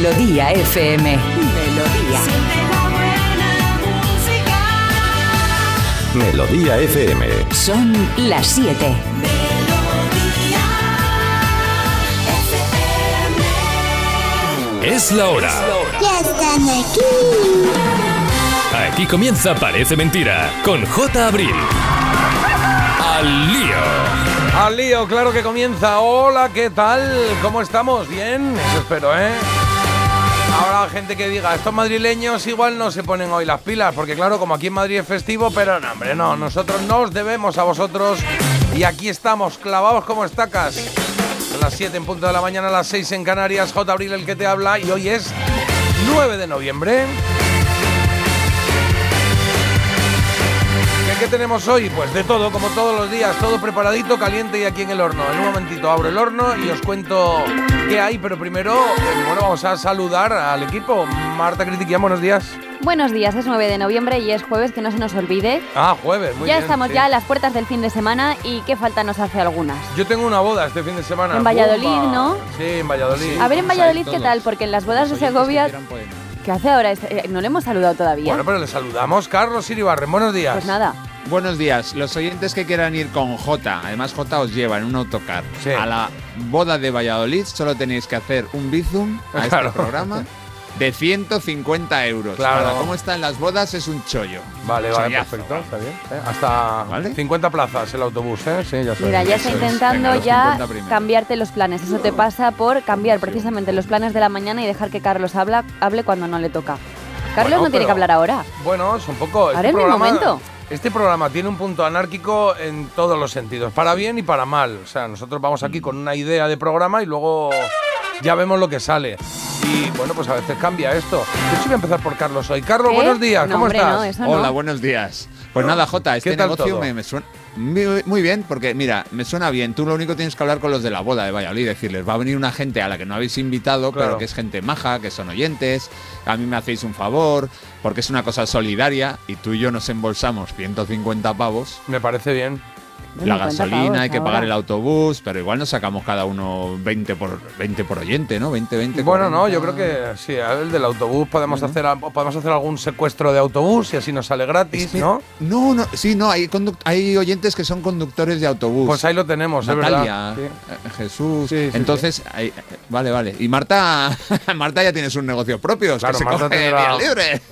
Melodía FM. Melodía. Melodía FM. Son las 7. Es la hora. Ya están aquí. Aquí comienza Parece Mentira con J. Abril. Al lío. Al lío, claro que comienza. Hola, ¿qué tal? ¿Cómo estamos? Bien, eso espero, ¿eh? Habrá gente que diga, estos madrileños igual no se ponen hoy las pilas, porque claro, como aquí en Madrid es festivo, pero no, hombre, no, nosotros nos debemos a vosotros y aquí estamos, clavados como estacas. A las 7 en punto de la mañana, a las 6 en Canarias, J. Abril el que te habla y hoy es 9 de noviembre. ¿Qué, tenemos hoy? Pues de todo, como todos los días, todo preparadito, caliente y aquí en el horno. En un momentito abro el horno y os cuento qué hay, pero primero, eh, bueno, vamos a saludar al equipo. Marta Critiquian, buenos días. Buenos días, es 9 de noviembre y es jueves, que no se nos olvide. Ah, jueves, muy ya bien, estamos sí. ya a las puertas del fin de semana y qué falta nos hace algunas. Yo tengo una boda este fin de semana. En Valladolid, ¡Bumba! ¿no? Sí, en Valladolid. A ver en Valladolid qué tal, porque en las bodas de Segovia, ¿qué hace ahora? Este- eh, No le hemos saludado todavía. Bueno, pero le saludamos. Carlos Iribarren, buenos días. Pues nada, Buenos días. Los oyentes que quieran ir con J, además J os lleva en un autocar Sí. a la boda de Valladolid, solo tenéis que hacer un bizum a Claro. este programa de 150 euros. Claro. Para cómo están las bodas es un chollo. Vale, vale, Chollazo, perfecto, vale. está bien. ¿eh? Hasta Vale. 50 plazas el autobús, ¿eh? Sí, ya mira, ya está intentando Venga, ya 50 primero. cambiarte los planes. Eso te pasa por cambiar precisamente los planes de la mañana y dejar que Carlos habla, hable cuando no le toca. Carlos Bueno, no tiene pero- que hablar ahora. Bueno, es un poco. Ahora es mi momento. Este programa tiene un punto anárquico en todos los sentidos, para bien y para mal. O sea, nosotros vamos aquí con una idea de programa y luego ya vemos lo que sale. Y bueno, pues a veces cambia esto. Yo sí voy a empezar por Carlos hoy. Carlos, ¿Qué? buenos días, No, ¿cómo hombre, estás? no, eso no. Hola, buenos días. Pues nada, J, este ¿Qué tal negocio todo? me, me suena muy, muy bien, porque mira, me suena bien. Tú lo único que tienes que hablar con los de la boda de Valladolid, decirles, va a venir una gente a la que no habéis invitado, Claro. pero que es gente maja, que son oyentes, a mí me hacéis un favor, porque es una cosa solidaria y tú y yo nos embolsamos 150 pavos. Me parece bien. La 50 gasolina, pavos hay que ahora. pagar el autobús, pero igual nos sacamos cada uno 20 por 20 por oyente, ¿no? 20, 20. Bueno, no, 40. yo creo que sí, el del autobús podemos hacer podemos hacer algún secuestro de autobús y así nos sale gratis, Es que- ¿no? No, no, sí, no, hay, hay oyentes que son conductores de autobús. Pues ahí lo tenemos, es Natalia, verdad. Sí. eh, Jesús. Sí, sí, Entonces, ahí- vale, vale. Y Marta, Marta ya tiene sus negocios propios, Claro, que se Marta coge tendrá.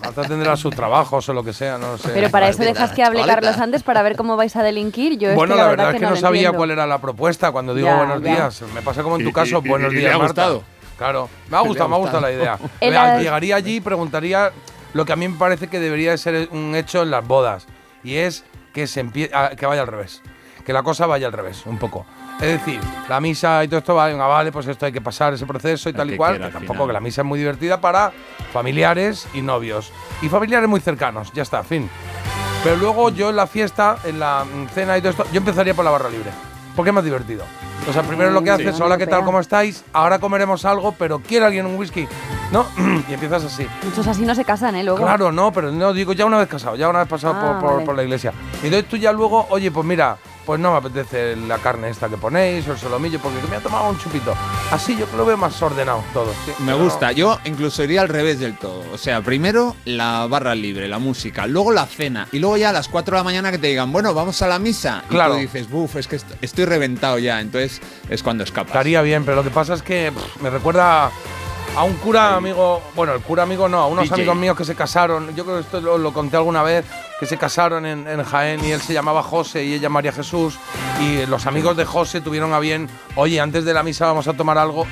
Marta tendrá sus trabajos o lo que sea, no lo sé. Pero para eso dejas que hable. Carlos antes para ver cómo vais a delinquir. Yo bueno, la, la, verdad es que no, sabía entiendo. cuál era la propuesta cuando digo Ya, buenos ya. días. Me pasa como en tu Y- caso, y- buenos y- y días, le ha Marta. gustado. Claro, me ha gustado, me ha gustado la idea. Llegaría allí y preguntaría lo que a mí me parece que debería de ser un hecho en las bodas. Y es que, se empie- a- que vaya al revés. Que la cosa vaya al revés, un poco. Es decir, la misa y todo esto va, venga, vale, pues esto hay que pasar ese proceso y El tal y que cual. quiera, Que al tampoco, final. que la misa es muy divertida para familiares y novios. Y familiares muy cercanos, ya está, fin. Pero luego yo en la fiesta, en la mm, cena y todo esto, yo empezaría por la barra libre. Porque es más divertido. O sea, primero lo que Sí. haces, hola, ¿qué tal? ¿Cómo estáis? Ahora comeremos algo, pero ¿quiere alguien un whisky? ¿No? y empiezas así. Muchos así no se casan, ¿eh? Luego. Claro, no, pero no, digo ya una vez casado, ya una vez pasado Ah, por, por- vale. por la iglesia. Y entonces tú ya luego, oye, pues mira, pues no me apetece la carne esta que ponéis o el solomillo porque me ha tomado un chupito. Así yo lo veo más ordenado todo. sí, Me pero gusta. Yo incluso iría al revés del todo. O sea, primero la barra libre, la música, luego la cena y luego ya a las 4 de la mañana que te digan, bueno, vamos a la misa. Y Claro. tú dices, buf, es que est- estoy reventado ya. Entonces es cuando escapas. Estaría bien, pero lo que pasa es que pff, me recuerda a un cura amigo, bueno, el cura amigo no, a unos DJ. amigos míos que se casaron, yo creo que esto lo, lo conté alguna vez, que se casaron en, en Jaén y él se llamaba José y ella María Jesús y los amigos de José tuvieron a bien, oye, antes de la misa vamos a tomar algo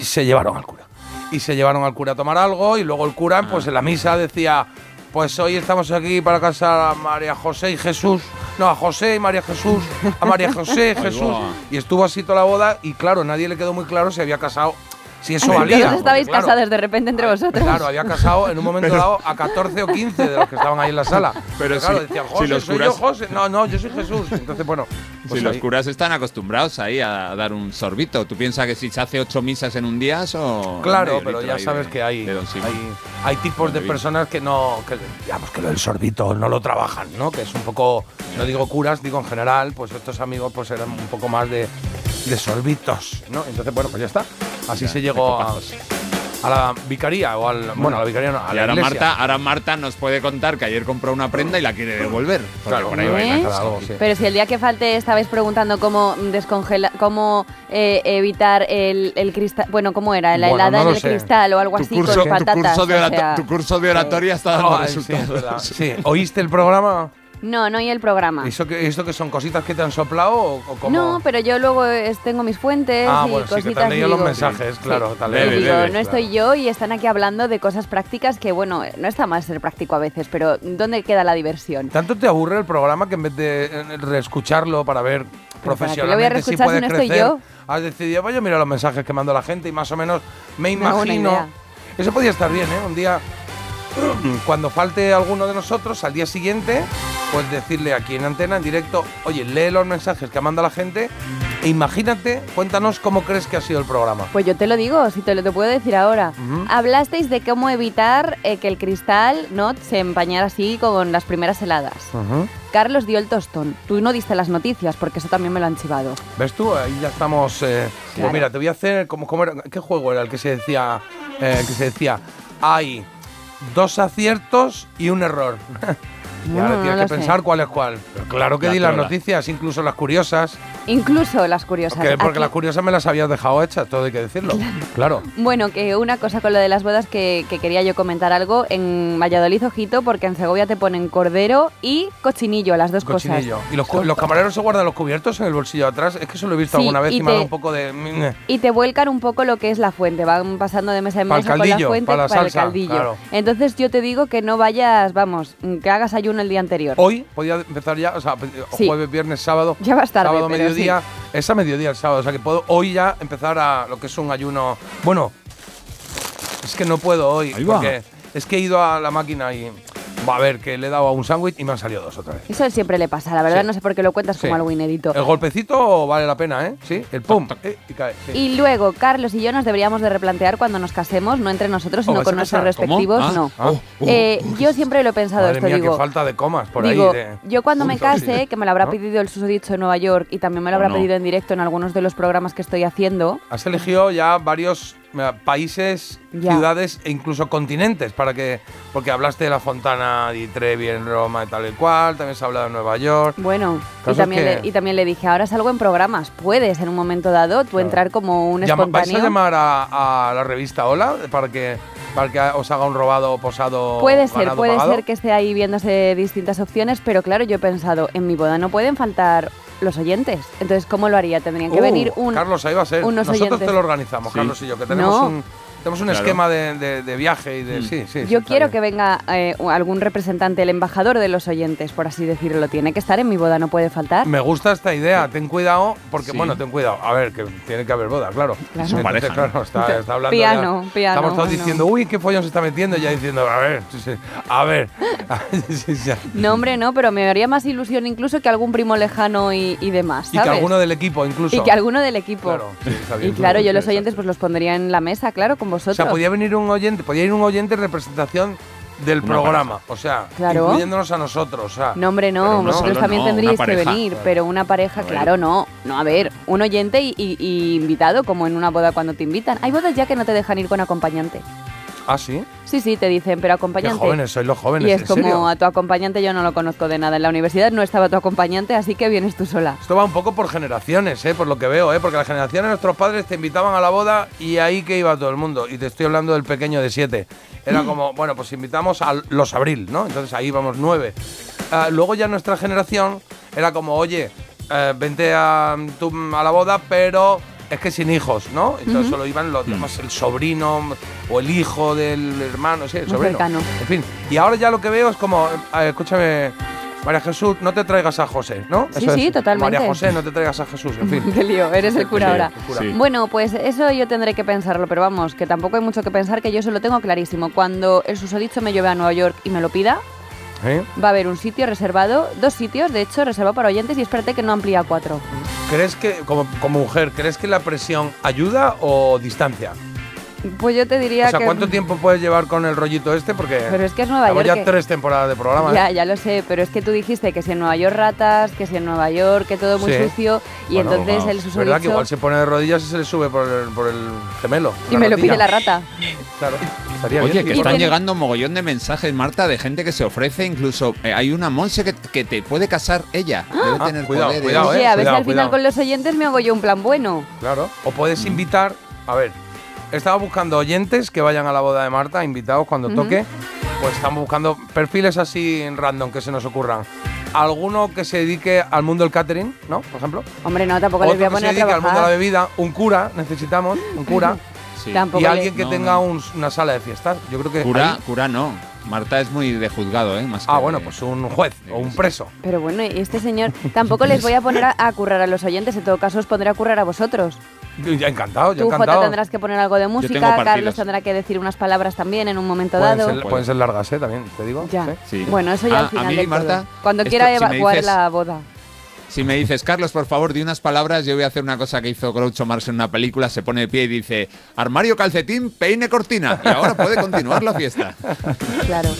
y se llevaron al cura. Y se llevaron al cura a tomar algo y luego el cura, pues en la misa decía, pues hoy estamos aquí para casar a María José y Jesús. No, a José y María Jesús, a María José y Jesús. Y estuvo así toda la boda y claro, nadie le quedó muy claro si había casado, si eso valía. estabais Claro, casados de repente entre vosotros. Claro, había casado en un momento dado a 14 o 15 de los que estaban ahí en la sala. Pero claro, si- decían, si José, los soy curas- yo José. No, no, yo soy Jesús. Entonces, bueno, pues si los curas están acostumbrados ahí a dar un sorbito. ¿Tú piensas que si se hace ocho misas en un día o Claro, pero ya sabes que hay, de hay, hay tipos de personas que no, que, digamos que lo del sorbito no lo trabajan, ¿no? Que es un poco, no digo curas, digo en general, pues estos amigos pues eran un poco más de, de sorbitos, ¿no? Entonces, bueno, pues ya está. Así Ya, se llegó a, la vicaría o al. Bueno, a la vicaría no, a Y la ahora iglesia. Marta, ahora Marta nos puede contar que ayer compró una prenda y la quiere devolver. Claro, por ahí va a ir la ¿Eh? cosa. algo, sí. Pero si el día que falte estabais preguntando cómo descongelar, cómo eh, evitar el, el cristal, bueno, ¿cómo era? La Bueno, helada no en el sé. cristal o algo Tu así curso, con tu patatas. curso de o orato- sea, tu curso de oratoria está dando Ay, sí, es resultados. Sí, ¿oíste el programa? No, no y el programa. ¿Eso que, ¿Esto que son cositas que te han soplado o, o cómo? No, pero yo luego es- tengo mis fuentes Ah, y bueno, sí, que te cositas. han leído y los mensajes, claro, leído. Bebe, digo, no claro. estoy yo y están aquí hablando de cosas prácticas que, bueno, no está mal ser práctico a veces, pero ¿dónde queda la diversión? ¿Tanto te aburre el programa que en vez de eh, reescucharlo para ver ¿para qué lo voy a profesionalmente si reescuchar si puedes no estoy crecer? yo? Has decidido, yo miro los mensajes que mando la gente y más o menos me Me imagino. Eso podría estar bien, ¿eh? Un día, cuando falte alguno de nosotros, al día siguiente, pues decirle aquí en antena, en directo, oye, lee los mensajes que manda la gente e imagínate, cuéntanos cómo crees que ha sido el programa. Pues yo te lo digo, si te lo te puedo decir ahora. Hablasteis de cómo evitar eh, que el cristal no se empañara así con las primeras heladas. Carlos dio el tostón. Tú no diste las noticias porque eso también me lo han chivado. ¿Ves tú? Ahí ya estamos. eh, Pues mira, te voy a hacer. como cómo era- ¿Qué juego era el que se decía? eh, que se decía. Hay dos aciertos y un error. y ahora No, no tienes que sé. pensar cuál es cuál. Pero claro que La di las trola. noticias, incluso las curiosas. Incluso las curiosas. que- porque las curiosas me las habías dejado hechas, todo hay que decirlo. Claro. Bueno, que una cosa con lo de las bodas que, que quería yo comentar algo. En Valladolid, ojito, porque en Segovia te ponen cordero y cochinillo, las dos Cochinillo. cosas. ¿Y los, los camareros se guardan los cubiertos en el bolsillo de atrás? Es que eso lo he visto Sí, alguna vez y, y me ha dado te- un poco de. mm, Y te vuelcan un poco lo que es la fuente, van pasando de mesa en mesa con la fuente para la el salsa, caldillo. claro. Entonces yo te digo que no vayas, vamos, que hagas el día anterior. Hoy podía empezar ya, o sea, Sí. jueves, viernes, sábado. Ya vas tarde, Sábado, pero mediodía. Es a mediodía el sábado, o sea que puedo hoy ya empezar a lo que es un ayuno. Bueno, es que no puedo hoy, Ahí va. porque es que he ido a la máquina y. Va a ver, que le he dado a un sándwich y me han salido dos otra vez. Eso siempre le pasa, la verdad Sí. no sé por qué lo cuentas Sí. como algo inédito. El golpecito vale la pena, ¿eh? Sí, el pum. eh, y cae. sí. Y luego, Carlos y yo nos deberíamos de replantear cuando nos casemos, no entre nosotros, ¿Oh, sino vais con nuestros respectivos, Ah, no. ah, oh, Eh, yo siempre lo he pensado Madre esto, mía, digo. qué falta de comas por digo, ahí. de- yo cuando me case, que me lo habrá ¿No? pedido el susodicho en Nueva York y también me lo ¿O habrá no? pedido en directo en algunos de los programas que estoy haciendo, Has elegido ya varios países, Ya. ciudades e incluso continentes para que porque hablaste de la Fontana di Trevi en Roma y tal y cual, también se ha hablado de Nueva York. bueno, y también, que- le, y también le dije, ahora salgo en programas, puedes en un momento dado tú entrar como un Llama- ¿Vais a espontáneo. llamar a, a la revista Hola para que para que os haga un robado posado Puede ser, ganado, puede pagado? ser que esté ahí viéndose distintas opciones, pero claro, yo he pensado, en mi boda no pueden faltar los oyentes. Entonces, ¿cómo lo haría? Tendrían que Uh, venir un... Carlos, ahí va a ser. unos Nosotros oyentes. te lo organizamos, Sí. Carlos y yo, que tenemos No. un tenemos un Claro. esquema de, de- de viaje y de Mm. sí, sí. Yo sí, quiero que venga eh, algún representante, el embajador de los oyentes, por así decirlo. Tiene que estar en mi boda, no puede faltar. Me gusta esta idea, ten cuidado, porque Sí. bueno, ten cuidado. A ver, que tiene que haber boda, claro. Claro. Claro, está, está hablando Piano, ya. piano, Estamos todos bueno. diciendo, uy, qué follón se está metiendo, y ya diciendo, a ver, sí, sí, a ver. No, hombre, no, pero me haría más ilusión incluso que algún primo lejano y, y demás, y que alguno del equipo incluso. Y que alguno del equipo. Claro, sí, está y claro, yo los oyentes pues los pondría en la mesa, claro, con O vosotros. sea, podía venir un oyente, podía ir un oyente en representación del programa, o sea, Claro. incluyéndonos a nosotros, o sea. No, hombre, no, vosotros también no, tendríais que venir, pero una pareja, claro, no. No, a ver, un oyente y, y- y invitado, como en una boda cuando te invitan. Hay bodas ya que no te dejan ir con acompañante. Ah, sí. Sí, sí, te dicen, pero Qué acompañante. jóvenes sois los jóvenes. y es ¿en como serio? a tu acompañante yo no lo conozco de nada. En la universidad no estaba tu acompañante, así que vienes tú sola. Esto va un poco por generaciones, ¿eh? por lo que veo, ¿eh? porque las generaciones de nuestros padres te invitaban a la boda y ahí que iba todo el mundo. Y te estoy hablando del pequeño de siete. Era como, bueno, pues invitamos a los abril, ¿no? Entonces ahí íbamos nueve. Ah, luego ya nuestra generación era como, oye, eh, vente a, tú a la boda, pero es que sin hijos, ¿no? Entonces solo iban los demás, el sobrino o el hijo del hermano, sí, el Muy sobrino. cercano. En fin, y ahora ya lo que veo es como, eh, escúchame, María Jesús, no te traigas a José, ¿no? Sí, sí, totalmente. María José, no te traigas a Jesús, en fin. Qué lío, eres el cura Sí, ahora. el cura. Sí. Bueno, pues eso yo tendré que pensarlo, pero vamos, que tampoco hay mucho que pensar, que yo se lo tengo clarísimo. Cuando el susodicho me lleve a Nueva York y me lo pida, ¿Eh? va a haber un sitio reservado, dos sitios, de hecho, reservado para oyentes y espérate que no amplía a cuatro. ¿Crees que, como, como mujer, crees que la presión ayuda o distancia? Pues yo te diría O sea, que... ¿cuánto tiempo puedes llevar con el rollito este? Porque Pero es que es Nueva York. ya que- tres temporadas de programa. ¿eh? Ya, ya lo sé, pero es que tú dijiste que si en Nueva York ratas, que si en Nueva York, que todo muy Sí. sucio, y Bueno, entonces wow. el Es verdad que igual se pone de rodillas y se le sube por el, por el gemelo. Y me lo pide la rata. Claro. Estaría Oye, bien, que están llegando mogollón de mensajes, Marta, de gente que se ofrece. Incluso eh, hay una Monse que, que te puede casar ella. Debe Ah, tener cuidado, poderes. cuidado, Oye, eh, a ver si al final cuidado. con los oyentes me hago yo un plan bueno. Claro. O puedes invitar. A ver, estaba buscando oyentes que vayan a la boda de Marta, invitados cuando toque. Pues estamos buscando perfiles así en random que se nos ocurran. Alguno que se dedique al mundo del catering, ¿no? Por ejemplo. Hombre, no, tampoco Otro les voy a que se poner a dedique al mundo de la bebida. Un cura, necesitamos. Un cura. Sí. Tampoco y le- alguien que No, tenga no. un- una sala de fiestas. Yo creo que. Cura, ahí- cura no. Marta es muy de juzgado, ¿eh? Más Ah, que bueno, pues un juez o un preso. Pero bueno, y este señor tampoco les voy a poner a, a currar a los oyentes, en todo caso os pondré a currar a vosotros. Ya encantado, yo Tú, Jota, tendrás que poner algo de música. Carlos tendrá que decir unas palabras también en un momento Pueden dado. ser, pueden ser largas, ¿eh? También, te digo. Ya. ¿sí? Sí. Bueno, eso ya Ah, al final a mí, Marta, todo. Cuando esto, quiera si evacuar dices- la boda. Si me dices, Carlos, por favor, di unas palabras, yo voy a hacer una cosa que hizo Groucho Marx en una película, se pone de pie y dice, armario, calcetín, peine, cortina. Y ahora puede continuar la fiesta. Claro.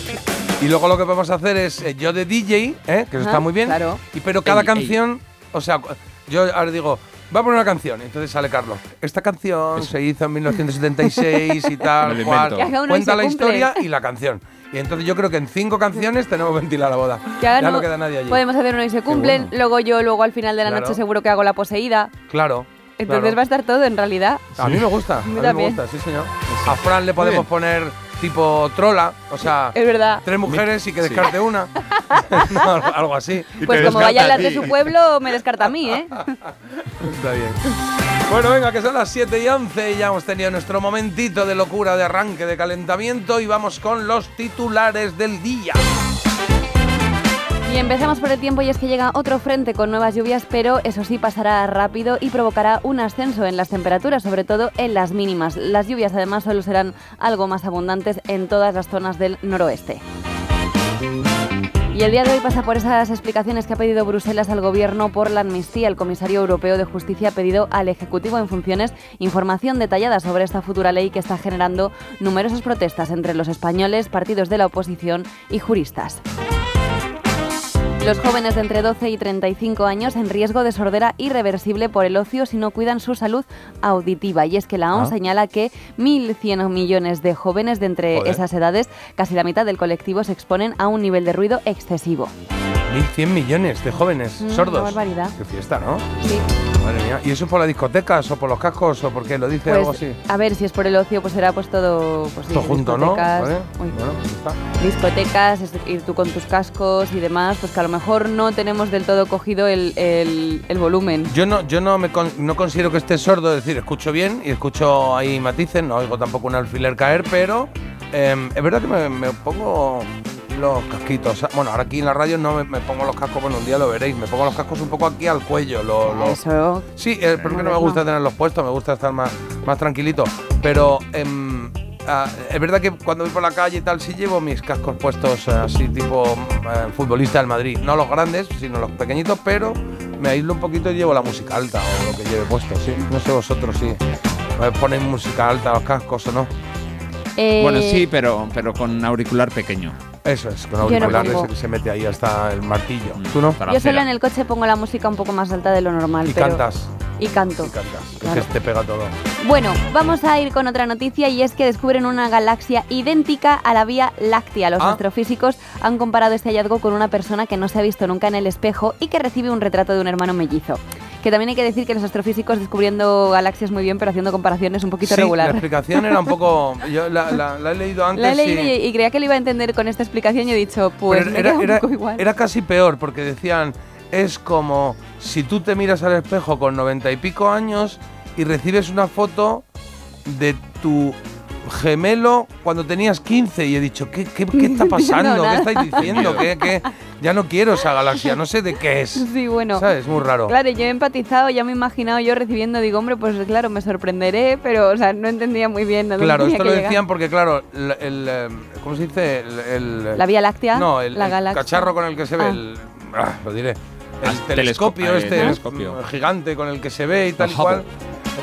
Y luego lo que podemos hacer es eh, yo de DJ, ¿eh? que eso Ajá, está muy bien. claro. Y pero cada Ey, canción, o sea, yo ahora digo, va a poner una canción, entonces sale Carlos. Esta canción se hizo en 1976 y Me tal, cual. Cuenta la historia y la canción. Y entonces yo creo que en cinco canciones tenemos ventilada la boda. Que ya no queda nadie allí. Podemos hacer uno y se cumplen. bueno. Luego yo, luego al final de la Claro. noche seguro que hago la poseída. Claro. Entonces claro. va a estar todo en realidad. A mí me gusta, a mí me también. gusta, sí señor. A Fran le podemos poner tipo trola, o sea, Es verdad. tres mujeres y que Sí. descarte una. No, algo- así. Pues como vaya a descarta las de su pueblo, me descarta a mí, ¿eh? Está bien. Bueno, venga, que son las 7 y 11 y ya hemos tenido nuestro momentito de locura, de arranque, de calentamiento y vamos con los titulares del día. Y empezamos por el tiempo y es que llega otro frente con nuevas lluvias, pero eso sí pasará rápido y provocará un ascenso en las temperaturas, sobre todo en las mínimas. Las lluvias además solo serán algo más abundantes en todas las zonas del noroeste. Y el día de hoy pasa por esas explicaciones que ha pedido Bruselas al Gobierno por la amnistía. El comisario europeo de justicia ha pedido al Ejecutivo en funciones información detallada sobre esta futura ley que está generando numerosas protestas entre los españoles, partidos de la oposición y juristas. Los jóvenes de entre 12 y 35 años en riesgo de sordera irreversible por el ocio si no cuidan su salud auditiva. Y es que la OMS Ah. señala que 1.100 millones de jóvenes de entre Joder. esas edades, casi la mitad del colectivo, se exponen a un nivel de ruido excesivo. 1.100 millones de jóvenes Mm, sordos. una barbaridad. Qué fiesta, ¿no? Sí. Madre mía. ¿Y eso por las discotecas o por los cascos o por qué? ¿Lo dice algo Pues, así? a ver, si es por el ocio, pues será pues todo, pues, sí, Todo junto, ¿no? discotecas, Vale. uy, Bueno, pues está. discotecas, es- ir tú con tus cascos y demás, pues que a lo mejor no tenemos del todo cogido el, el- el volumen. Yo no, yo no me con- no considero que esté sordo, es decir, escucho bien y escucho ahí matices, no oigo tampoco un alfiler caer, pero em, es verdad que me, me pongo los casquitos. Bueno, ahora aquí en la radio no me, me pongo los cascos, bueno, un día lo veréis, me pongo los cascos un poco aquí al cuello. lo- lo- Eso, Sí, eh, porque no me gusta tenerlos puestos, me gusta estar más, más tranquilito. Pero em, ah, es verdad que cuando voy por la calle y tal, sí llevo mis cascos puestos eh, así tipo eh, futbolista del Madrid. No los grandes, sino los pequeñitos, pero me aíslo un poquito y llevo la música alta o lo que lleve puesto, sí. No sé vosotros si ponéis música alta los cascos o no. eh, Bueno, sí, pero, pero con auricular pequeño. Eso es, con no auriculares pongo. se, se mete ahí hasta el martillo. Mm. ¿Tú no? Yo solo en el coche pongo la música un poco más alta de lo normal. Y pero- cantas, Y canto. y cantas. Claro. Es que te pega todo. Bueno, vamos a ir con otra noticia y es que descubren una galaxia idéntica a la Vía Láctea. Los Ah. astrofísicos han comparado este hallazgo con una persona que no se ha visto nunca en el espejo y que recibe un retrato de un hermano mellizo. Que también hay que decir que los astrofísicos descubriendo galaxias muy bien, pero haciendo comparaciones un poquito Sí, la regular. explicación era un poco. Yo la, la- la he leído antes. La he leído y- y, y creía que lo iba a entender con esta explicación y he dicho, pues me era, queda un era- poco igual. era casi peor, porque decían, es como si tú te miras al espejo con noventa y pico años y recibes una foto de tu gemelo cuando tenías 15 y he dicho, ¿qué, qué, qué está No pasando? ¿Qué estáis diciendo? ¿Qué, qué? Ya no quiero esa galaxia, no sé de qué es. Sí, bueno. ¿Sabes? Muy raro. Claro, yo he empatizado, ya me he imaginado yo recibiendo, digo, hombre, pues claro, me sorprenderé, pero, o sea, no entendía muy bien dónde Claro, tenía esto que lo llegar. decían porque, claro, el, el, eh, ¿cómo se dice? El, el- La Vía Láctea, No, el, la el galaxia. cacharro con el que se ve, Ah. el, ah, lo diré. El Ah, telescopio telesco- este telescopio. mm, gigante con el que se ve y tal El y cual.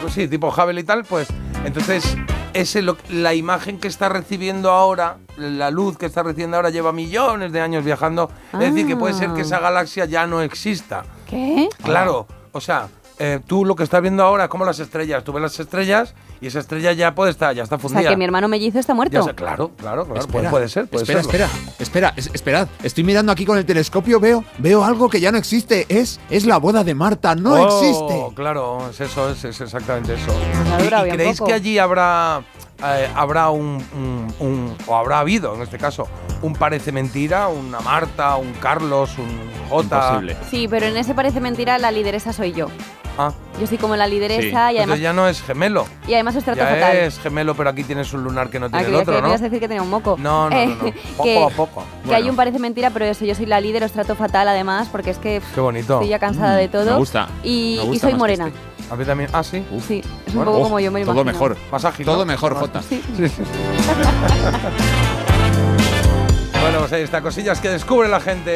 Pues sí, tipo Hubble y tal, pues entonces ese lo- la imagen que está recibiendo ahora, la luz que está recibiendo ahora lleva millones de años viajando. Es decir, que puede ser que esa galaxia ya no exista. ¿Qué? Claro, o sea, eh, tú lo que estás viendo ahora es como las estrellas. Tú ves las estrellas y esa estrella ya puede estar, ya está O fundida. sea, que mi hermano mellizo está muerto. claro, claro, claro. Espera, puede, puede ser, puede espera, serlo. espera, espera, es- esperad. Estoy mirando aquí con el telescopio, veo, veo algo que ya no existe. Es, es la boda de Marta, no Oh, existe. Claro, es eso, es, es exactamente eso. ¿Y- ¿Y, creéis poco. que allí habrá eh, habrá un, un- un- o habrá habido en este caso un parece mentira, una Marta, un Carlos, un Jota? Imposible. Sí, pero en ese parece mentira, la lideresa soy yo. Ah, Yo soy como la lideresa Sí. y además, entonces ya no es gemelo. y además os trato Ya fatal. es gemelo, pero aquí tienes un lunar que no Ah, tiene el creía otro, que ¿no? a decir que tenía un moco. No, no, Eh, no, no. Poco que, a poco. que hay Bueno. un parece mentira, pero eso, yo soy la líder, os trato fatal además, porque es que pff, Qué bonito. estoy ya cansada de todo. Me gusta. Y, Me y gusta soy más que morena. este. A mí también. Ah, sí. Sí, es un Bueno, poco Oh, como yo me lo todo imagino. mejor. Más ágil. ¿no? Todo mejor, Más- Jota. Sí. Bueno, pues ahí está, cosillas que descubre la gente.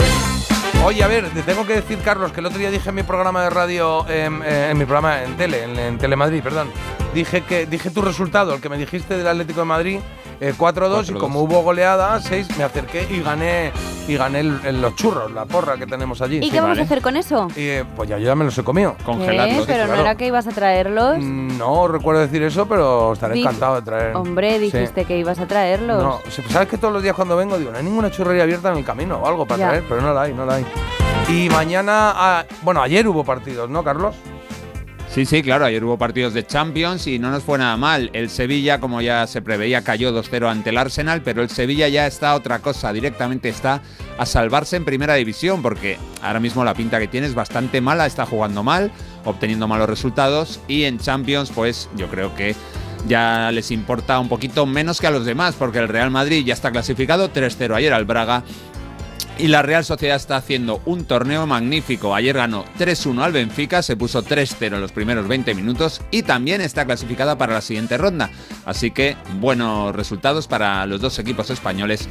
Oye, a ver, te tengo que decir, Carlos, que el otro día dije en mi programa de radio, em, eh, en mi programa en tele, en, en Telemadrid, perdón, dije que dije tu resultado, el que me dijiste del Atlético de Madrid, eh, 4-2, y 4-2. como hubo goleada, 6, me acerqué y gané y gané el- el- los churros, la porra que tenemos allí. ¿Y Sí, qué vamos vale. a hacer con eso? Y, eh, pues ya, yo ya me los he comido. Congelarlos. ¿Qué? Pero no era que ibas a traerlos. Mm, No recuerdo decir eso, pero estaré encantado de traer. Hombre, Sí. dijiste que ibas a traerlos. No, sabes que todos los días cuando vengo digo, no hay ninguna churrería abierta en el camino o algo para Ya. traer, pero no la hay, no la hay. Y mañana, ah, bueno, ayer hubo partidos, ¿no, Carlos? Sí, sí, claro, ayer hubo partidos de Champions y no nos fue nada mal. El Sevilla, como ya se preveía, cayó 2-0 ante el Arsenal, pero el Sevilla ya está otra cosa, directamente está a salvarse en primera división, porque ahora mismo la pinta que tiene es bastante mala, está jugando mal, obteniendo malos resultados y en Champions, pues yo creo que ya les importa un poquito menos que a los demás, porque el Real Madrid ya está clasificado 3-0 ayer al Braga y la Real Sociedad está haciendo un torneo magnífico. Ayer ganó 3-1 al Benfica, se puso 3-0 en los primeros 20 minutos y también está clasificada para la siguiente ronda. Así que buenos resultados para los dos equipos españoles.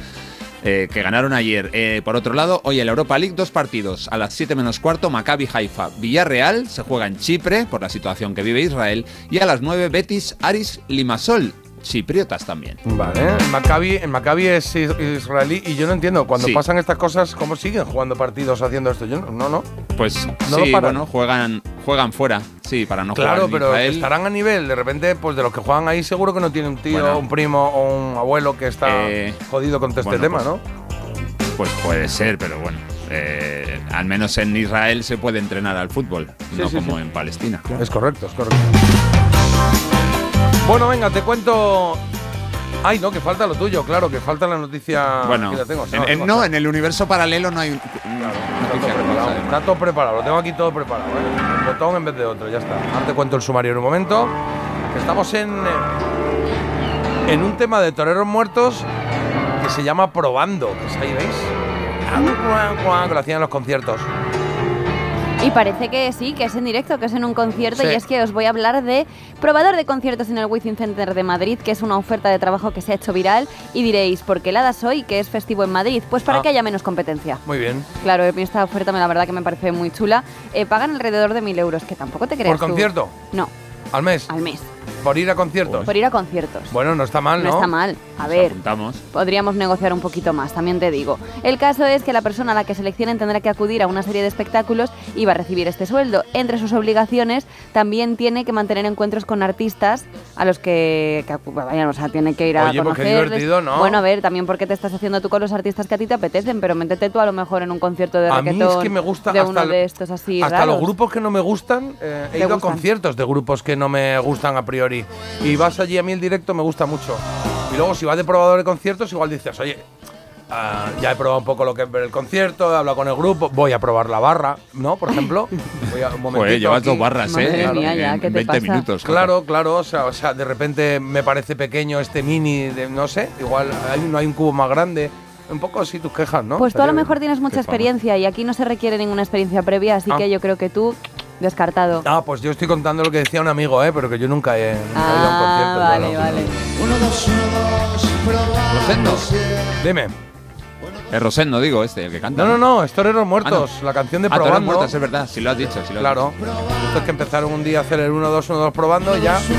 eh, que ganaron ayer. Eh, por otro lado, hoy en la Europa League dos partidos. A las 7 menos cuarto, Maccabi Haifa. Villarreal se juega en Chipre por la situación que vive Israel. Y a las 9, Betis Aris Limasol. Chipriotas también. Vale, el Maccabi, el Maccabi es is- israelí y yo no entiendo, cuando Sí. pasan estas cosas, ¿cómo siguen jugando partidos haciendo esto? Yo no, no. no. Pues No sí, bueno, juegan, juegan fuera. Sí, para no claro, jugar en pero Israel. estarán a nivel, de repente, pues de los que juegan ahí seguro que no tiene un tío, Bueno. un primo o un abuelo que está Eh, jodido con este bueno, tema, pues- ¿no? Pues puede ser, pero bueno. eh, al menos en Israel se puede entrenar al fútbol, no sí, como sí. en Palestina. Es correcto, es correcto. Bueno, venga, te cuento. Ay, no, que falta lo tuyo, claro, que falta la noticia. bueno, Aquí la tengo, en, en- no, en el universo paralelo no hay un- Claro, está noticia todo, preparado, está todo preparado, lo tengo aquí todo preparado. ¿eh? Un botón en vez de otro, ya está. Ahora te cuento el sumario en un momento. Estamos en, en un tema de toreros muertos que se llama Probando, que es ahí, ¿veis? Que lo hacían en los conciertos. Y parece que sí, que es en directo, que es en un concierto. Sí. Y es que os voy a hablar de probador de conciertos en el Wizzing Center de Madrid, que es una oferta de trabajo que se ha hecho viral. Y diréis, ¿por qué la das hoy, que es festivo en Madrid? Pues para Ah. que haya menos competencia. Muy bien. Claro, esta oferta me la verdad que me parece muy chula. Eh, pagan alrededor de mil euros, que tampoco te creas ¿Por tú. concierto? No, Al mes. al mes. Por ir a conciertos. Por ir a conciertos. Bueno, no está mal, no ¿no? está mal. A Nos ver, apuntamos. podríamos negociar un poquito más, también te digo. El caso es que la persona a la que seleccionen tendrá que acudir a una serie de espectáculos y va a recibir este sueldo. Entre sus obligaciones también tiene que mantener encuentros con artistas a los que, que vayan, o sea, tiene que ir a Oye, qué conocerles. divertido, ¿no? Bueno, a ver, también porque te estás haciendo tú con los artistas que a ti te apetecen, pero métete tú a lo mejor en un concierto de A mí es que me gusta de hasta uno de estos así Hasta raros. los grupos que no me gustan, eh, he ¿Te ido a gustan? conciertos de grupos que no me gustan a priori. Y vas allí a mí el directo, me gusta mucho. Y luego, si vas de probador de conciertos, igual dices, oye, ah, ya he probado un poco lo que es ver el concierto, he hablado con el grupo, voy a probar la barra, ¿no? Por ejemplo. Voy a, un momentito Joder, llevas aquí. dos barras, Madre ¿eh? mía, en, ya, ¿qué te 20 pasa? minutos. Claro, claro, o sea, o sea, de repente me parece pequeño este mini, de, no sé, igual hay, no hay un cubo más grande. Un poco así tus quejas, ¿no? Pues tú a lo mejor tienes mucha experiencia y aquí no se requiere ninguna experiencia previa, así Ah. que yo creo que tú, descartado. Ah, pues yo estoy contando lo que decía un amigo, ¿eh? Pero que yo nunca he, nunca he ido a un Ah, concierto. vale, claro. vale. Rosendo. Dime. Es Rosendo, digo, este, el que canta. No, no, no, es Toreros Muertos, Ah, no. la canción de Ah, Toreros Probando. muertos, es verdad, si lo has dicho. Si lo has Claro. Estos que empezaron un día a hacer el 1-2, 1-2 probando y ya.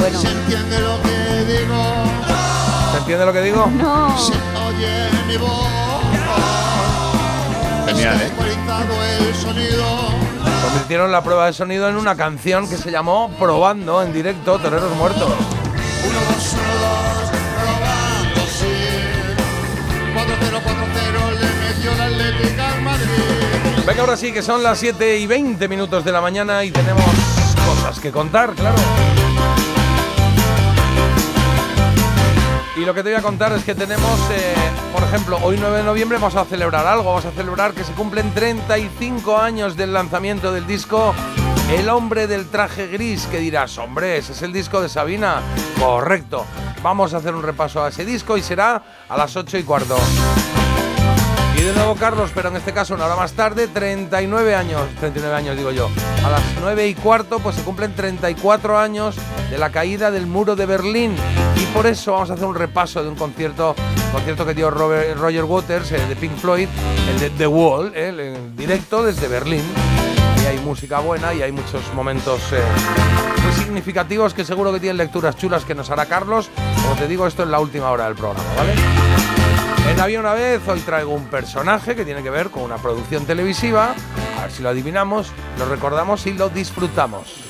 bueno. Se entiende lo que digo, ¿Se entiende lo que digo? No. se oye mi voz. ¿Eh? Sonido. Convirtieron la prueba de sonido en una canción que se llamó Probando en directo Toreros Muertos. Uno, dos, uno, dos, probando, sí. 4-0, 4-0, le metió la Atlética al Madrid. Venga, ahora sí, que son las 7 y 20 minutos de la mañana y tenemos cosas que contar, claro. Y lo que te voy a contar es que tenemos, eh, por ejemplo, hoy 9 de noviembre vamos a celebrar algo, vamos a celebrar que se cumplen 35 años del lanzamiento del disco El hombre del traje gris, que dirás, hombre, ese es el disco de Sabina. Correcto. Vamos a hacer un repaso a ese disco y será a las 8 y cuarto. De nuevo Carlos, pero en este caso una hora más tarde, 39 años, 39 años digo yo. A las 9 y cuarto pues se cumplen 34 años de la caída del muro de Berlín. Y por eso vamos a hacer un repaso de un concierto, concierto que dio Robert- Roger Waters eh, de Pink Floyd, el de The Wall, eh, el- en directo desde Berlín. Y hay música buena y hay muchos momentos eh, muy significativos que seguro que tienen lecturas chulas que nos hará Carlos. Como te digo, esto es la última hora del programa, ¿vale? En Había una vez, hoy traigo un personaje que tiene que ver con una producción televisiva. A ver si lo adivinamos, lo recordamos y lo disfrutamos.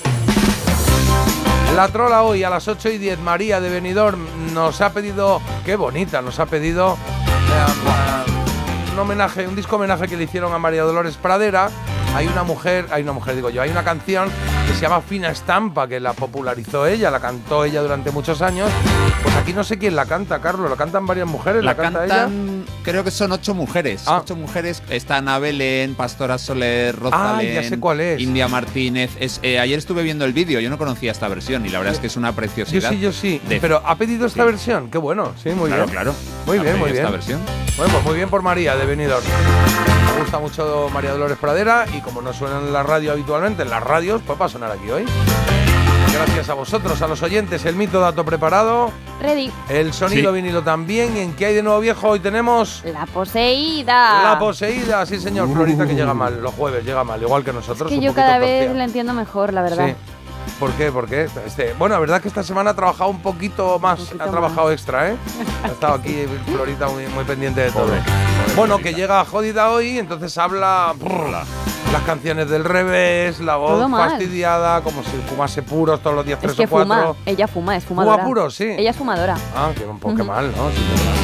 La trola hoy a las 8 y 10, María de Benidorm, nos ha pedido, qué bonita, nos ha pedido eh, un homenaje, un disco homenaje que le hicieron a María Dolores Pradera. Hay una mujer, hay una mujer, digo yo, hay una canción que se llama Fina Estampa, que la popularizó ella, la cantó ella durante muchos años. Pues aquí no sé quién la canta, Carlos, la cantan varias mujeres, la, La canta ella. cantan, creo que son ocho mujeres. Ah. Ocho mujeres. Está Ana Belén, Pastora Soler, Rosalén, ya sé cuál es. India Martínez. Es, eh, ayer estuve viendo el vídeo, yo no conocía esta versión y la verdad es que es una Yo preciosidad. sí, yo sí. de- Pero ha pedido esta Sí. versión, qué bueno, sí, muy claro, bien. claro. Muy Ha bien, muy bien. Esta versión. Bueno, pues muy bien por María de Benidorm. Me gusta mucho María Dolores Pradera y como no suena en la radio habitualmente, en las radios, pues va a sonar aquí hoy. Gracias a vosotros, a los oyentes, el mito dato preparado, Ready. el sonido Sí. vinilo también. ¿Y en qué hay de nuevo viejo? Hoy tenemos La poseída. la poseída, sí señor, Florita que llega mal, los jueves llega mal, igual que nosotros. Es que un yo cada vez la entiendo mejor, la verdad. Sí. ¿Por qué? ¿Por qué? Este, bueno, la verdad que esta semana ha trabajado un poquito más, poquito ha trabajado extra, ¿eh? Ha estado aquí Florita muy, muy pendiente de todo. bueno, que llega jodida hoy, entonces habla las canciones del revés, la voz fastidiada, como si fumase puros todos los días, tres Es que o cuatro. fuma. Ella fuma, es fumadora. puros, sí. Ella es fumadora. Ah, que un poco mal, ¿no? Sí.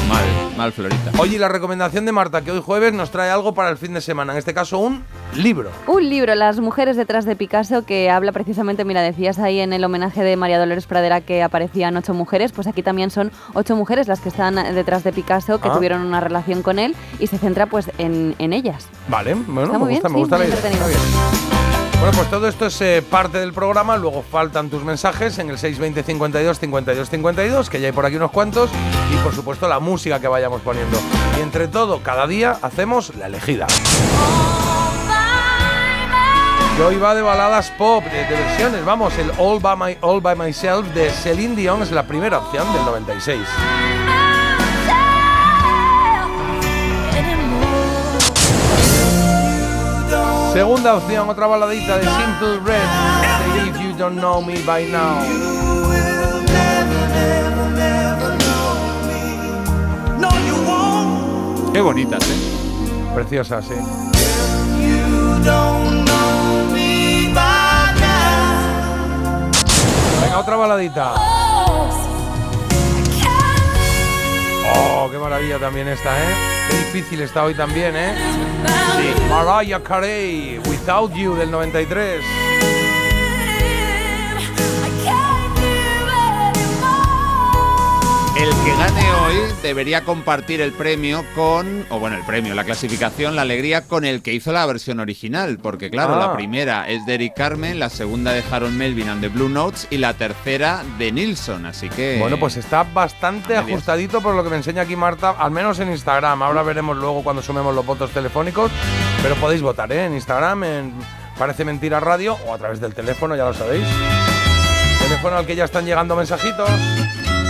Mal, mal, Florita. Oye, y la recomendación de Marta, que hoy jueves nos trae algo para el fin de semana, en este caso un libro. Un libro, Las mujeres detrás de Picasso, que habla precisamente, mira, decías ahí en el homenaje de María Dolores Pradera que aparecían ocho mujeres, pues aquí también son ocho mujeres las que están detrás de Picasso, que Ah. tuvieron una relación con él y se centra pues en, en ellas. Vale, bueno, Está me muy gusta, bien, me sí, gusta la idea. Bueno, pues todo esto es eh, parte del programa, luego faltan tus mensajes en el 620 52 52 52, que ya hay por aquí unos cuantos, y por supuesto la música que vayamos poniendo. Y entre todo, cada día hacemos la elegida. Hoy va de baladas pop, de, de versiones, vamos, el All by, My- All by Myself de Celine Dion es la primera opción del 96. Segunda opción, otra baladita de Simple Red, If You Don't Know Me By Now. Qué bonitas, ¿eh? Preciosa, sí. Venga, otra baladita. Oh, qué maravilla también esta, ¿eh? Qué difícil está hoy también, ¿eh? Sí. Mariah Carey, Without You del 93. El que gane hoy debería compartir el premio con, o bueno, el premio, la clasificación, la alegría con el que hizo la versión original, porque claro, Ah. la primera es de Eric Carmen, la segunda de Harold Melvin and the Blue Notes y la tercera de Nilsson, así que... Bueno, pues está bastante ajustadito por lo que me enseña aquí Marta, al menos en Instagram. Ahora veremos luego cuando sumemos los votos telefónicos, pero podéis votar ¿eh? en Instagram, en Parece Mentira Radio o a través del teléfono, ya lo sabéis. Teléfono al que ya están llegando mensajitos.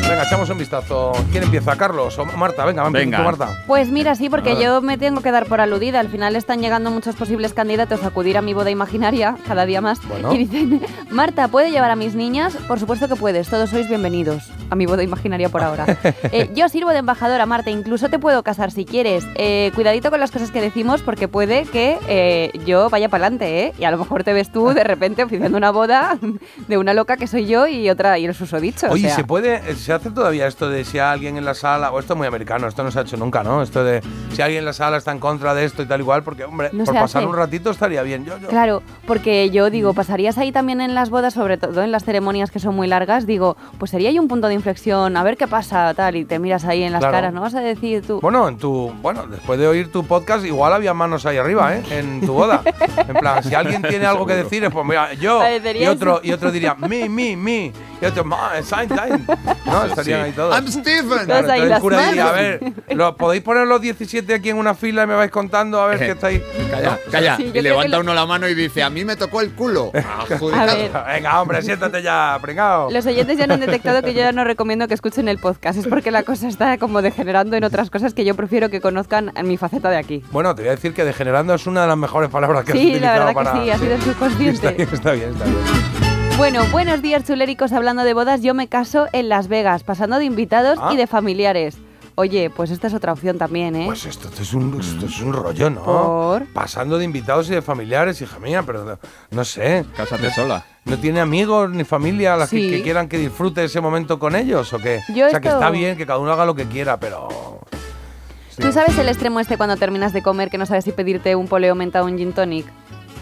Venga, echamos un vistazo. ¿Quién empieza? ¿Carlos o Marta? Venga, Venga. tú, Marta. Pues mira, sí, porque yo me tengo que dar por aludida. Al final están llegando muchos posibles candidatos a acudir a mi boda imaginaria, cada día más. Bueno. Y dicen, Marta, ¿puede llevar a mis niñas? Por supuesto que puedes, todos sois bienvenidos a mi boda imaginaria por ahora. Eh, yo sirvo de embajadora, Marta, incluso te puedo casar si quieres. Eh, cuidadito con las cosas que decimos porque puede que eh, yo vaya para adelante, ¿eh? Y a lo mejor te ves tú de repente oficiando una boda de una loca que soy yo y otra y el susodicho. o Oye, sea. ¿se puede, se hace todavía esto de si alguien en la sala, o esto es muy americano, esto no se ha hecho nunca, ¿no? Esto de si alguien en la sala está en contra de esto y tal igual, porque, hombre, No por pasar hace. un ratito estaría bien. Yo, yo- Claro, porque yo digo, pasarías ahí también en las bodas, sobre todo en las ceremonias que son muy largas, digo, pues sería ahí un punto de inflexión, a ver qué pasa, tal, y te miras ahí en las Claro. caras, ¿no vas a decir tú? Bueno, en tu, bueno, después de oír tu podcast, igual había manos ahí arriba, ¿eh? En tu boda. En plan, si alguien tiene algo que decir, es pues mira, yo. Y otro, y otro diría, me, me, me. Y otro, time. No, estarían Sí. ahí todos. I'm Stephen. Claro, ahí el cura diría, a ver, ¿lo, ¿podéis poner los 17 aquí en una fila y me vais contando a ver qué estáis? Calla, calla. Sí, y levanta uno la mano y dice, a mí me tocó el culo. Ah. A ver. Venga, hombre, siéntate ya, pringao. Los oyentes ya no han detectado que yo ya no recomiendo que escuchen el podcast, es porque la cosa está como degenerando en otras cosas que yo prefiero que conozcan en mi faceta de aquí. Bueno, te voy a decir que degenerando es una de las mejores palabras que has Sí, la verdad para... que sí, ha sido Está subconsciente. bien, está bien, está bien. Bueno, buenos días chuléricos, hablando de bodas, yo me caso en Las Vegas, pasando de invitados Ah. y de familiares. Oye, pues esta es otra opción también, ¿eh? Pues esto, esto es un, esto es un rollo, ¿no? Por. Pasando de invitados y de familiares, hija mía, pero no, no sé. Cásate sola. ¿No tiene amigos ni familia a las que- Sí. que, quieran que disfrute ese momento con ellos o qué? Yo o sea, que está bien que cada uno haga lo que quiera, pero... ¿Tú sabes el extremo este cuando terminas de comer que no sabes si pedirte un poleo menta o un gin tonic?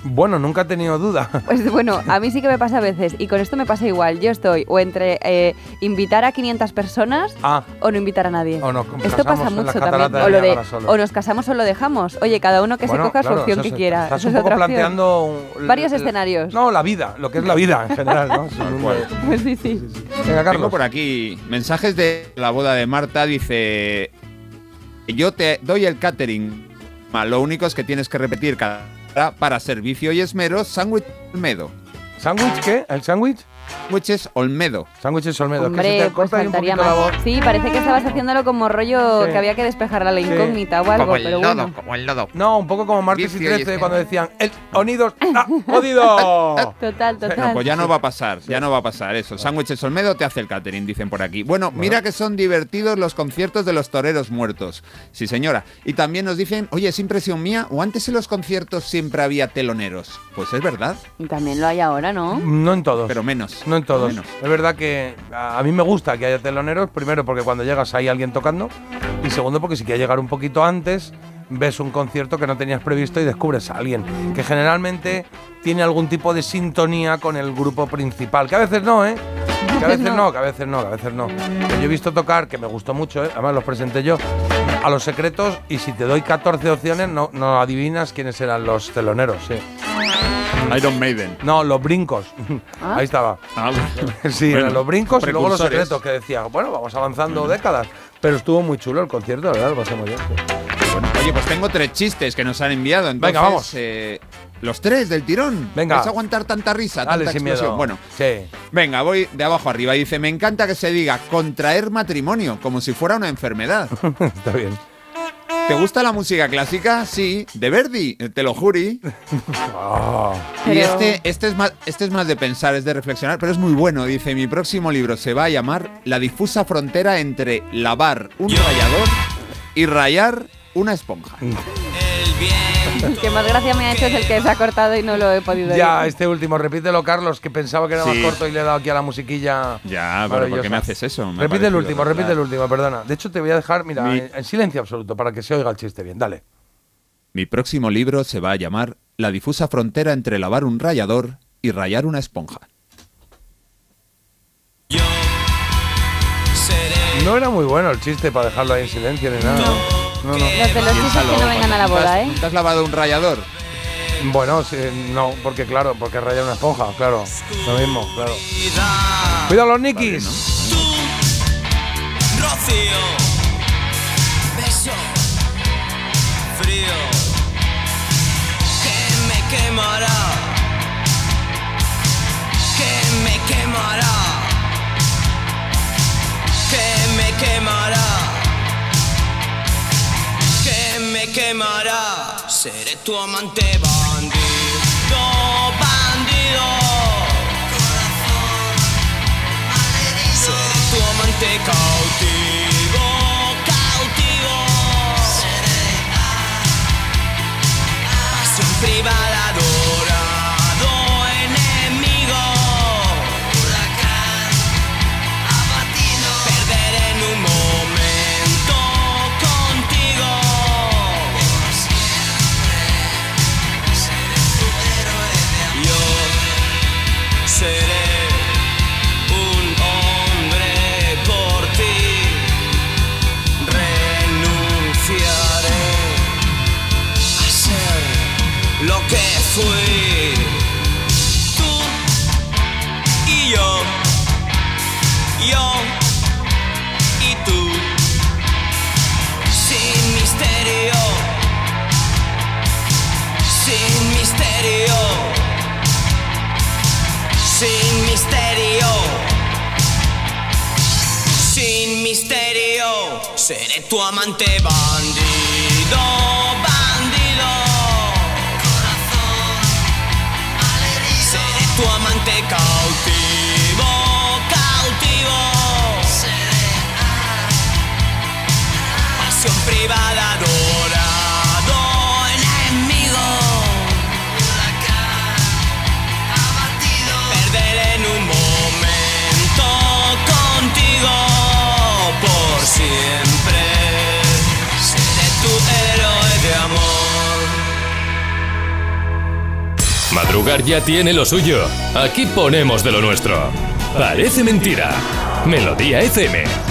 Bueno, nunca he tenido duda. Pues bueno, a mí sí que me pasa a veces y con esto me pasa igual. Yo estoy o entre eh, invitar a 500 personas Ah, o no invitar a nadie. O nos Esto pasa mucho también. O, lo de, o nos casamos o lo dejamos. Oye, cada uno que bueno, se coja claro, su opción eso que es- quiera. Estás Eso un es poco planteando... un- Varios escenarios. No, la vida, lo que es la vida en general, ¿no? Pues sí, sí. Venga, Tengo Carlos. por aquí mensajes de la boda de Marta. Dice, yo te doy el catering. Lo único es que tienes que repetir cada para servicio y esmero, sándwich Olmedo. ¿Sándwich qué? ¿El sándwich? Sándwiches Olmedo. Sándwiches Olmedo. es que se Hombre, te pues faltaría la voz. Sí, parece que estabas haciéndolo como rollo Sí. que había que despejar la Sí. incógnita o algo, pero bueno. como el lodo. No, un poco como martes y Vicio y 13 esmero. cuando decían el Onidos ¡Ah, jodido. Total, No, total. pues ya no va a pasar, ya no va a pasar eso. Sándwiches Olmedo te hace el catering, dicen por aquí. Bueno, mira que son divertidos los conciertos de los toreros muertos. Sí, señora. Y también nos dicen, oye, ¿es impresión mía o antes en los conciertos siempre había teloneros? Pues es verdad, Y también lo hay ahora, ¿no? No en todos. pero menos. No en todos. Es verdad que a mí me gusta que haya teloneros, primero porque cuando llegas hay alguien tocando y segundo porque si quieres llegar un poquito antes ves un concierto que no tenías previsto y descubres a alguien que generalmente tiene algún tipo de sintonía con el grupo principal, que a veces no, ¿eh? Que a veces No. que a veces no, que a veces no. Yo he visto tocar, que me gustó mucho, ¿eh? además los presenté yo, a los secretos y si te doy 14 opciones no, no adivinas quiénes eran los teloneros, sí. Iron Maiden. No, los brincos. Ah. Ahí estaba. Ah, Sí, Bueno, eran los brincos y luego los secretos que decía, bueno, vamos avanzando décadas. Pero estuvo muy chulo el concierto, la verdad, lo pasé muy bien. sí. Bueno, oye, pues tengo tres chistes que nos han enviado. Entonces, Venga, vamos. eh, los tres del tirón. Venga. ¿Vas a aguantar tanta risa, Dale tanta sin explosión? miedo. Bueno, sí. venga, voy de abajo arriba. Dice, me encanta que se diga contraer matrimonio, como si fuera una enfermedad. Está bien. ¿Te gusta la música clásica? Sí, de Verdi, te lo juri. Ah, Y Pero- este, este, es más, este es más de pensar, es de reflexionar, pero es muy bueno. Dice, mi próximo libro se va a llamar La difusa frontera entre lavar un rallador y rayar una esponja. El que más gracia me ha hecho es el que se ha cortado y no lo he podido ya, este último, repítelo, Carlos, que pensaba que era más Sí. corto y le he dado aquí a la musiquilla. Ya, pero ¿por qué me haces eso? Me repite el último, repite el último, perdona. De hecho, te voy a dejar, mira, Mi- en, en silencio absoluto para que se oiga el chiste bien. Dale. Mi próximo libro se va a llamar La difusa frontera entre lavar un rallador y rayar una esponja. No era muy bueno el chiste para dejarlo ahí en silencio ni nada. ¿no? No, no. Los de los que no vengan a la boda, ¿eh? ¿Te has lavado un rallador? Bueno, sí, no, porque claro, porque raya una esponja, claro. Lo mismo, claro. Cuidado los nikis. Rocío, beso, frío, que me quemará, quemará. Seré tu amante bandido, bandido. Seré tu amante cautivo, cautivo. Pasión privada, fui. Tú y yo, yo y tú. Sin misterio, sin misterio, sin misterio, sin misterio. Seré tu amante bandido. Privada, adorado, enemigo. Perderé en un momento contigo por siempre. Seré tu héroe de amor. Madrugar ya tiene lo suyo. Aquí ponemos de lo nuestro. Parece mentira. Melodía FM.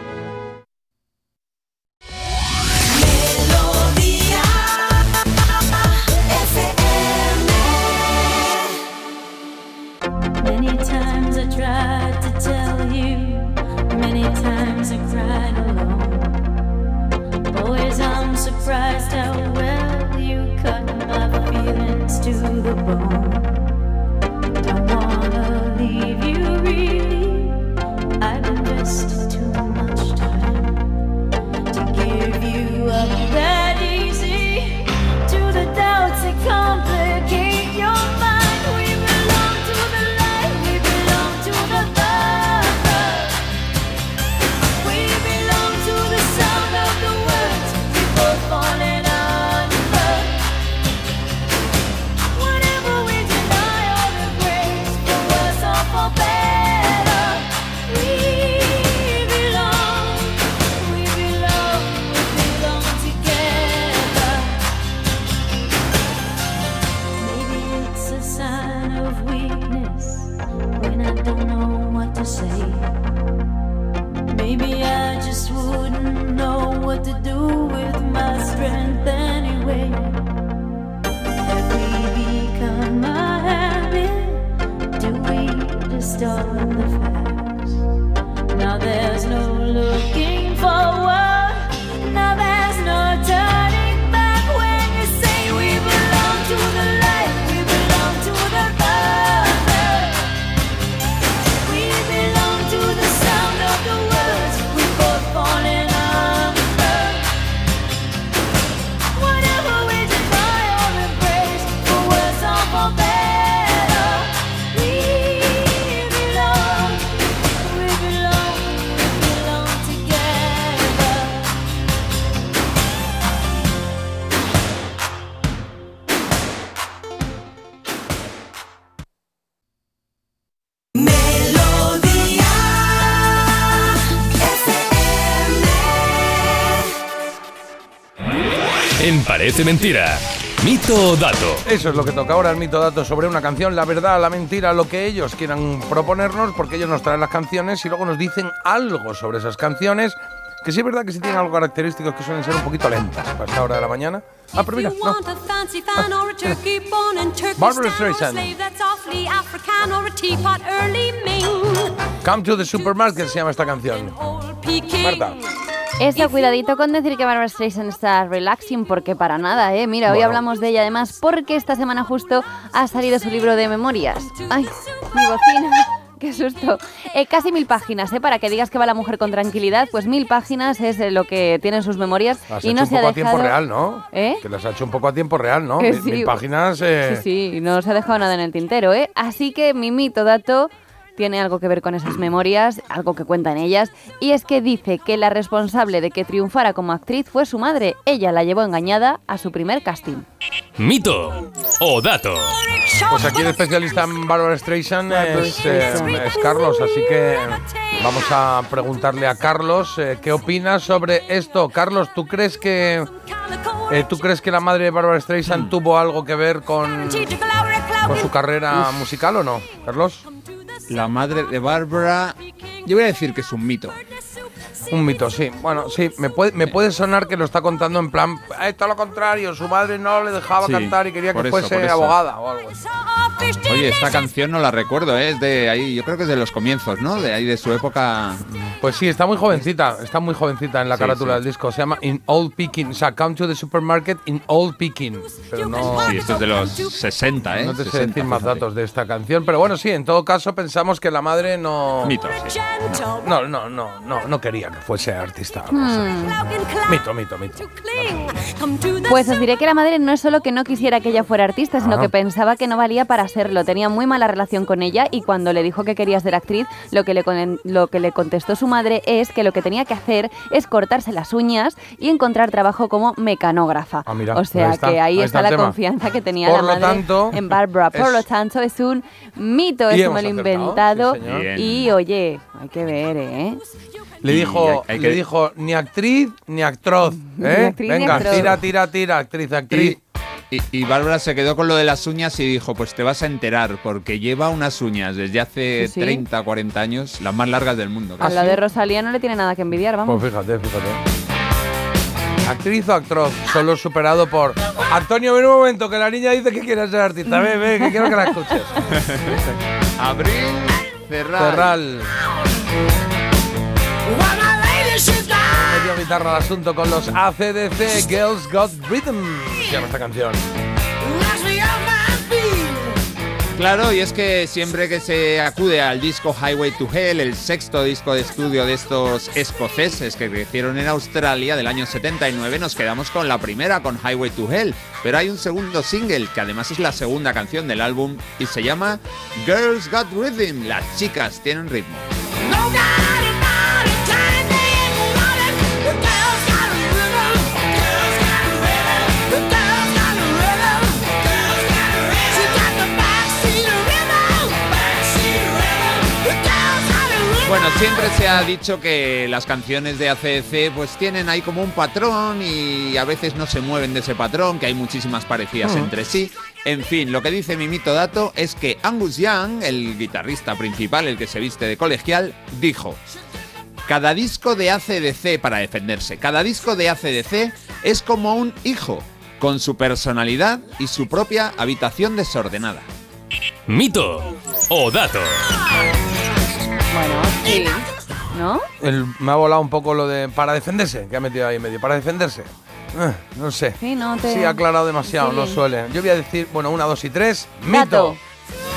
Parece Mentira. Mito o dato. Eso es lo que toca ahora, el mito dato sobre una canción, la verdad, la mentira, lo que ellos quieran proponernos, porque ellos nos traen las canciones y luego nos dicen algo sobre esas canciones, que sí es verdad que sí tienen algo característico que suelen ser un poquito lentas para esta hora de la mañana. Ah, pero mira, no. Barbara Streisand. Come to the Supermarket se llama esta canción. Marta. Eso, cuidadito con decir que Barbara Streisand está relaxing, porque para nada, ¿eh? Mira, hoy hablamos de ella además porque esta semana justo ha salido su libro de memorias. ¡Ay, mi bocina! ¡Qué susto! Eh, casi mil páginas, ¿eh? Para que digas que va la mujer con tranquilidad, pues mil páginas es eh, lo que tienen sus memorias Las y no se ha poco a dejado... tiempo real, ¿no? ¿Eh? Que las ha hecho un poco a tiempo real, ¿no? Que Mil- sí. mil páginas. eh, Sí, sí, no se ha dejado nada en el tintero, ¿eh? Así que mi mito dato tiene algo que ver con esas memorias, algo que cuenta en ellas, y es que dice que la responsable de que triunfara como actriz fue su madre. Ella la llevó engañada a su primer casting. Mito o dato. Pues aquí el especialista en Barbara Streisand es, eh, es Carlos, así que vamos a preguntarle a Carlos eh, qué opina sobre esto. Carlos, ¿tú crees que eh, tú crees que la madre de Barbara Streisand tuvo algo que ver con, con su carrera Uf. musical o no, Carlos? La madre de Bárbara, yo voy a decir que es un mito. Un mito, sí. Bueno, sí, me puede, me puede sonar que lo está contando en plan, "Eh, todo lo contrario, su madre no le dejaba Sí, cantar y quería que eso, fuese abogada o algo. Oye, esta canción no la recuerdo, ¿eh? es de ahí, yo creo que es de los comienzos, ¿no? De ahí de su época. Pues sí, está muy jovencita, está muy jovencita en la Sí, carátula sí. del disco. Se llama In Old Peking, o sea, Come to the Supermarket in Old Peking. Pero no, Sí, esto es de los 60, ¿eh? no te sé 60, decir más datos de esta canción. Pero bueno, sí, en todo caso pensamos que la madre no... Mito, sí. No, no, no, no, no quería que fuese artista. Hmm. Mito, mito, mito. Pues os diré que la madre no es solo que no quisiera que ella fuera artista, sino Ah. que pensaba que no valía para serlo. Tenía muy mala relación con ella y cuando le dijo que quería ser actriz, lo que le, con- lo que le contestó su madre es que lo que tenía que hacer es cortarse las uñas y encontrar trabajo como mecanógrafa. Ah, mira, o sea ahí está, que ahí, ahí está, la tema. confianza que tenía Por la madre tanto, en Barbara. Por es- lo tanto, es un mito, me hemos lo inventado. sí, y oye, hay que ver, ¿eh? Le dijo, hay- hay le que- dijo ni actriz ni actroz. Ni ¿eh? actriz ni Venga, actroz. tira, tira, tira, actriz, actriz. Y, y, y Bárbara se quedó con lo de las uñas y dijo, pues te vas a enterar, porque lleva unas uñas desde hace Sí, sí. 30, 40 años, las más largas del mundo. A la de Rosalía no le tiene nada que envidiar, vamos. Pues fíjate, fíjate. Actriz o actroz, solo superado por. Antonio, ven un momento, que la niña dice que quiere ser artista. Ven, ven, que quiero que la escuches. Abril Cerral. Cerral. Guitarra al asunto con los ACDC, Girls Got Rhythm. Se llama esta canción. Claro, y es que siempre que se acude al disco Highway to Hell, el sexto disco de estudio de estos escoceses que crecieron en Australia del año 79, nos quedamos con la primera, con Highway to Hell. Pero hay un segundo single, que además es la segunda canción del álbum, y se llama Girls Got Rhythm. Las chicas tienen ritmo. Bueno, siempre se ha dicho que las canciones de ACDC pues tienen ahí como un patrón y a veces no se mueven de ese patrón, que hay muchísimas parecidas Mm. entre sí. En fin, lo que dice mi mito dato es que Angus Young, el guitarrista principal, el que se viste de colegial, dijo: Cada disco de ACDC para defenderse, cada disco de ACDC es como un hijo, con su personalidad y su propia habitación desordenada. Mito o dato. Bueno, sí. ¿No? El- me ha volado un poco lo de para defenderse, que ha metido ahí en medio. Para defenderse. Eh, no sé. Sí, no te... Sí, ha aclarado demasiado, Sí. no suele. Yo voy a decir, bueno, una, dos y tres. Mito. Dato.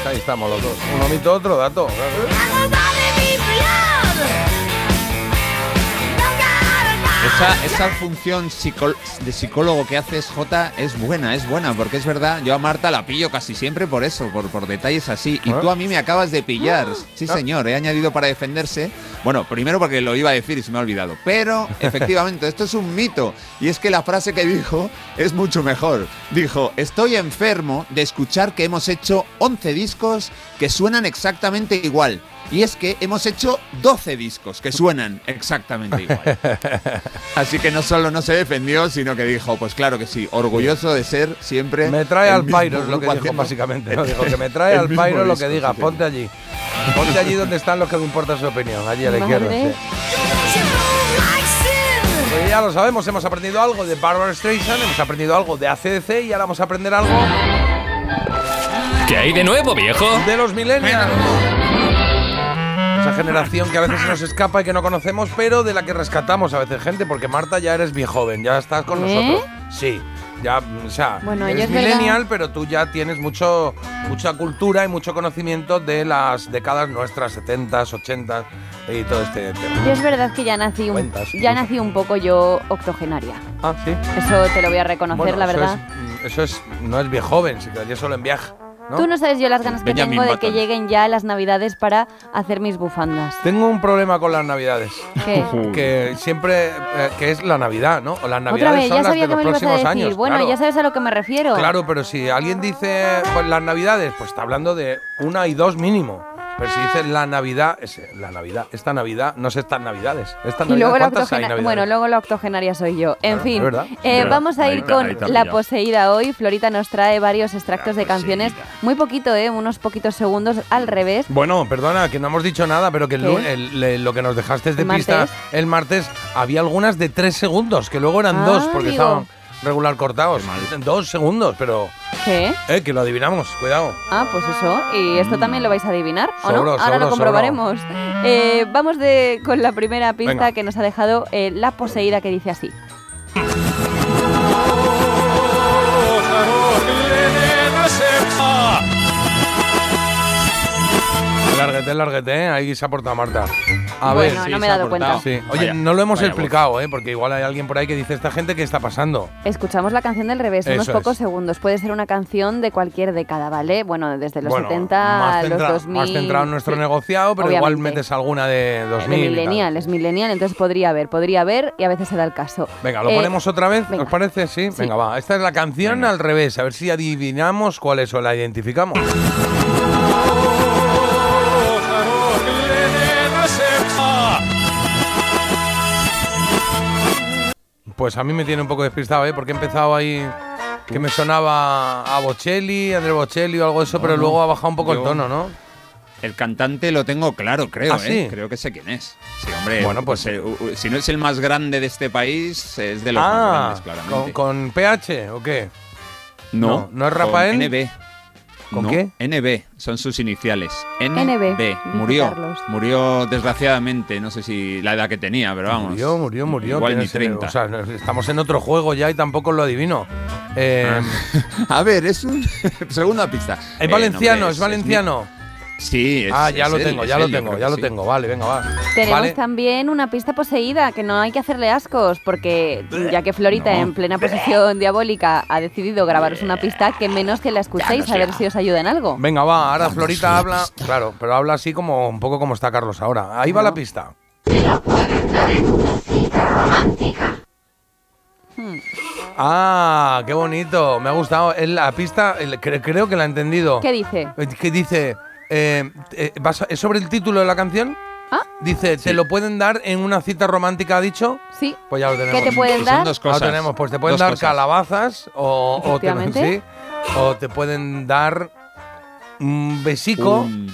Ahí estamos los dos. Uno mito, otro dato. Esa, esa función de psicólogo que haces, J, es buena, es buena, porque es verdad, yo a Marta la pillo casi siempre por eso, por, por detalles así, y ¿Ah? tú a mí me acabas de pillar. Sí, Ah. señor, he añadido para defenderse. Bueno, primero porque lo iba a decir y se me ha olvidado, pero efectivamente, esto es un mito, y es que la frase que dijo es mucho mejor. Dijo, estoy enfermo de escuchar que hemos hecho 11 discos que suenan exactamente igual. Y es que hemos hecho 12 discos que suenan exactamente igual. Así que no solo no se defendió, sino que dijo, pues claro que sí, orgulloso de ser siempre. Me trae al Pyro, lo que dijo básicamente. ¿no? Dijo que me trae al Pyro lo que diga, sí, ponte allí. Ponte allí donde están los que me importa su opinión, allí a la izquierda. Pues ya lo sabemos, hemos aprendido algo de Barbara Streisand, hemos aprendido algo de ACDC y ahora vamos a aprender algo ¿Qué hay de nuevo, viejo? de los millennials. Esa generación que a veces se nos escapa y que no conocemos, pero de la que rescatamos a veces gente, porque Marta ya eres bien joven, ya estás con ¿Eh? nosotros. Sí, ya, o sea, Bueno, eres millennial, pero tú ya tienes mucho, mucha cultura y mucho conocimiento de las décadas nuestras, 70s, 80s y todo este tema. Yo es verdad que ya nací un, Cuentas, ya nací un poco yo octogenaria. Ah, sí. Eso te lo voy a reconocer, Bueno, la eso verdad. es- eso es, no es bien joven, se quedaría solo en viaje. ¿No? Tú no sabes yo las ganas que Benjamin tengo de que lleguen ya las navidades para hacer mis bufandas. Tengo un problema con las navidades. ¿Qué? Que siempre, eh, que es la Navidad, ¿no? O las Otra navidades vez, son ya las sabía de que los me lo ibas a próximos decir. años. bueno, claro. ya sabes a lo que me refiero. Claro, pero si alguien dice pues, las navidades, pues está hablando de una y dos mínimo. Pero si dice la Navidad, es la Navidad, esta Navidad, no sé estas Navidades. Esta Y Navidad, luego la ¿cuántas hay octogena- Navidades? bueno, luego la octogenaria soy yo. En Claro, fin, verdad. eh, verdad. vamos a ir con la poseída hoy. Florita nos trae varios extractos de canciones, muy poquito, ¿eh? unos poquitos segundos al revés. Bueno, perdona, que no hemos dicho nada, pero que lo que nos dejaste de ¿El pista martes? el martes, había algunas de tres segundos, que luego eran Ah, dos, porque estaban regular cortados. Dos segundos, pero ¿Qué? eh, que lo adivinamos, cuidado. Ah, pues eso. ¿Y esto también lo vais a adivinar o no? Ahora lo comprobaremos. Eh, vamos de, con la primera pista Venga. que nos ha dejado eh, la poseída que dice así. Lárguete, lárguete, ahí se ha portado Marta. A Bueno, ver. no me he dado cuenta. Sí. Oye, Vaya, no lo hemos explicado, ¿eh? porque igual hay alguien por ahí que dice esta gente qué está pasando. Escuchamos la canción del revés, unos pocos es. segundos. Puede ser una canción de cualquier década, ¿vale? Bueno, desde los Bueno, 70 más a los centra- 2000. Más centrado en nuestro sí. negociado, pero igual metes alguna de 2000. de millennial, es millennial, entonces podría haber, podría haber y a veces se da el caso. Venga, ¿lo Eh, ponemos otra vez? venga. ¿Os parece? ¿Sí? Sí. Venga, va. Esta es la canción al revés. A ver si adivinamos cuál es o la identificamos. Pues a mí me tiene un poco despistado, ¿eh? Porque he empezado ahí que me sonaba a Bocelli, André Bocelli o algo de eso, pero no. luego ha bajado un poco el tono, ¿no? El cantante lo tengo claro, creo, ¿Ah, sí? ¿eh? Creo que sé quién es. Sí, hombre. Bueno, pues- eh, si no es el más grande de este país, es de los más Ah, grandes, claramente. ¿con, con PH o qué? no, no, ¿no es Rafael? NB. ¿Con No, qué? NB, son sus iniciales. NB, Murió. Carlos. Murió desgraciadamente, no sé si la edad que tenía, pero vamos. Murió, murió, murió. Igual ni ese- 30. O sea, estamos en otro juego ya y tampoco lo adivino. Eh, A ver, es un. Segunda pista. es Eh, valenciano, no, hombre, es valenciano. Sí, es. ah, ya es lo él, tengo, ya lo él, tengo, ya lo sí. tengo. Vale, venga, va. Tenemos Vale. también una pista poseída, que no hay que hacerle ascos, porque ya que Florita No. en plena posición diabólica ha decidido grabaros una pista, que menos que la escuchéis, a ver si os ayuda en algo. Venga, va, ahora Florita habla. Claro, pero habla así como un poco como está Carlos ahora. Ahí va la pista. Hmm. Ah, qué bonito. Me ha gustado. La pista, el- creo que la he entendido. ¿Qué dice? ¿Qué dice? Eh, eh, vas- ¿Es sobre el título de la canción? Ah. Dice, ¿te lo pueden dar en una cita romántica, ha dicho? Sí. Pues ya lo tenemos. ¿Qué te pueden Son dar? dos Ya lo cosas. tenemos, pues te pueden Dos dar cosas. calabazas o, o te, Efectivamente. sí, o te pueden dar un besico Un-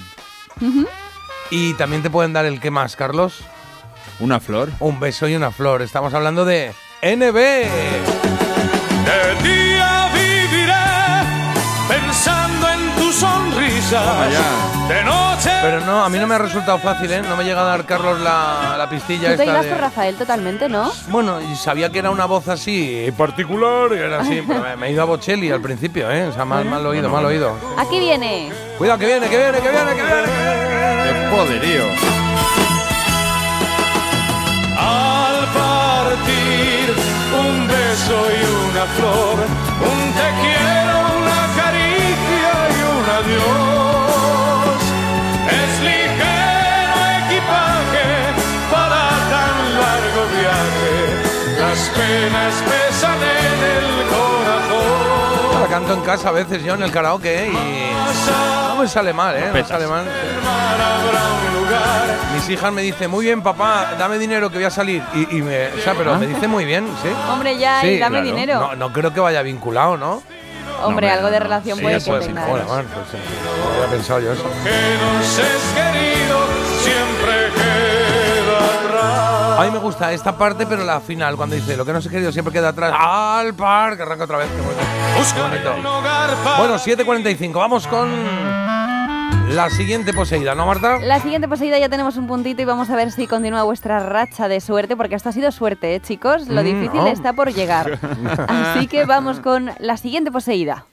Ujú. y también te pueden dar el qué más, Carlos? una flor. Un beso y una flor. Estamos hablando de NB. De día sonrisa. De noche. Pero no, a mí no me ha resultado fácil, ¿eh? No me llega a dar Carlos la, la pistilla Tú te esta ibas de- por Rafael totalmente, ¿no? Bueno, y sabía que era una voz así particular, que era así, pero me he ido a Bocelli al principio, ¿eh? O sea, mal, mal oído, mal oído. Aquí viene. Cuidado, que viene, que viene, que viene, que viene. ¡Qué poderío! Al partir un beso y una flor, un te quiero, canto en casa a veces yo en el karaoke ¿eh? y no me sale mal, ¿eh? No sale mal. Mis hijas me dicen, muy bien, papá, dame dinero que voy a salir. Y, y me, o sea, pero ¿Ah? me dice muy bien, ¿sí? Hombre, ya, Sí, y dame claro. dinero. No, no creo que vaya vinculado, ¿no? Hombre, No, algo no, de relación Sí, puede eso que es, tenga. joder, man, pues, no había pensado yo eso. Que nos es querido siempre. A mí me gusta esta parte, pero la final, cuando dice lo que no se querido siempre queda atrás. ¡Al par! Que arranca otra vez. Qué bonito. Bueno, 7.45. Vamos con la siguiente poseída, ¿no, Marta? La siguiente poseída ya tenemos un puntito y vamos a ver si continúa vuestra racha de suerte, porque esto ha sido suerte, ¿eh, chicos? Lo Mm, difícil oh. está por llegar. Así que vamos con la siguiente poseída.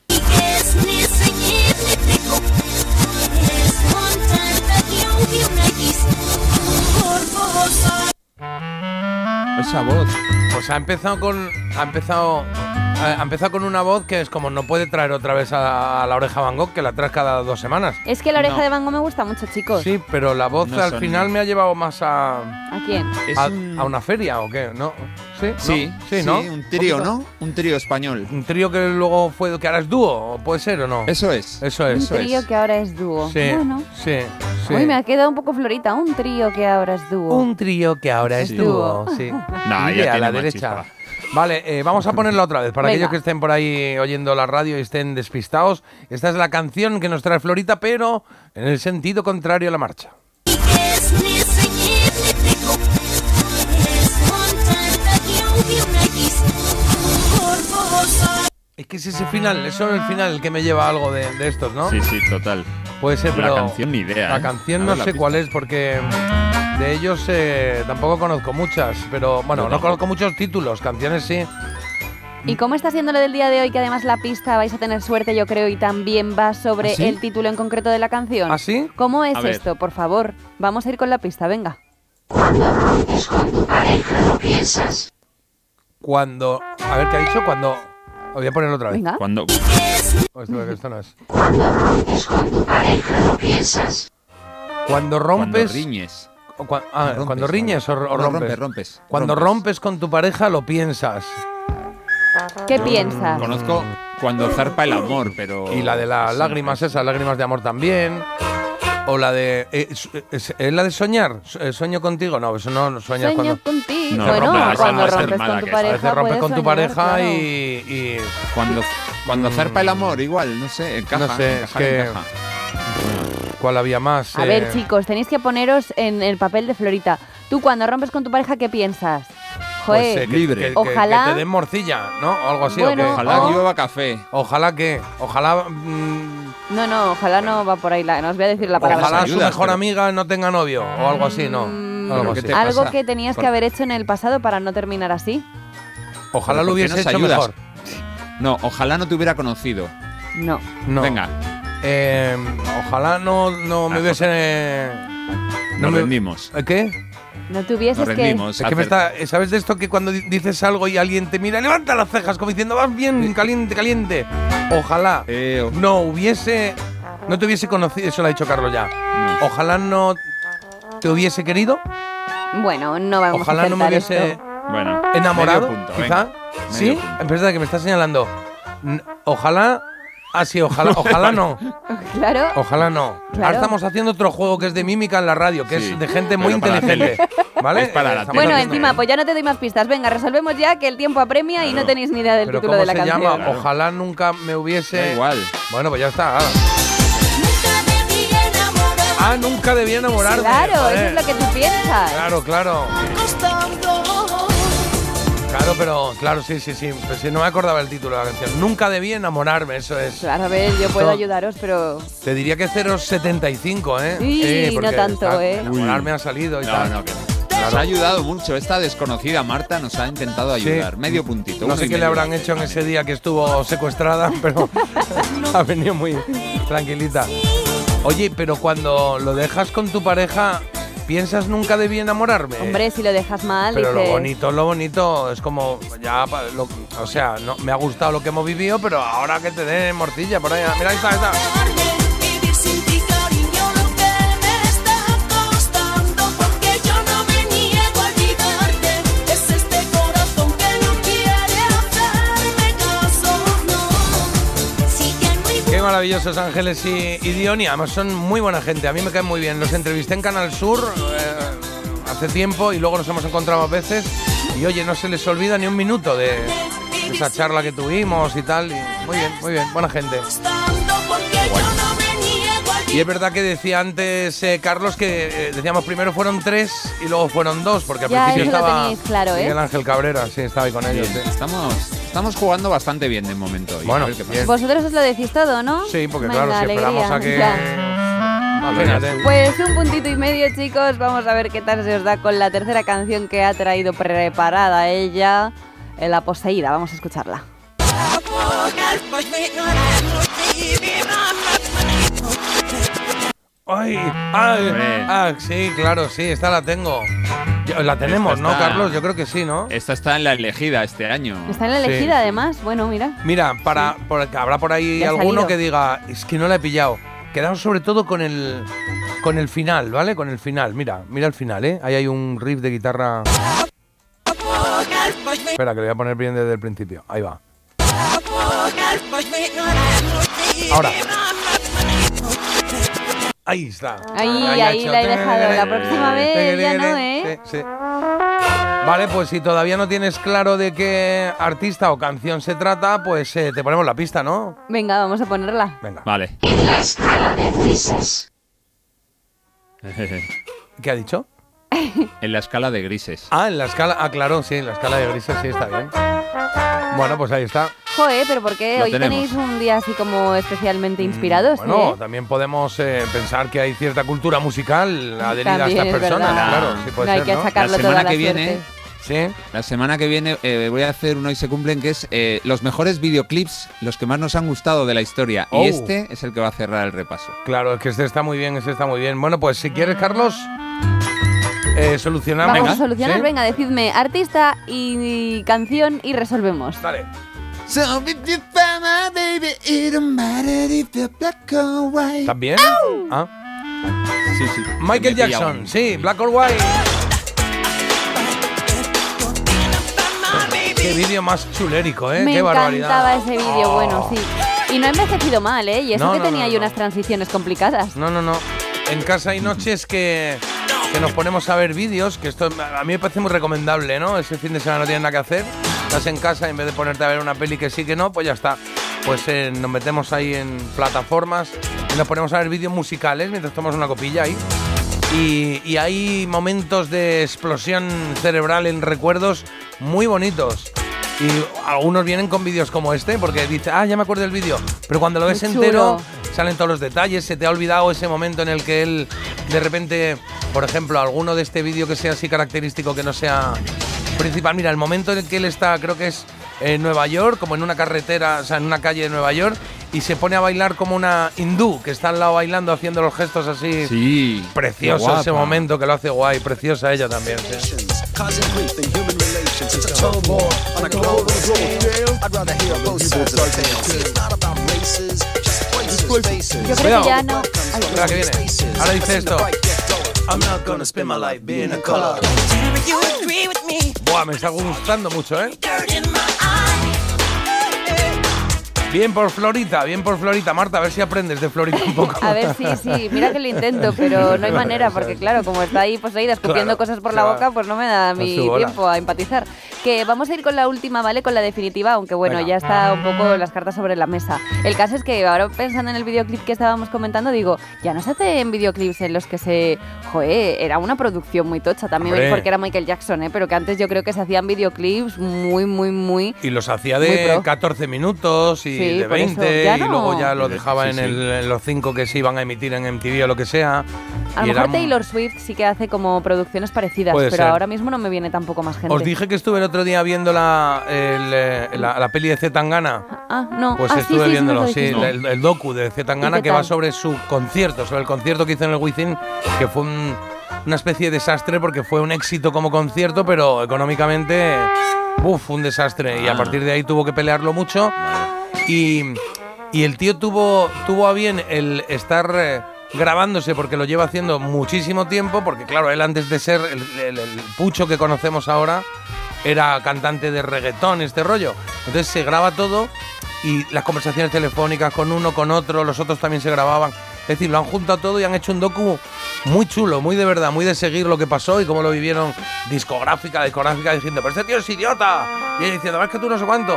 Esa voz. Pues ha empezado con. Ha empezado. Ha empezado con una voz que es como no puede traer otra vez a, a la oreja Van Gogh, que la traes cada dos semanas. Es que la oreja No. de Van Gogh me gusta mucho, chicos. Sí, pero la voz No al final me ha llevado más a. ¿A quién? A, un- a una feria o qué? ¿No? ¿Sí? ¿No? Sí, sí, ¿no? un trío. ¿no? Un trío español. Un trío que luego fue. que ahora es dúo, ¿o ¿puede ser o no? Eso es. Eso Un es. Eso trío es. que ahora es dúo. Sí, Bueno. sí, sí. Uy, me ha quedado un poco florita. Un trío que ahora es dúo. Un trío que ahora es Sí. dúo, sí. No, Y ya a tiene la más derecha. chispa. Vale, eh, vamos a ponerla otra vez. Para Venga. aquellos que estén por ahí oyendo la radio y estén despistados, esta es la canción que nos trae Florita, pero en el sentido contrario a la marcha. Es que es ese final, eso es el final el que me lleva a algo de, de estos, ¿no? Sí, sí, total. Puede ser, pero. La canción ni idea. La ¿eh? canción no sé pista. cuál es porque de ellos eh, tampoco conozco muchas, pero bueno, no conozco muchos títulos, canciones sí. ¿Y cómo está siendo lo del día de hoy? Que además la pista vais a tener suerte, yo creo, y también va sobre ¿Ah, sí? el título en concreto de la canción. ¿Ah, sí? ¿Cómo es A ver. esto? Por favor, vamos a ir con la pista, venga. Cuando. A ver, ¿qué ha dicho? Cuando. Voy a ponerlo otra vez. Venga. Cuando. Oh, esto, esto no es. Cuando Cuando rompes. riñes. Cua- ah, Rompes, cuando riñes o, o No, rompes. rompes, rompes. Cuando rompes con tu pareja lo piensas. ¿Qué piensas? Conozco cuando zarpa el amor, pero. Y la de las Sí, lágrimas, esas, lágrimas de amor también. O la de. eh, ¿Es, es- es la de soñar? Eh, ¿Sueño contigo? No, eso no, no sueñas Sueño cuando. contigo. No, bueno, rompe, cuando ser rompes mala con tu que esa. A pareja. veces rompes con tu soñar, pareja claro. y, y- Cuando, cuando Mm. zarpa el amor, igual, no sé, encaja. No sé, es encajar, que- encaja. ¿Cuál había más? A Eh, ver, chicos, tenéis que poneros en el papel de Florita. Tú cuando rompes con tu pareja, ¿qué piensas? pues, Joder, eh, que- libre. que- que- Ojalá- Que te den morcilla, ¿no? O algo así. ¿o Bueno, qué? Ojalá Oh. llueva café. Ojalá que. Ojalá. mm, no, no, ojalá no va por ahí. La, no os voy a decir la palabra. ojalá su mejor pero- amiga no tenga novio. O algo así, ¿no. Mm, Algo ¿Pero qué así. te Algo que tenías que Por- haber hecho en el pasado para no terminar así. Ojalá ¿Pero lo hubiese hecho ayudas? mejor. No, ojalá no te hubiera conocido. No. No. Venga, Eh, ojalá no, no me Ah, hubiese. eh, no nos me- rendimos. ¿Eh, ¿Qué? No tuvieses Nos que. rendimos. Es que me está, ¿Sabes de esto que cuando di- dices algo y alguien te mira, levanta las cejas como diciendo, vas bien, caliente, caliente? Ojalá Eh, o- no hubiese. No te hubiese conocido, eso lo ha dicho Carlos ya. no. Ojalá no te hubiese querido. Bueno, no vamos Ojalá a no me hubiese esto. Bueno, enamorado, medio punto, quizá. venga. ¿Sí? Punto. En verdad que me estás señalando. N- Ojalá. Ah, sí, ojalá, ojalá no. Claro. Ojalá no. Claro. Ahora estamos haciendo otro juego que es de mímica en la radio, que Sí, es de gente muy inteligente. ¿Vale? Es para la estamos Bueno, encima, pues ya no te doy más pistas. Venga, resolvemos ya que el tiempo apremia y no tenéis ni idea del Pero título ¿cómo de la se canción. llama? Claro. Ojalá nunca me hubiese. Da igual. Bueno, pues ya está. ala. Ah, nunca debí enamorarme. Claro, eso es lo que tú piensas. Claro, claro. Claro, pero claro, sí, sí, sí. Pues sí, no me acordaba el título de la canción. Nunca debí enamorarme, eso es. Claro, a ver, yo puedo No. ayudaros, pero. Te diría que 0,75, ¿eh? Sí, no porque tanto, está- ¿eh? Enamorarme ha salido y No, tal. no, que no. Nos ha ayudado mucho. Esta desconocida Marta nos ha intentado Sí. ayudar. Medio puntito. No uno sé y qué le medio. habrán hecho en ese día que estuvo secuestrada, pero ha venido muy tranquilita. Oye, pero cuando lo dejas con tu pareja, ¿piensas nunca debí enamorarme? Hombre, si lo dejas mal, pero lo bonito, lo bonito es como ya, lo- o sea, no, me ha gustado lo que hemos vivido, pero ahora que te den morcilla por ahí, mira ahí está, ahí está. Maravillosos Ángeles y, y Dion y además son muy buena gente. A mí me caen muy bien. Los entrevisté en Canal Sur eh, hace tiempo y luego nos hemos encontrado a veces. Y oye, no se les olvida ni un minuto de, de esa charla que tuvimos y tal. y muy bien, muy bien. Buena gente. Y es verdad que decía antes eh, Carlos que eh, decíamos primero fueron tres y luego fueron dos, porque al Ya, principio estaba claro, ¿eh? Miguel Ángel Cabrera, sí, estaba ahí con ellos. Sí. Estamos, estamos jugando bastante bien de momento. y Bueno, bien. Vosotros os lo decís todo, ¿no? Sí, porque claro, si esperamos a que. ya. Imagínate. Pues un puntito y medio, chicos. Vamos a ver qué tal se os da con la tercera canción que ha traído preparada ella, eh, La Poseída. Vamos a escucharla. Ay, ay, ah, sí, claro, sí, esta la tengo. Yo- La tenemos, Esta ¿no, está- Carlos? Yo creo que sí, ¿no? Esta está en la elegida este año. Está en la Sí. elegida, además. Bueno, mira. Mira, para, porque habrá por ahí Ya ha alguno salido. que diga, es que no la he pillado. Quedamos sobre todo con el con el final, ¿vale? Con el final. Mira, mira el final, ¿eh? Ahí hay un riff de guitarra. Espera, que lo voy a poner bien desde el principio. Ahí va. Ahora. Ahí está. Ahí, ahí la he dejado. La próxima vez ya no, ¿eh? Sí, sí. Vale, pues si todavía no tienes claro de qué artista o canción se trata, pues eh, te ponemos la pista, ¿no? Venga, vamos a ponerla. Venga. Vale. ¿Qué ha dicho? en la escala de grises. Ah, en la escala. Ah, claro, sí, en la escala de grises sí está bien. Bueno, pues ahí está. Joder, pero ¿por qué Lo hoy tenemos. tenéis un día así como especialmente inspirados? Bueno, eh? también podemos eh, pensar que hay cierta cultura musical adherida También a es estas personas, verdad. claro, sí puede No hay ser, que ¿no? sacarlo la toda semana la que viene, suerte. Sí. la semana que viene eh, voy a hacer uno y se cumplen que es eh, los mejores videoclips, los que más nos han gustado de la historia. Oh. Y este es el que va a cerrar el repaso. Claro, es que este está muy bien, este está muy bien. Bueno, pues si quieres, Carlos, eh, solucionamos. Vamos a solucionar. ¿Sí? Venga, decidme artista y canción y resolvemos. Dale. So if you find my baby, it don't matter if you're black or white. ¿También? Ah. Sí, sí. Michael Jackson, un- sí, Black or White. Qué vídeo más chulérico, ¿eh? Me Qué barbaridad. encantaba ese vídeo, Oh. bueno, sí. Y no he envejecido mal, ¿eh? Y eso No, que no, tenía no, ahí no. unas transiciones complicadas. No, no, no. En casa hay noches que, que nos ponemos a ver vídeos, que esto a mí me parece muy recomendable, ¿no? Ese fin de semana no tienes nada que hacer, estás en casa y en vez de ponerte a ver una peli que sí que no, pues ya está. Pues eh, nos metemos ahí en plataformas y nos ponemos a ver vídeos musicales mientras tomamos una copilla ahí. Y, y hay momentos de explosión cerebral en recuerdos muy bonitos. Y algunos vienen con vídeos como este, porque dice, ah, ya me acuerdo del vídeo. Pero cuando lo ves entero, salen todos los detalles, se te ha olvidado ese momento en el que él, de repente, por ejemplo, alguno de este vídeo que sea así característico, que no sea principal. Mira, el momento en el que él está, creo que es en Nueva York, como en una carretera, o sea, en una calle de Nueva York, y se pone a bailar como una hindú, que está al lado bailando, haciendo los gestos así. Sí. Precioso ese momento que lo hace guay, preciosa ella también. sí. Yo creo que ya no. Ay, Espera, que viene. Ahora dice esto. I'm not gonna spend my life being a color. Buah, me está gustando mucho, ¿eh? Bien por Florita, bien por Florita. Marta, a ver si aprendes de Florita un poco. A ver, sí, sí, mira que lo intento, pero no hay manera, porque claro, como está ahí poseída escupiendo Claro, cosas por la boca, pues no me da a mi tiempo a empatizar. Que vamos a ir con la última, ¿vale? Con la definitiva, aunque bueno, Venga. ya está un poco las cartas sobre la mesa. El caso es que ahora pensando en el videoclip que estábamos comentando, digo, ya no se hacen videoclips en los que se... Joder, era una producción muy tocha también, Hombre. porque era Michael Jackson, ¿eh? Pero que antes yo creo que se hacían videoclips muy, muy, muy... Y los hacía de pro. 14 minutos y Sí, de por eso. 20 Ya y no. luego ya lo dejaba Sí, en, el- en los 5 que se iban a emitir en MTV o lo que sea. A lo Y mejor era- Taylor Swift sí que hace como producciones parecidas, Puede pero ser. ahora mismo no me viene tampoco más gente. Os dije que estuve el otro día viendo la, el, eh, la, la peli de Z Tangana. Ah, no. Pues ah, estuve sí, viéndolo, lo sí, el, el docu de Z Tangana qué que va sobre su concierto, sobre el concierto que hizo en el Wizzing, que fue un- una especie de desastre porque fue un éxito como concierto, pero económicamente, uff, un desastre. Y a Ah. partir de ahí tuvo que pelearlo mucho. Y, el tío tuvo, tuvo a bien el estar eh, grabándose porque lo lleva haciendo muchísimo tiempo, porque claro, él antes de ser el pucho que conocemos ahora, era cantante de reggaetón, este rollo. Entonces se graba todo y las conversaciones telefónicas con uno, con otro, los otros también se grababan. Es decir, lo han juntado todo y han hecho un docu muy chulo, muy de verdad, muy de seguir lo que pasó y cómo lo vivieron discográfica, discográfica, diciendo, pero este tío es idiota. Y él diciendo, es que tú no sé cuánto.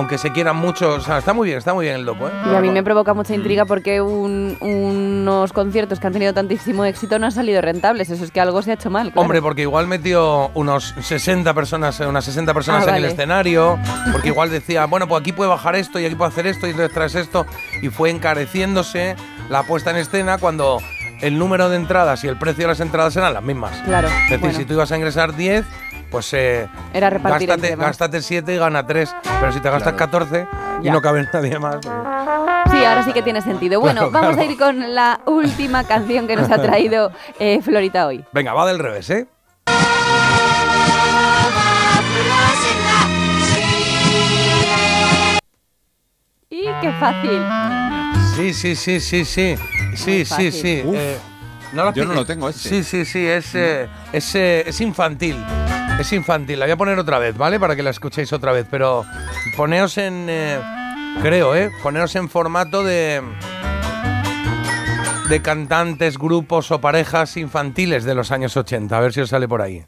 Aunque se quieran mucho, o sea, está muy bien, está muy bien el docu, ¿eh? Y a mí me provoca mucha intriga porque un- unos conciertos que han tenido tantísimo éxito no han salido rentables. Eso es que algo se ha hecho mal. claro. Hombre, porque igual metió unos 60 personas, unas 60 personas Ah, en el escenario, porque igual decía, bueno, pues aquí puede bajar esto y aquí puede hacer esto y entonces traes esto, y fue encareciéndose la puesta en escena cuando el número de entradas y el precio de las entradas eran las mismas. Claro, Es decir, bueno. si tú ibas a ingresar 10, pues eh, Era repartir gástate, gástate 7 y gana 3, pero si te gastas 14 y Ya. no cabe nadie más. pues- Sí, ahora sí que tiene sentido. Bueno, Claro, vamos claro. a ir con la última canción que nos ha traído eh, Florita hoy. Venga, va del revés, ¿eh? ¡Y qué fácil! Sí, sí, sí, sí, sí. Sí, sí, sí. Uf. Eh, no lo Yo no lo tengo ese. Sí, sí, sí, es, eh, es, eh, es infantil. Es infantil. La voy a poner otra vez, ¿vale? Para que la escuchéis otra vez. Pero poneos en. eh, creo, ¿eh? Poneos en formato de. de cantantes, grupos o parejas infantiles de los años 80. A ver si os sale por ahí.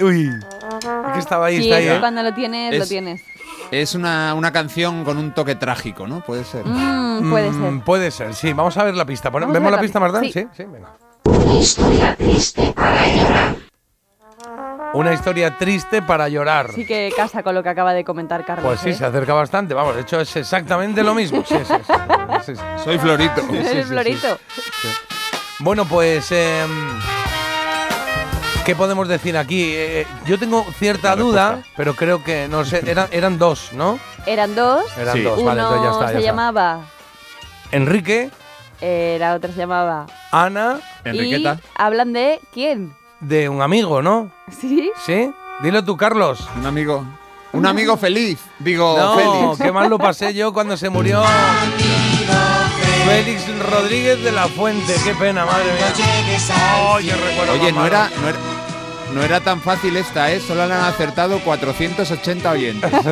Uy. Es que estaba ahí, Sí, está ahí. eso ¿eh? cuando lo tienes, lo Es- tienes. Es una, una canción con un toque trágico, ¿no? Puede ser. Mm, puede Mm, ser. Puede ser, sí. Vamos a ver la pista. Vamos ¿Vemos la la pista, pista. Marta? Sí. sí, venga. Una historia triste para llorar. Una historia triste para llorar. Sí que casa con lo que acaba de comentar Carlos. Pues sí, ¿eh? se acerca bastante. Vamos, de hecho es exactamente lo mismo. Sí, sí, sí. Sí, sí. Soy Florito. Sí, sí, sí, sí. Florito. Bueno, pues. em, ¿Qué podemos decir aquí? Eh, yo tengo cierta La duda, respuesta. pero creo que, no sé, eran, eran dos, ¿no? Eran dos. Eran Sí. dos, Uno vale, entonces ya está. se ya está. llamaba. Enrique, eh, la otra se llamaba. Ana, Enriqueta. Y hablan de quién. de un amigo, ¿no? ¿Sí? ¿Sí? Dilo tú, Carlos. Un amigo. Un amigo feliz. Digo, No, Félix. qué mal lo pasé yo cuando se murió Félix Rodríguez de la Fuente. Qué pena, madre mía. Recuerdo Oye, no era, no, era, no era tan fácil esta, ¿eh? Solo le han acertado 480 oyentes.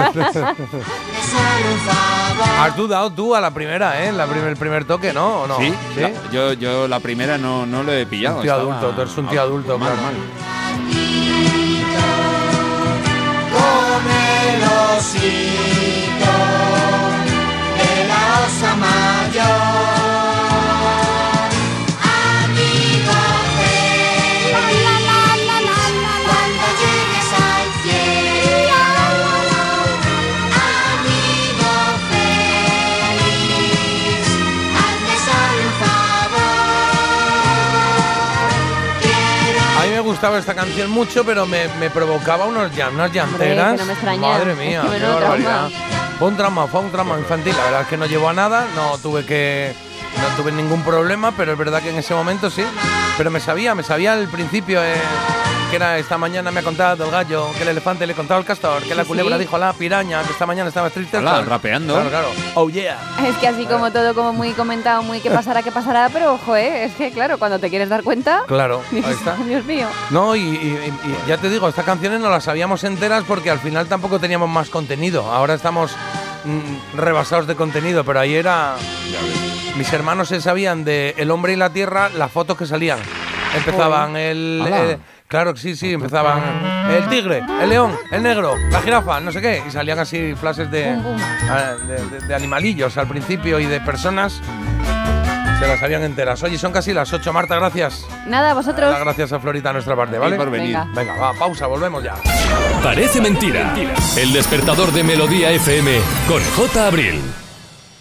Has dudado tú a la primera, ¿eh? La prim- el primer toque, ¿no? ¿O no? Sí, la- yo, yo la primera no, no lo he pillado. Un tío estaba- adulto, tú eres un tío adulto, mal, claro. mal. Con el osito de mayor. Amigo feliz, cuando llegues al cielo. Amigo feliz, hazme solo un favor. Quiero A mí me gustaba esta canción mucho, pero me, me provocaba unos llan- unas llanteras. que no me extraña. Madre Es mía, que qué menudo barbaridad. trauma. Fue un trauma, fue un trauma infantil. La verdad es que no llevó a nada, no tuve que. No tuve ningún problema, pero es verdad que en ese momento sí. Pero me sabía, me sabía al principio eh, que era esta mañana me ha contado el gallo, que el elefante le contaba al castor, que la culebra sí. dijo a la piraña, que esta mañana estaba triste. Hola, rapeando. Claro, claro. Oh yeah. Es que así como todo, como muy comentado, muy que pasará, que pasará, pero ojo, ¿eh? es que claro, cuando te quieres dar cuenta, Claro, ahí está. Dios mío. No, y, y- y ya te digo, estas canciones no las sabíamos enteras porque al final tampoco teníamos más contenido. Ahora estamos mm, rebasados de contenido, pero ahí era. Mis hermanos se sabían de El hombre y la tierra las fotos que salían. Empezaban el. Eh, claro que sí, sí, empezaban el tigre, el león, el negro, la jirafa, no sé qué. Y salían así flashes de, ah, de, de- de animalillos al principio y de personas. Se las sabían enteras. Oye, son casi las 8, Marta, gracias. Nada, vosotros. Gracias a Florita a nuestra parte, ¿vale? por venir. Venga. Venga, va, pausa, volvemos ya. Parece mentira. El despertador de Melodía FM con J. Abril.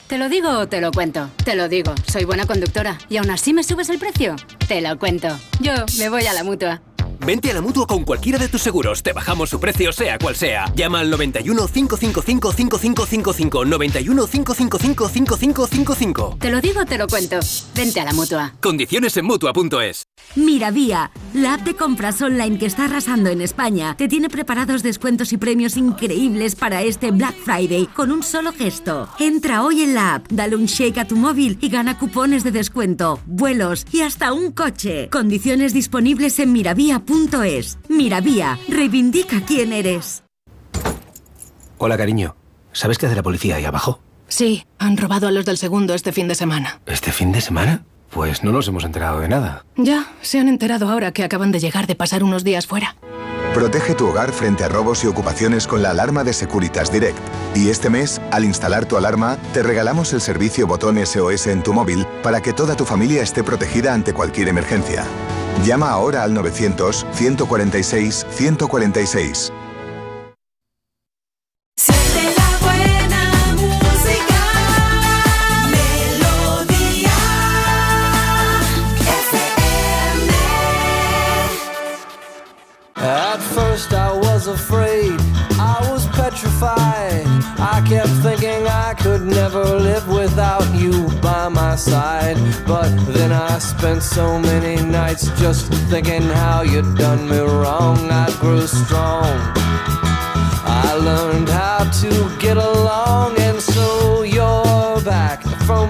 ¿Te lo digo o te lo cuento? Te lo digo, soy buena conductora. ¿Y aún así me subes el precio? Te lo cuento. Yo me voy a la mutua. Vente a la mutua con cualquiera de tus seguros. Te bajamos su precio, sea cual sea. Llama al 91 555 5555. 91 555 5555. Te lo digo te lo cuento. Vente a la mutua. Condiciones en mutua.es. Miravía, La app de compras online que está arrasando en España te tiene preparados descuentos y premios increíbles para este Black Friday con un solo gesto. Entra hoy en la app, dale un shake a tu móvil y gana cupones de descuento, vuelos y hasta un coche. Condiciones disponibles en miravía.es. Miravía, reivindica quién eres. Hola, cariño. ¿Sabes qué hace la policía ahí abajo? Sí, han robado a los del segundo este fin de semana. ¿Este fin de semana? Pues no nos hemos enterado de nada. Ya, se han enterado ahora que acaban de llegar de pasar unos días fuera. Protege tu hogar frente a robos y ocupaciones con la alarma de Securitas Direct. Y este mes, al instalar tu alarma, te regalamos el servicio botón SOS en tu móvil para que toda tu familia esté protegida ante cualquier emergencia. Llama ahora al 900-146-146. Siente la buena música, melodía, At first I was afraid, I was petrified. I kept thinking I could never live without you my side. But then I spent so many nights just thinking how you'd done me wrong. I grew strong. I learned how to get along, and so you're back from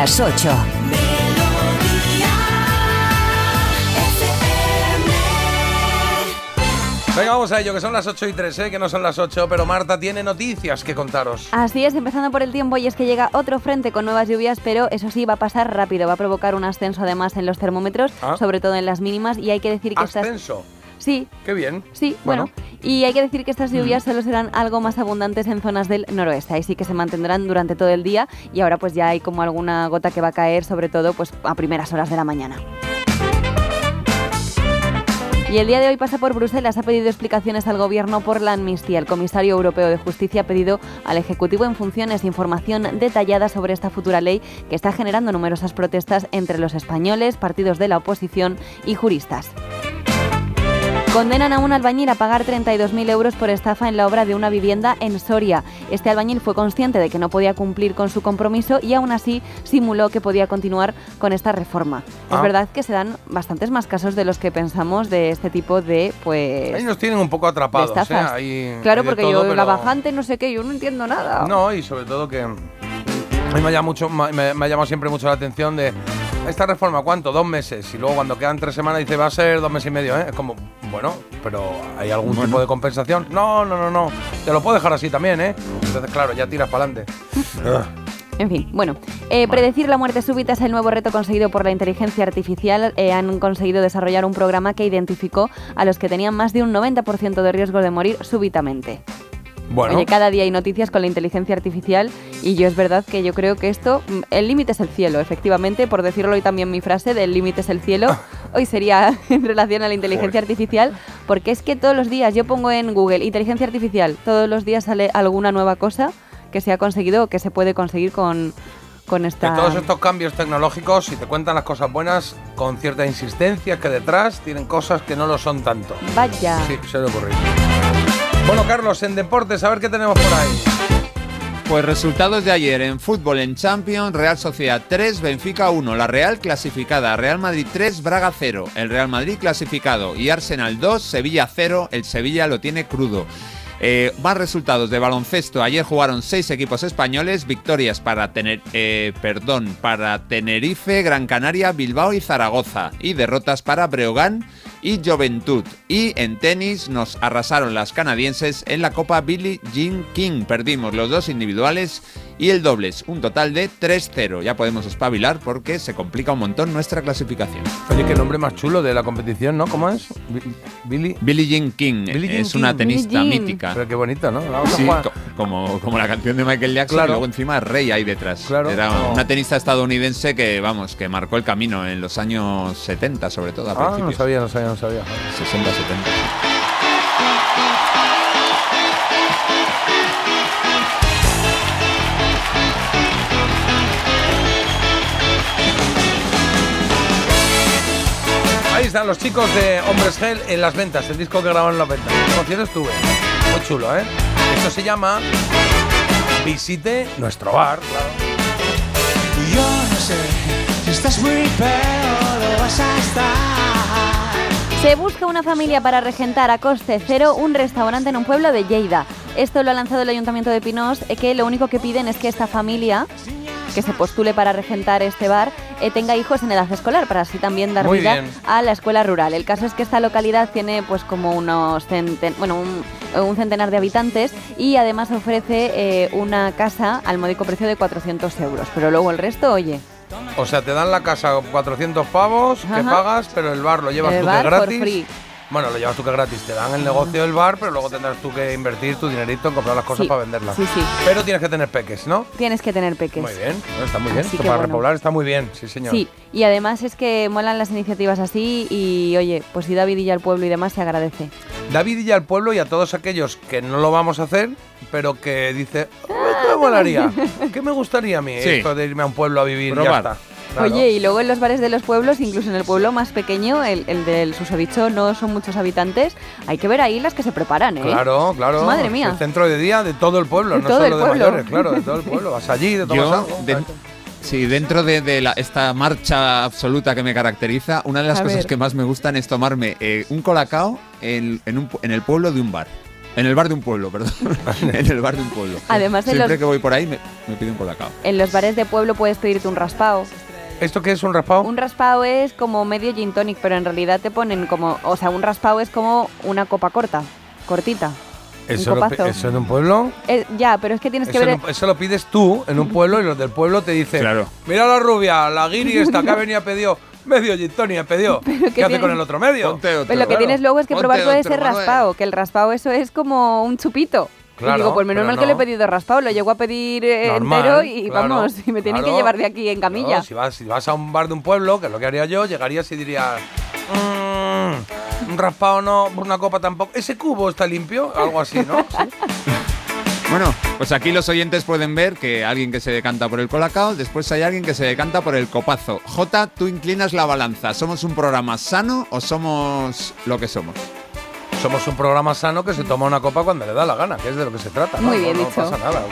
Las 8. Venga, vamos a ello, que son las 8 y 3, ¿eh? que no son las 8, pero Marta tiene noticias que contaros. Así es, empezando por el tiempo, y es que llega otro frente con nuevas lluvias, pero eso sí, va a pasar rápido, va a provocar un ascenso además en los termómetros, Ah. sobre todo en las mínimas, y hay que decir que estas... Sí, Qué bien. Sí, bueno. Y hay que decir que estas lluvias solo serán algo más abundantes en zonas del noroeste. Ahí sí que se mantendrán durante todo el día y ahora pues ya hay como alguna gota que va a caer, sobre todo pues a primeras horas de la mañana. Y el día de hoy pasa por Bruselas, ha pedido explicaciones al gobierno por la amnistía. El comisario europeo de justicia ha pedido al Ejecutivo en funciones información detallada sobre esta futura ley que está generando numerosas protestas entre los españoles, partidos de la oposición y juristas. Condenan a un albañil a pagar 32.000 euros por estafa en la obra de una vivienda en Soria. Este albañil fue consciente de que no podía cumplir con su compromiso y aún así simuló que podía continuar con esta reforma. Ah. Es verdad que se dan bastantes más casos de los que pensamos de este tipo de, pues... Ahí nos tienen un poco atrapados, estafas. ¿eh? Claro, hay porque todo, yo, pero- la bajante, no sé qué, yo no entiendo nada. No, y sobre todo que a mí me ha llamado, mucho, me, me ha llamado siempre mucho la atención de esta reforma, ¿cuánto? Dos meses. Y luego cuando quedan tres semanas dice, va a ser dos meses y medio, ¿eh? Es como, bueno, pero ¿hay algún Bueno. tipo de compensación? No, no, no, no. Te lo puedo dejar así también, ¿eh? Entonces, claro, ya tiras para adelante. En fin, bueno, eh, predecir la muerte súbita es el nuevo reto conseguido por la inteligencia artificial. Eh, han conseguido desarrollar un programa que identificó a los que tenían más de un 90% de riesgo de morir súbitamente. Bueno, Oye, cada día hay noticias con la inteligencia artificial y yo es verdad que yo creo que esto, mm, el límite es el cielo, efectivamente, por decirlo hoy también mi frase del límite es el cielo, hoy sería en relación a la inteligencia artificial, porque es que todos los días yo pongo en Google inteligencia artificial, todos los días sale alguna nueva cosa que se ha conseguido o que se puede conseguir con, con esta... todos estos cambios tecnológicos, si te cuentan las cosas buenas, con cierta insistencia, que detrás tienen cosas que no lo son tanto. Vaya. Sí, se le ocurrió. Bueno, Carlos, en deportes, a ver qué tenemos por ahí. Pues resultados de ayer en fútbol en Champions, Real Sociedad 3, Benfica 1, la Real clasificada, Real Madrid 3, Braga 0, el Real Madrid clasificado y Arsenal 2, Sevilla 0, el Sevilla lo tiene crudo. Eh, más resultados de baloncesto. Ayer jugaron seis equipos españoles, victorias para, tener, eh, perdón, para Tenerife, Gran Canaria, Bilbao y Zaragoza. Y derrotas para Breogán y Juventud. Y en tenis nos arrasaron las canadienses en la Copa Billie Jean King. Perdimos los dos individuales y el dobles, un total de 3-0. Ya podemos espabilar porque se complica un montón nuestra clasificación. Oye, qué nombre más chulo de la competición, ¿no? ¿Cómo es? Bi- Billy. Billie Jean King Billie Jean es una tenista mítica. Pero qué bonito, ¿no? Sí, co- como, como la canción de Michael Jackson, Claro. y luego encima Rey ahí detrás. Claro. Era Oh. una tenista estadounidense que, vamos, que marcó el camino en los años 70, sobre todo, a Ah, no sabía, no sabía, no sabía. 60, 70. Están los chicos de Hombres Gel en las ventas, el disco que grabaron en las ventas. En el concierto estuve. Muy chulo, ¿eh? Esto se llama Visite nuestro bar, claro. Yo no sé si estás muy peor o vas a estar. Se busca una familia para regentar a coste cero un restaurante en un pueblo de Lleida. Esto lo ha lanzado el Ayuntamiento de Pinós, eh, que lo único que piden es que esta familia que se postule para regentar este bar eh, tenga hijos en edad escolar para así también dar Muy vida bien. a la escuela rural. El caso es que esta localidad tiene pues como unos centen- bueno, un, un centenar de habitantes y además ofrece eh, una casa al módico precio de 400 euros. Pero luego el resto, oye, O sea, te dan la casa 400 pavos que Ajá. pagas, pero el bar lo llevas el tú bar que gratis. free. Bueno, lo llevas tú que gratis. Te dan el negocio del bar, pero luego tendrás tú que invertir tu dinerito en comprar las cosas Sí, para venderlas. sí, sí. Pero tienes que tener peques, ¿no? Tienes que tener peques. Muy bien, bueno, está muy bien. Esto que para bueno. repoblar está muy bien, sí, señor. Sí, y además es que molan las iniciativas así y oye, pues si David y ya el pueblo y demás se agradece. David y ya al pueblo y a todos aquellos que no lo vamos a hacer, pero que dice, "Oh, ¿qué me molaría? ¿Qué me gustaría a mí Sí. esto de irme a un pueblo a vivir? Ya Probar. está. Claro. Oye, y luego en los bares de los pueblos, incluso en el pueblo más pequeño, el, el del susodicho no son muchos habitantes, hay que ver ahí las que se preparan, ¿eh? Claro, claro. Madre mía. El centro de día de todo el pueblo, De no todo solo el de pueblo. mayores, claro, de todo el pueblo. Vas allí, te tomas Yo, algo. de- sí, dentro de, de la- esta marcha absoluta que me caracteriza, una de las A cosas ver. que más me gustan es tomarme eh, un colacao en, en, un pu- en el pueblo de un bar. En el bar de un pueblo, perdón. en el bar de un pueblo. Además, en Siempre los- que voy por ahí me, me pido un colacao. En los bares de pueblo puedes pedirte un raspado. ¿Esto qué es un raspado? Un raspado es como medio gin tonic, pero en realidad te ponen como, o sea, un raspado es como una copa corta, cortita. ¿Eso, un lo, pi- copazo. ¿Eso en un pueblo? Eh, ya, pero es que tienes que Eso, ver... lo- eso lo pides tú en un pueblo y los del pueblo te dicen, Claro. mira la rubia, la guiri esta que ha venido a pedido medio gin tonic, pedido. ¿Qué hace tiene- con el otro medio? Ponte otro. Pero lo que Claro. tienes luego es que Ponte probar ese Manuel. raspado, que el raspado eso es como un chupito. Claro, y digo, pues menos mal que le he pedido raspado, lo llego a pedir eh, Normal, entero y claro, vamos, y me tienen que llevar de aquí en camilla. Claro, si, vas, si vas a un bar de un pueblo, que es lo que haría yo, llegarías y dirías, "Mm, un raspado no, una copa tampoco. ¿Ese cubo está limpio? Algo así, ¿no? Sí. Bueno, pues aquí los oyentes pueden ver que alguien que se decanta por el colacao, después hay alguien que se decanta por el copazo. J, tú inclinas la balanza. ¿Somos un programa sano o somos lo que somos? Somos un programa sano que se toma una copa cuando le da la gana, que es de lo que se trata. ¿no? Muy bien no, no dicho. pasa nada.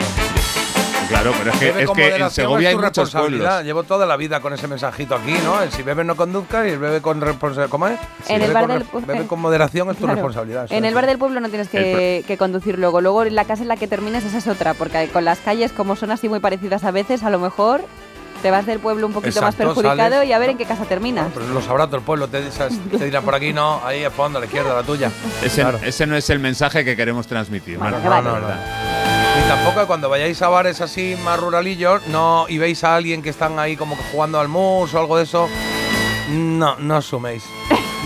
Claro, pero es que, Bebe es con que en moderación, Segovia es hay tu muchos pueblos. Llevo toda la vida con ese mensajito aquí, ¿no? El si bebe no conduzca y el bebe con responsabilidad. ¿Cómo es? Si En el bebe bar con del bebe eh, con moderación es tu Claro. responsabilidad. En el bar del pueblo no tienes que, que conducir luego. Luego en la casa en la que termines esa es otra, porque con las calles como son así muy parecidas a veces, a lo mejor te vas del pueblo un poquito más perjudicado sales. y a ver en qué casa terminas. Pero lo sabrá todo el pueblo. Te, te dirá por aquí no, ahí a fondo, a la izquierda, la tuya. Ese, Claro. ese no es el mensaje que queremos transmitir. No. Ni tampoco cuando vayáis a bares así más ruralillos, no y veis a alguien que están ahí como que jugando al mus o algo de eso, no, no asuméis.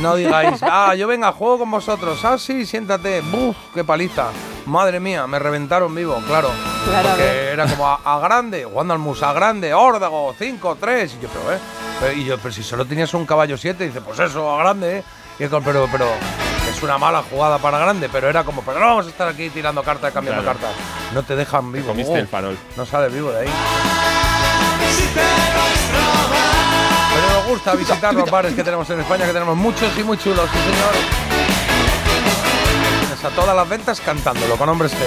No digáis, ah, yo venga, juego con vosotros. Ah, sí, siéntate. Buf, qué paliza. Madre mía, me reventaron vivo, claro. Claro, Porque era como a, a grande, jugando al mus, a grande, órdago, 5, 3. Y yo, pero, ¿eh? Y yo, pero si solo tenías un caballo 7, dice, pues eso, a grande, ¿eh? Y como, pero, pero, es una mala jugada para grande, pero era como, pero no vamos a estar aquí tirando cartas, cambiando Claro. cartas. No te dejan vivo. comiste el farol. No sales vivo de ahí. Pero nos gusta visitar los bares que tenemos en España, que tenemos muchos y muy chulos, sí señor. Tienes a todas las ventas cantándolo con hombres que...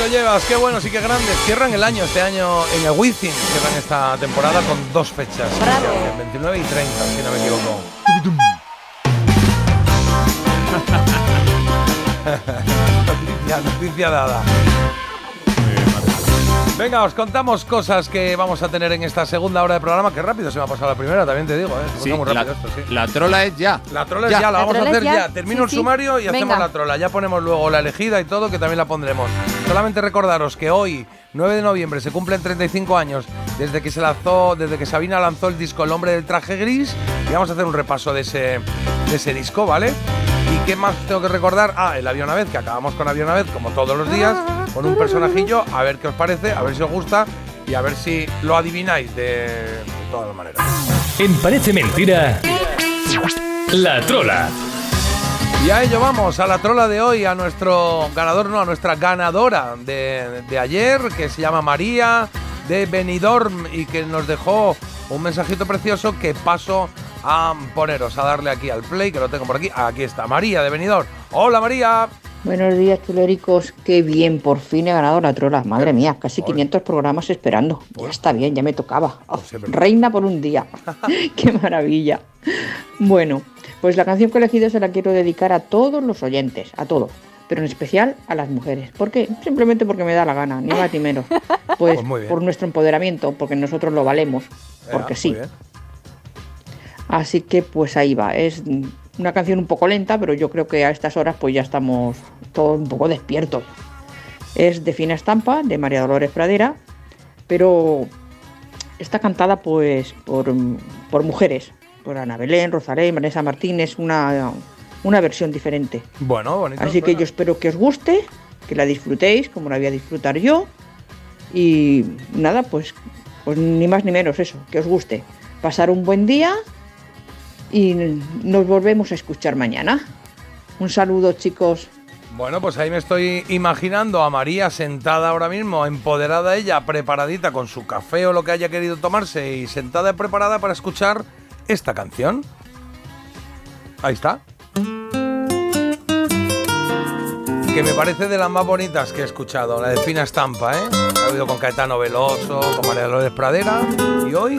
lo llevas, qué bueno, sí que grandes. Cierran el año, este año en el Wizzing. Cierran esta temporada con dos fechas. El 29 y 30, si no me equivoco. noticia, noticia dada. Venga, os contamos cosas que vamos a tener en esta segunda hora de programa. Que rápido se me ha pasado la primera, también te digo, ¿eh? Se Sí, la, rápido esto, sí. la trola es ya. La trola es ya, la, La vamos a hacer ya. ya. Termino Sí, el sí. sumario y hacemos la trola. Ya ponemos luego la elegida y todo, que también la pondremos. Solamente recordaros que hoy, 9 de noviembre, se cumplen 35 años desde que se lanzó, desde que Sabina lanzó el disco El hombre del traje gris. Y vamos a hacer un repaso de ese, de ese disco, ¿vale? ¿Y qué más tengo que recordar? Ah, el avión a vez, que acabamos con avión a vez, como todos los días, con un personajillo, a ver qué os parece, a ver si os gusta y a ver si lo adivináis de, de todas las maneras. En Parece Mentira, La Trola. Y a ello vamos, a la trola de hoy, a nuestro ganador, no, a nuestra ganadora de, de ayer, que se llama María de Benidorm y que nos dejó un mensajito precioso que paso a poneros, a darle aquí al play, que lo tengo por aquí. Aquí está, María de Benidorm. Hola María. Buenos días, chuléricos. Qué bien, por fin he ganado la trola. Madre mía, casi 500 programas esperando. Ya está bien, ya me tocaba. Oh, reina por un día. Qué maravilla. Bueno, pues la canción que he elegido se la quiero dedicar a todos los oyentes, a todos, pero en especial a las mujeres. ¿Por qué? Simplemente porque me da la gana, ni más ni menos. Pues, Pues por nuestro empoderamiento, porque nosotros lo valemos, porque sí. Así que pues ahí va. Es una canción un poco lenta, pero yo creo que a estas horas pues ya estamos todos un poco despiertos. Es de fina estampa, de María Dolores Pradera, pero está cantada pues por, por mujeres, por Ana Belén, Rosalén, Vanessa Martínez, una, una versión diferente. Bueno, bonito. Así que yo espero que os guste, que la disfrutéis como la voy a disfrutar yo. Y nada, pues, pues ni más ni menos eso, que os guste. Pasar un buen día y nos volvemos a escuchar mañana. Un saludo chicos. Bueno, pues ahí me estoy imaginando a María sentada ahora mismo, empoderada ella, preparadita con su café o lo que haya querido tomarse y sentada y preparada para escuchar esta canción. Ahí está. Que me parece de las más bonitas que he escuchado, la de Fina Estampa, ¿eh? He oído con Caetano Veloso, con María Dolores Pradera y hoy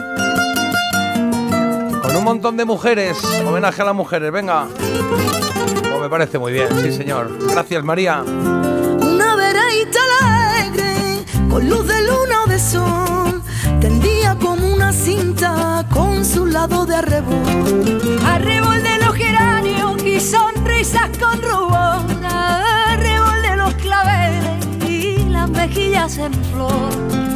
con un montón de mujeres, homenaje a las mujeres, venga. Pues me parece muy bien, sí señor. Gracias María. Una vereita alegre, con luz de luna o de sol, tendía como una cinta con su lado de arrebol. Arrebol de los geranios y sonrisas con rubor. Arrebol de los claveles y las mejillas en flor.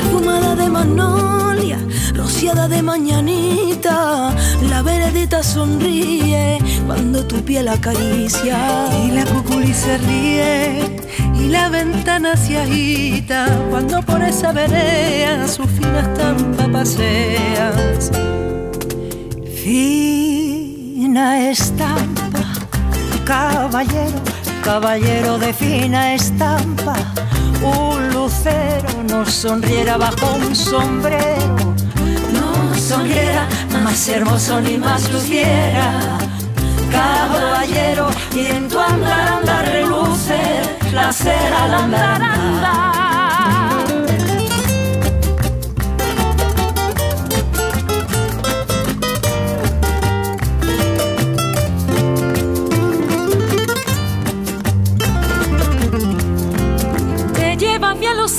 Perfumada de magnolia, rociada de mañanita, la veredita sonríe cuando tu piel acaricia. Y la cuculi se ríe y la ventana se agita cuando por esa vereda su fina estampa paseas. Fina estampa, caballero, caballero de fina estampa. Un lucero nos sonriera bajo un sombrero. No sonriera, más hermoso ni más luciera. Caballero, y en tu andar anda reluce la cera andar andar.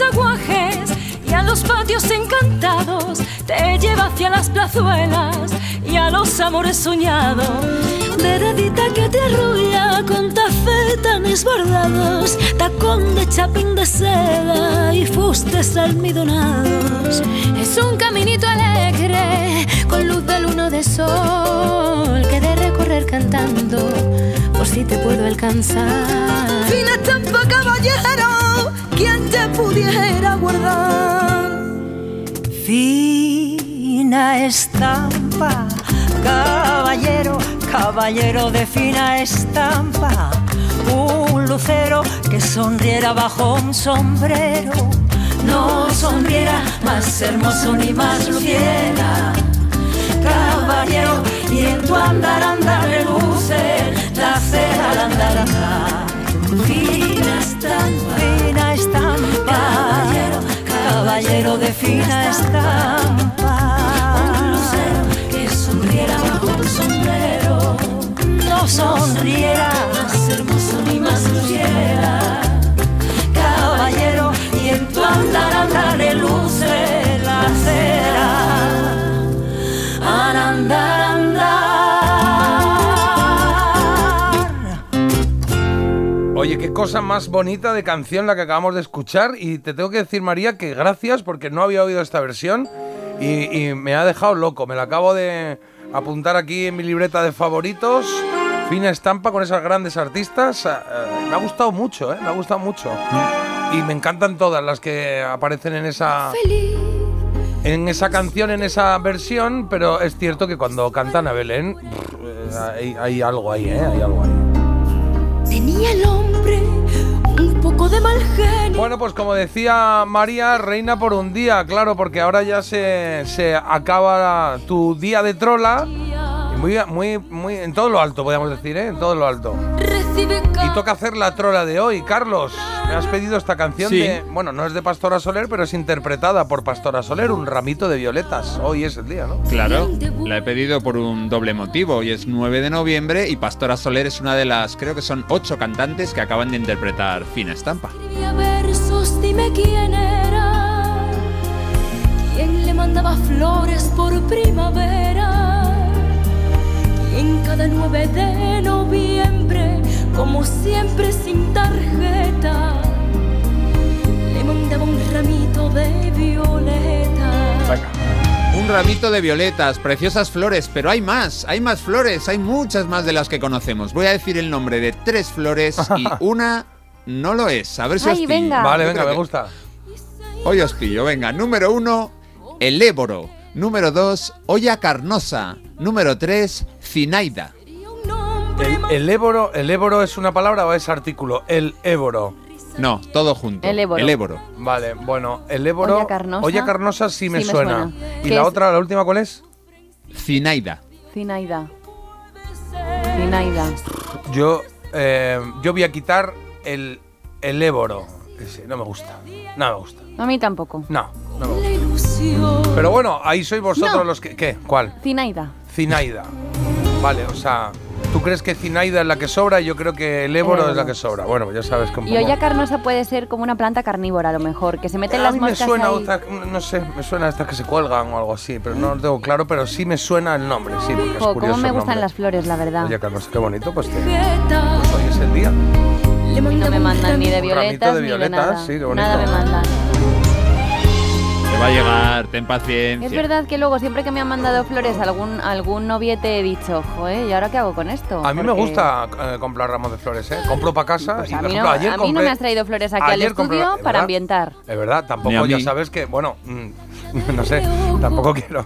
aguajes y a los patios encantados, te lleva hacia las plazuelas y a los amores soñados. Veredita que te arrulla con tafetanes bordados, tacón de chapín de seda y fustes almidonados. Es un caminito alegre con luz de luna de sol que de recorrer cantando por si te puedo alcanzar. Fina estampa caballero quien te pudiera guardar. Fina estampa, caballero, caballero de fina estampa. Un lucero que sonriera bajo un sombrero. No sonriera más hermoso ni más luciera. Caballero, y en tu andar andar reluce la cera al andar. Fina estampa, fina estampa. Caballero, caballero de fina estampa. Un lucero que sonriera bajo un sombrero. No sonriera más hermoso ni más luciera. Caballero, y en tu andar andar reluce la cera. Al andar andar. Oye, qué cosa más bonita de canción la que acabamos de escuchar. Y te tengo que decir, María, que gracias porque no había oído esta versión y, y me ha dejado loco. Me la acabo de apuntar aquí en mi libreta de favoritos. Fina estampa con esas grandes artistas. Eh, eh, me ha gustado mucho, ¿eh? Me ha gustado mucho. Y me encantan todas las que aparecen en esa, en esa canción, en esa versión. Pero es cierto que cuando cantan a Belén, pff, eh, hay, hay algo ahí, ¿eh? Hay algo ahí. Tenía de. Bueno, pues como decía María, reina por un día, claro, porque ahora ya se, se acaba tu día de trola. Muy, muy, muy, en todo lo alto, podríamos decir, ¿eh? En todo lo alto. Y toca hacer la trola de hoy. Carlos, me has pedido esta canción Sí. de. Bueno, no es de Pastora Soler, pero es interpretada por Pastora Soler, un ramito de violetas. Hoy es el día, ¿no? Claro, la he pedido por un doble motivo. Hoy es 9 de noviembre y Pastora Soler es una de las, creo que son ocho cantantes que acaban de interpretar Fina Estampa. Versos, dime quién era. ¿Quién le mandaba flores por primavera? ¿Quién cada 9 de noviembre, como siempre sin tarjeta, le mandaba un ramito de violeta? Un ramito de violetas, preciosas flores, pero hay más, hay más flores, hay muchas más de las que conocemos. Voy a decir el nombre de tres flores y una no lo es. A ver si Ay, os pillo. venga. Vale, venga, me gusta. Hoy os pillo, venga. Número uno, el éboro. Número dos, olla carnosa. Número tres, cinaida. El, éboro, ¿El éboro es una palabra o es artículo? El éboro. No, todo junto. El éboro. El éboro. Vale, bueno, el éboro. Olla carnosa. olla carnosa sí me Sí me suena. suena. ¿Y ¿Qué la es? otra, la última cuál es? Cinaida. Zinaida. Zinaida. Yo, eh, yo voy a quitar el, el éboro. Ese, no me gusta. No me gusta. A mí tampoco. No, no me gusta. Pero bueno, ahí sois vosotros No. los que. ¿Qué? ¿Cuál? Zinaida. Cinaida. Vale, o sea, tú crees que Cinaida es la que sobra y yo creo que el éboro es la que sobra. Bueno, pues ya sabes un Y olla carnosa puede ser como una planta carnívora, a lo mejor, que se meten a las mí me moscas suena ahí. otra, no sé, me suena a estas que se cuelgan o algo así, pero no lo tengo claro, pero sí me suena el nombre, sí, porque es curioso cómo me gustan las flores, la verdad. Oye, Carlos, qué bonito, pues, te- pues hoy es el día. Le No me mandan ni de violetas de ni de violetas, nada. sí, qué bonito. nada me mandan. Va a llegar, ten paciencia. Es verdad que luego siempre que me han mandado flores algún algún noviete he dicho, joder, ¿y ahora qué hago con esto? A mí me gusta eh, comprar ramos de flores, ¿eh? Compro para casa Pues y, a por mí, ejemplo, no, ayer a mí no compré- me has traído flores aquí al ayer compré- estudio ¿es para ambientar. Es verdad, tampoco ya sabes que, bueno, mm, no sé, tampoco quiero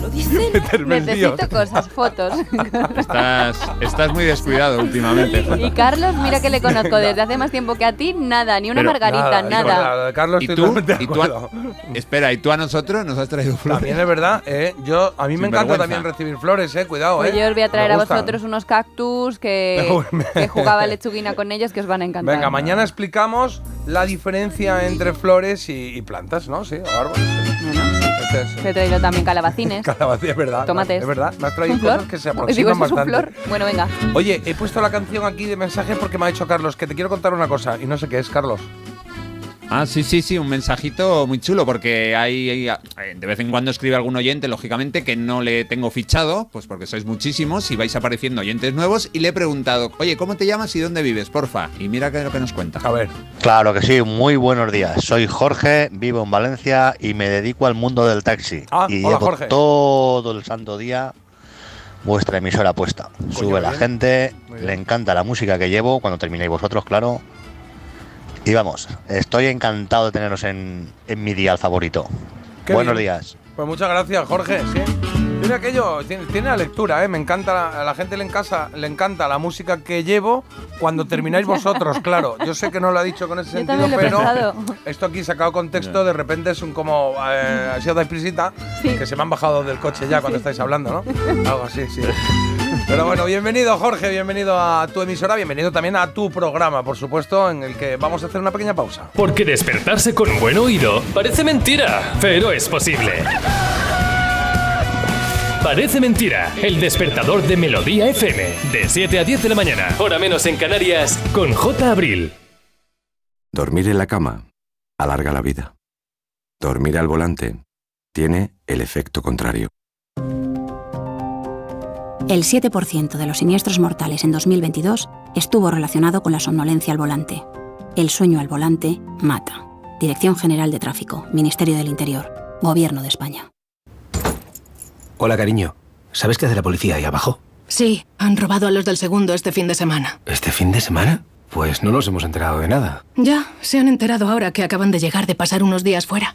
meterme en líos. Necesito cosas, fotos. Estás, estás muy descuidado últimamente. y. Carlos, mira que le conozco desde hace más tiempo que a ti, nada, ni una Pero margarita, Nada, lo Carlos ¿Y tú? ¿Y tú a- acuerdo. Espera, ¿y tú a nosotros nos has traído flores? También es verdad, ¿eh? Yo, a mí me encanta vergüenza. también recibir flores, ¿eh? Cuidado, Pues ¿eh? yo os voy a traer Me a vosotros unos cactus que, que jugaba lechuguina con ellos que os van a encantar. Venga, mañana explicamos la diferencia entre flores y, y plantas, ¿no? Sí, o árboles. sí. Este es- te he traído también calabacines. Calabacín, es verdad. Tomates. Es verdad, me has traído cosas que se Digo, aproximan ¿eso es un bastante. flor? Bueno, venga. Oye, he puesto la canción aquí de mensaje porque me ha dicho Carlos que te quiero contar una cosa y no sé qué es, Carlos. Ah, sí, sí, sí, un mensajito muy chulo porque hay, hay- eh, de vez en cuando escribe algún oyente, lógicamente, que no le tengo fichado, pues porque sois muchísimos y vais apareciendo oyentes nuevos y le he preguntado, oye, ¿cómo te llamas y dónde vives, porfa? Y mira qué es lo que nos cuenta. A ver. Claro que sí, muy buenos días. Soy Jorge, vivo en Valencia y me dedico al mundo del taxi. Ah, y hola, llevo Jorge. todo el santo día vuestra emisora puesta. Sube la bien. gente, le encanta la música que llevo, cuando terminéis vosotros, claro. Y vamos, estoy encantado de teneros en, en mi día favorito. Qué Buenos bien. días. Pues muchas gracias, Jorge. Sí. Tiene aquello, tiene, tiene la lectura, ¿eh? Me encanta, la- a la gente le, encasa, le encanta la música que llevo cuando termináis vosotros, claro. Yo sé que no lo ha dicho con ese Yo sentido, pero pensado. esto aquí sacado contexto, de repente es un como, eh, así os dais prisita, que se me han bajado del coche ya cuando estáis hablando, ¿no? Algo así, sí. Pero bueno, bienvenido Jorge, bienvenido a tu emisora, bienvenido también a tu programa, por supuesto, en el que vamos a hacer una pequeña pausa. Porque despertarse con un buen oído parece mentira, pero es posible. Parece mentira, el despertador de Melodía FM, de 7 a 10 de la mañana, hora menos en Canarias, con J. Abril. Dormir en la cama alarga la vida. Dormir al volante tiene el efecto contrario. El 7% de los siniestros mortales en 2022 estuvo relacionado con la somnolencia al volante. El sueño al volante mata. Dirección General de Tráfico, Ministerio del Interior, Gobierno de España. Hola, cariño. ¿Sabes qué hace la policía ahí abajo? Sí, han robado a los del segundo este fin de semana. ¿Este fin de semana? Pues no nos hemos enterado de nada. Ya, se han enterado ahora que acaban de llegar de pasar unos días fuera.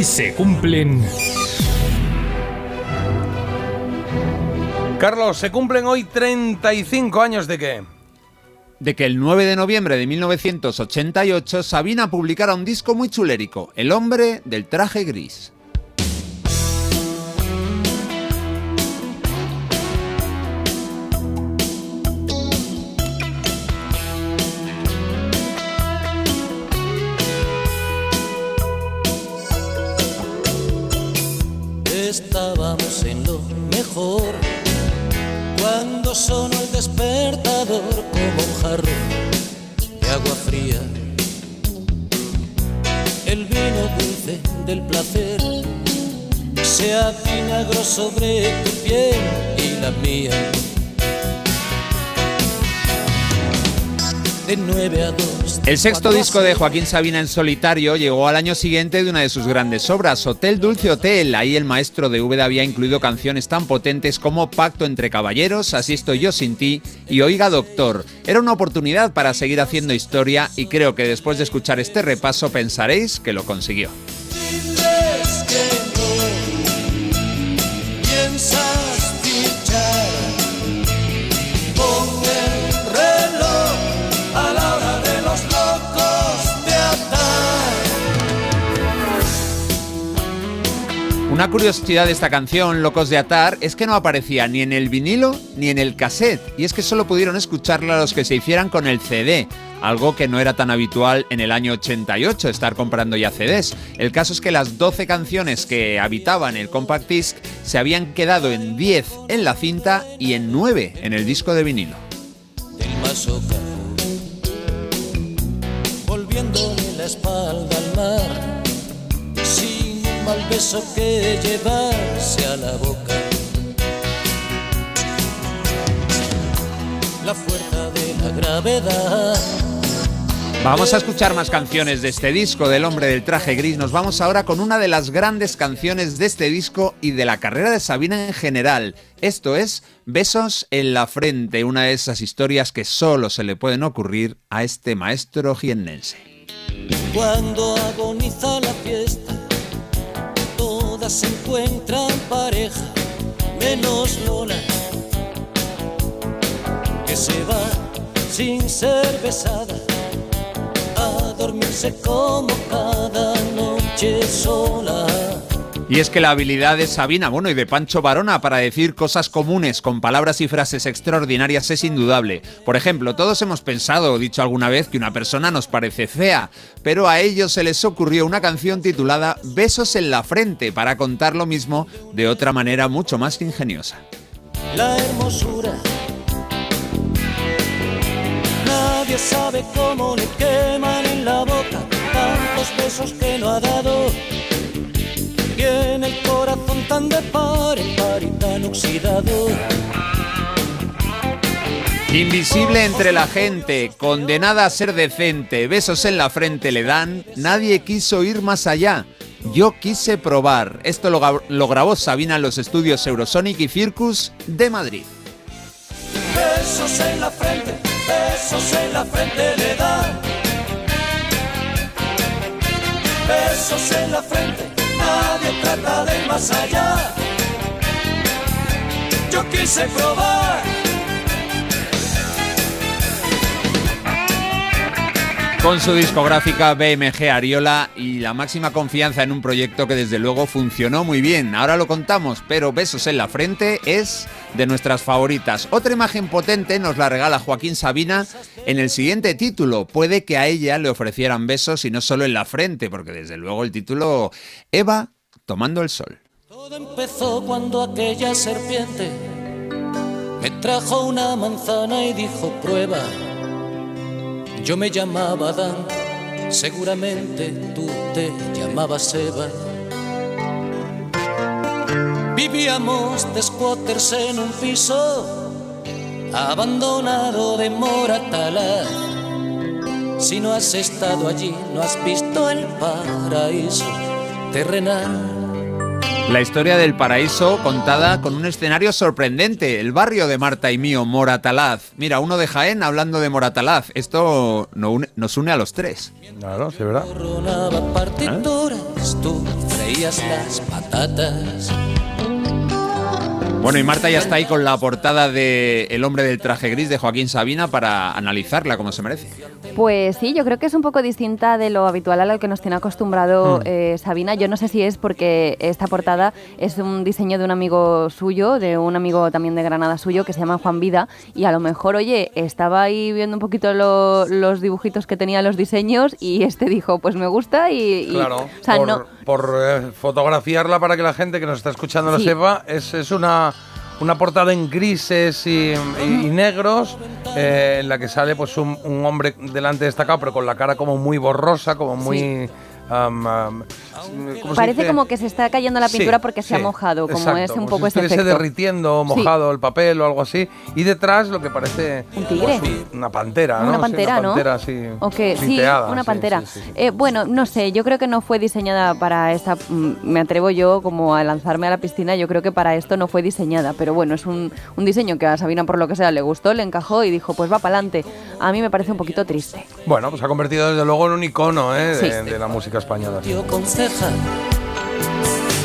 Hoy se cumplen Carlos, se cumplen hoy 35 años de qué? de que el 9 de noviembre de 1988 Sabina publicara un disco muy chulérico, El hombre del traje gris. En lo mejor cuando sonó el despertador como un jarro de agua fría. El vino dulce del placer se avinagró sobre tu piel y la mía. De 9 a 2. El sexto disco de Joaquín Sabina en solitario llegó al año siguiente de una de sus grandes obras, Hotel Dulce Hotel. Ahí el maestro de Úbeda había incluido canciones tan potentes como Pacto entre Caballeros, Así estoy yo sin ti y Oiga Doctor. Era una oportunidad para seguir haciendo historia y creo que después de escuchar este repaso pensaréis que lo consiguió. Una curiosidad de esta canción, Locos de Atar, es que no aparecía ni en el vinilo ni en el cassette, y es que solo pudieron escucharla los que se hicieran con el CD, algo que no era tan habitual en el año 88, estar comprando ya CDs. El caso es que las 12 canciones que habitaban el compact disc se habían quedado en 10 en la cinta y en 9 en el disco de vinilo. Beso que llevarse a la boca la fuerza de la gravedad Vamos a escuchar más canciones de este disco del hombre del traje gris. Nos vamos ahora con una de las grandes canciones de este disco y de la carrera de Sabina en general. Esto es Besos en la frente, una de esas historias que solo se le pueden ocurrir a este maestro jiennense. Cuando agoniza la fiesta, se encuentran pareja, menos Lola, que se va sin ser besada, a dormirse como cada noche sola. Y es que la habilidad de Sabina, bueno, y de Pancho Varona para decir cosas comunes con palabras y frases extraordinarias es indudable. Por ejemplo, todos hemos pensado o dicho alguna vez que una persona nos parece fea, pero a ellos se les ocurrió una canción titulada Besos en la frente para contar lo mismo de otra manera mucho más ingeniosa. la hermosura. Nadie sabe cómo le queman en la boca tantos besos que no ha dado. El corazón tan de par en par y tan oxidado. Invisible entre la gente, condenada a ser decente, besos en la frente le dan, nadie quiso ir más allá. Yo quise probar. Esto lo, lo grabó Sabina en los estudios Eurosonic y Circus de Madrid. Besos en la frente, besos en la frente le dan. Besos en la frente, nadie trata de ir más allá. Yo quise probar. Con su discográfica BMG Ariola y la máxima confianza en un proyecto que desde luego funcionó muy bien. Ahora lo contamos, pero Besos en la Frente es de nuestras favoritas. Otra imagen potente nos la regala Joaquín Sabina en el siguiente título. Puede que a ella le ofrecieran besos y no solo en la frente, porque desde luego el título Eva tomando el sol. Todo empezó cuando aquella serpiente me trajo una manzana y dijo prueba. Yo me llamaba Adán, seguramente tú te llamabas Eva. Vivíamos de squatters en un piso abandonado de Moratalá. Si no has estado allí, no has visto el paraíso terrenal. La historia del paraíso contada con un escenario sorprendente, el barrio de Marta y mío, Moratalaz. Mira, uno de Jaén hablando de Moratalaz. Esto no une- nos une a los tres. Claro, sí, ¿verdad? Coronaba partituras, tú freías las patatas. Bueno, y Marta ya está ahí con la portada de El hombre del traje gris de Joaquín Sabina para analizarla como se merece. Pues sí, yo creo que es un poco distinta de lo habitual a lo que nos tiene acostumbrado Mm. eh, Sabina. Yo no sé si es porque esta portada es un diseño de un amigo suyo, de un amigo también de Granada suyo, que se llama Juan Vida, y a lo mejor, oye, estaba ahí viendo un poquito lo- los dibujitos que tenía los diseños y este dijo, pues me gusta y... y- Claro, o sea, por, no, por, eh, fotografiarla para que la gente que nos está escuchando lo sepa, es, es una, una portada en grises y, negros eh, en la que sale pues un, un hombre delante destacado, pero con la cara como muy borrosa, como muy... am, ¿cómo se parece como que se está cayendo la Sí, pintura porque se ha mojado, como exacto, es un poco estuviese efecto. derritiendo, Sí. mojado el papel o algo así. Y detrás lo que parece... Un tigre. pues, una pantera, ¿no? Una pantera, una ¿no? pantera así, ¿O qué? Sí, piteada, una pantera. Eh, bueno, no sé, yo creo que no fue diseñada para esta. mm, Me atrevo yo como a lanzarme a la piscina, yo creo que para esto no fue diseñada, pero bueno, es un, un diseño que a Sabina por lo que sea le gustó, le encajó y dijo, pues va para adelante. A mí me parece un poquito triste. Bueno, pues ha convertido desde luego en un icono ¿eh? de la música española. Dio conseja,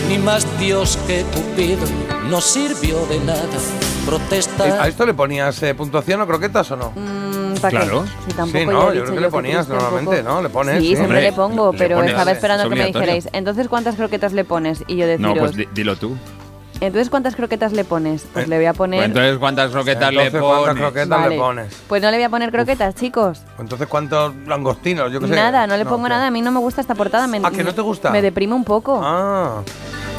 ni más Dios que Cupido, no sirvió de nada. Protesta. ¿A esto le ponías eh, puntuación o croquetas o no? Mm. Claro. Si tampoco Sí, no, yo creo que le ponías normalmente, poco. ¿no? Le pones. Sí, siempre le pongo, le pero pones. estaba esperando Es que me dijerais, entonces ¿cuántas croquetas le pones? Y yo deciros, No, pues di- dilo tú. Entonces ¿cuántas croquetas le pones? Pues le voy a poner... Pues entonces, ¿cuántas croquetas le ¿cuántas pones? croquetas Vale. le pones? Pues no le voy a poner croquetas, chicos. Entonces, ¿cuántos langostinos? Yo qué sé. Nada, no le pongo nada. A mí no me gusta esta portada. Me, ¿Ah, que no te gusta? Me deprime un poco. Ah.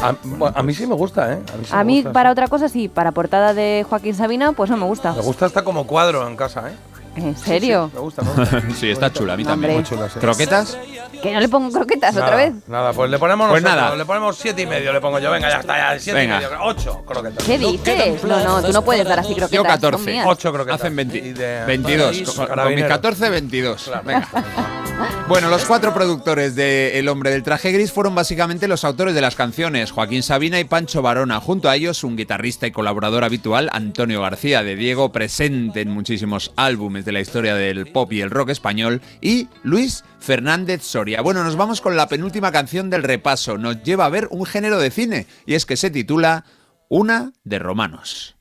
A, bueno, a mí sí me gusta, ¿eh? A mí, sí a me mí, gusta, para otra cosa, sí. Para portada de Joaquín Sabina, pues no me gusta. Me gusta hasta como cuadro en casa, ¿eh? ¿En serio? Me gusta, me gusta. sí, está chula, a mí también. Muy chula, sí. ¿Croquetas? Que no le pongo croquetas Nada, otra vez. Nada, pues le ponemos Pues nosotros, nada. le ponemos siete y medio, le pongo yo. Venga, ya está, ya, siete Venga. y medio. Ocho croquetas. ¿Qué dices? No, no, tú no puedes dar así croquetas. Yo son 14. mías. Ocho croquetas. Hacen 20 Y de 22. paraíso, Con, con mis carabinero. 14, 22. Venga. Bueno, los cuatro productores de El hombre del traje gris fueron básicamente los autores de las canciones, Joaquín Sabina y Pancho Varona. Junto a ellos, un guitarrista y colaborador habitual, Antonio García de Diego, presente en muchísimos álbumes de la historia del pop y el rock español, y Luis Fernández Soria. Bueno, nos vamos con la penúltima canción del repaso. Nos lleva a ver un género de cine, y es que se titula Una de Romanos.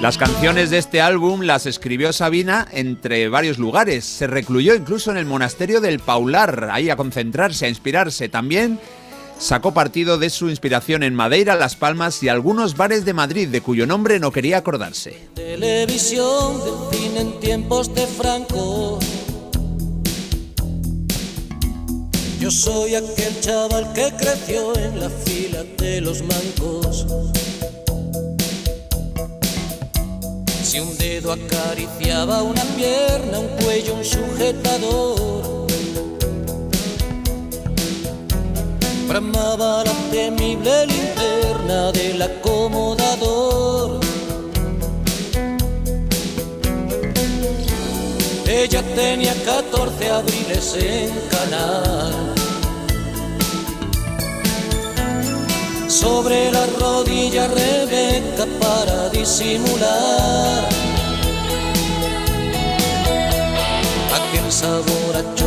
Las canciones de este álbum las escribió Sabina entre varios lugares. Se recluyó incluso en el monasterio del Paular, ahí a concentrarse, a inspirarse. También sacó partido de su inspiración en Madeira, Las Palmas y algunos bares de Madrid, de cuyo nombre no quería acordarse. Televisión del cine en tiempos de Franco. Yo soy aquel chaval que creció en la fila de los mancos. Si un dedo acariciaba una pierna, un cuello, un sujetador. Bramaba la temible linterna del acomodador. Ella tenía 14 abriles en canal. Sobre la rodilla Rebeca para disimular.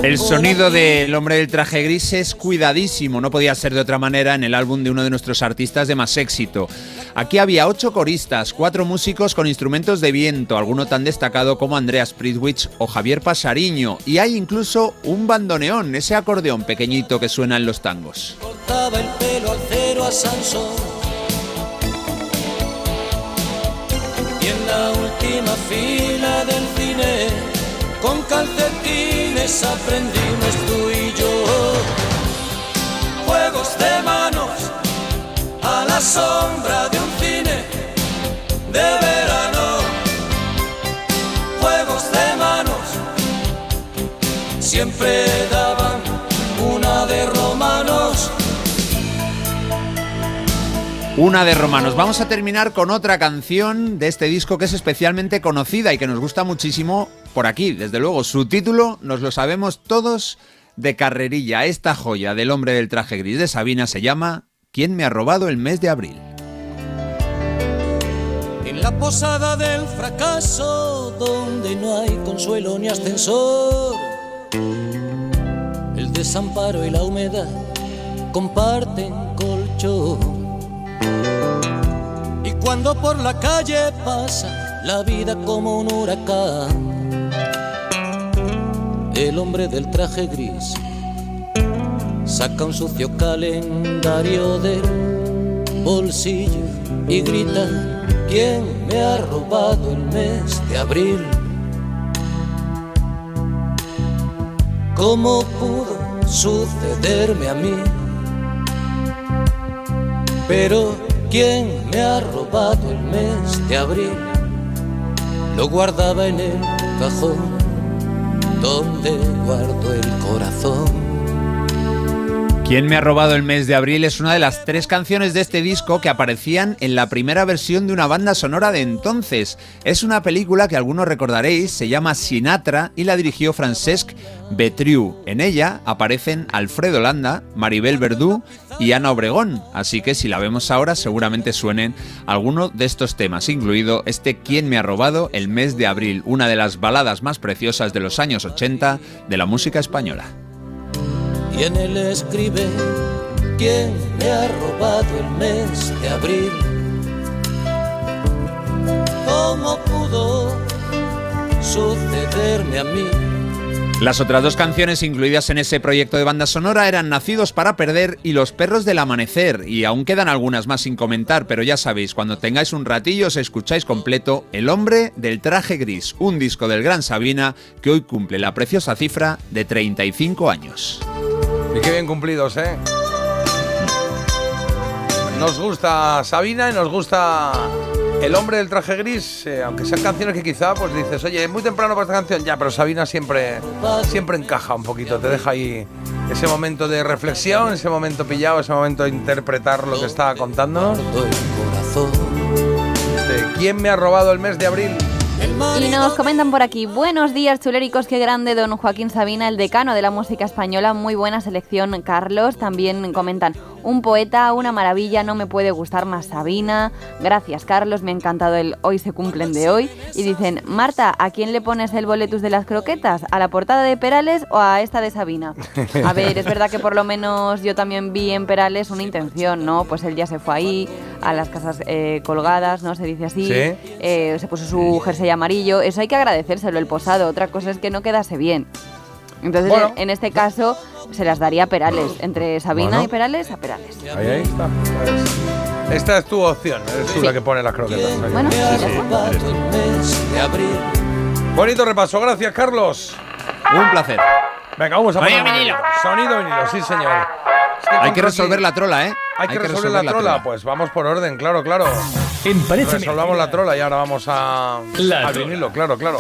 El sonido del hombre del traje gris es cuidadísimo, no podía ser de otra manera en el álbum de uno de nuestros artistas de más éxito. Aquí había ocho coristas, cuatro músicos con instrumentos de viento, alguno tan destacado como Andreas Priswich o Javier Pasariño, y hay incluso un bandoneón, ese acordeón pequeñito que suena en los tangos. Con calcetines aprendimos tú y yo. Juegos de manos a la sombra de un cine de verano. Juegos de manos siempre daban Una de Romanos. Vamos a terminar con otra canción de este disco que es especialmente conocida y que nos gusta muchísimo por aquí. Desde luego, su título nos lo sabemos todos de carrerilla. Esta joya del hombre del traje gris de Sabina se llama ¿Quién me ha robado el mes de abril? En la posada del fracaso, donde no hay consuelo ni ascensor, el desamparo y la humedad comparten colchón. Cuando por la calle pasa la vida como un huracán. El hombre del traje gris saca un sucio calendario del bolsillo y grita, ¿quién me ha robado el mes de abril? ¿Cómo pudo sucederme a mí? Pero ¿quién me ha robado el mes de abril? Lo guardaba en el cajón donde guardo el corazón. ¿Quién me ha robado el mes de abril? Es una de las tres canciones de este disco que aparecían en la primera versión de una banda sonora de entonces. Es una película que algunos recordaréis, se llama Sinatra y la dirigió Francesc Betriu. En ella aparecen Alfredo Landa, Maribel Verdú y Ana Obregón, así que si la vemos ahora seguramente suenen algunos de estos temas, incluido este ¿Quién me ha robado el mes de abril? Una de las baladas más preciosas de los años 80 de la música española. y en él escribe quién me ha robado el mes de abril. ¿Cómo pudo sucederme a mí? Las otras dos canciones incluidas en ese proyecto de banda sonora eran Nacidos para Perder y Los Perros del Amanecer, y aún quedan algunas más sin comentar, pero ya sabéis, cuando tengáis un ratillo os escucháis completo El Hombre del Traje Gris, un disco del gran Sabina que hoy cumple la preciosa cifra de 35 años. Y qué bien cumplidos, ¿eh? Nos gusta Sabina y nos gusta El hombre del traje gris, eh, aunque sean canciones que quizá pues dices, oye, es muy temprano para esta canción, ya, pero Sabina siempre, siempre encaja un poquito, te deja ahí ese momento de reflexión, ese momento pillado, ese momento de interpretar lo que está contándonos. Este, ¿Quién me ha robado el mes de abril? Y nos comentan por aquí, buenos días chuléricos, qué grande don Joaquín Sabina, el decano de la música española, muy buena selección Carlos, también comentan, un poeta, una maravilla, no me puede gustar más Sabina, gracias Carlos, me ha encantado el hoy se cumplen de hoy, y dicen, Marta, ¿a quién le pones el boletus de las croquetas? ¿A la portada de Perales o a esta de Sabina? A ver, es verdad que por lo menos yo también vi en Perales una intención, ¿no? Pues él ya se fue ahí, a las casas eh, colgadas, ¿no? Se dice así, Sí. eh, se puso su jersey amarillo, eso hay que agradecérselo el posado, otra cosa es que no quedase bien. Entonces, Bueno. en este caso, se las daría a Perales, entre Sabina Bueno. y Perales, a Perales. Ahí, ahí está. Esta es tu opción, eres tú Sí. la que pone las croquetas. Ahí. Bueno, sí, ya está. eres tú. Bonito repaso, gracias Carlos. Un placer. Venga, vamos a Vaya poner vinilo. Sonido vinilo, sí señor. Es Hay que resolver la trola, ¿eh? Hay, que, resolver, la, trola. Pues vamos por orden, claro, claro. Resolvamos la trola y ahora vamos a, La al trola. vinilo, claro, claro.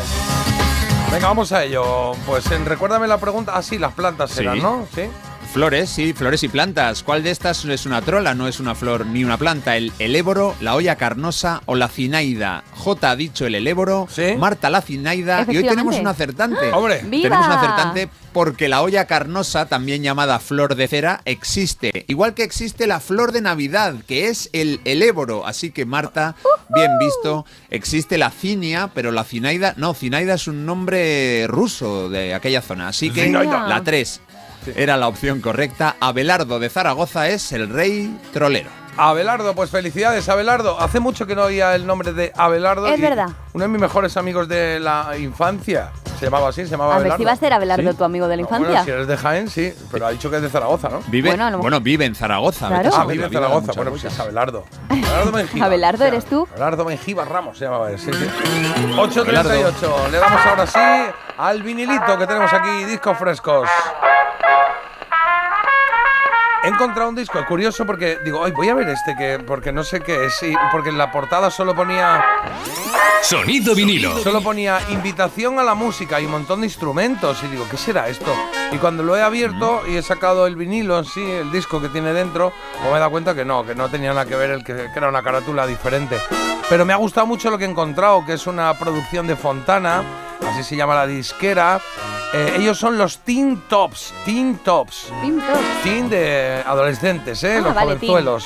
Venga, vamos a ello. Pues en, recuérdame la pregunta. Ah, sí, las plantas Sí. eran, ¿no? Sí. Flores, sí, flores y plantas. ¿Cuál de estas es una trola? No es una flor ni una planta. El eléboro, la olla carnosa o la cinaida. J ha dicho el eléboro, Marta la cinaida y hoy tenemos un acertante. Hombre, ¡Viva! tenemos un acertante porque la olla carnosa, también llamada flor de cera, existe. Igual que existe la flor de Navidad, que es el eléboro. Así que Marta, bien visto, existe la cinia, pero la cinaida, no, cinaida es un nombre ruso de aquella zona. Así que Cinaida. la 3 era la opción correcta. Abelardo de Zaragoza es el rey trolero. Abelardo, pues felicidades, Abelardo. Hace mucho que no oía el nombre de Abelardo. Es verdad. Uno de mis mejores amigos de la infancia. Se llamaba así, se llamaba A ver Abelardo. si va a ser Abelardo ¿Sí? tu amigo de la No, infancia. Bueno, si eres de Jaén, sí, pero ha dicho que es de Zaragoza, ¿no? Vive, Bueno, lo bueno, vive en Zaragoza. Claro. Ah, vive en Zaragoza. Bueno, pues es Abelardo. Abelardo. Abelardo, o sea, ¿eres tú? Abelardo Mengíbar Ramos se llamaba él, sí, sí. 8.38. Le damos ahora sí al vinilito que tenemos aquí, discos frescos. He encontrado un disco curioso porque digo, ay, voy a ver este que porque no sé qué es, y porque en la portada solo ponía Sonido vinilo. Solo ponía invitación a la música y un montón de instrumentos. Y digo, ¿qué será esto? Y cuando lo he abierto y he sacado el vinilo en sí, el disco que tiene dentro, pues me he dado cuenta que no, que no tenía nada que ver, el que, que era una carátula diferente. Pero me ha gustado mucho lo que he encontrado, que es una producción de Fontana, así se llama la disquera. Eh, ellos son los Teen Tops, Teen Tops. Teen Tops. Teen de adolescentes, ¿eh? Ah, los vale, jovenzuelos.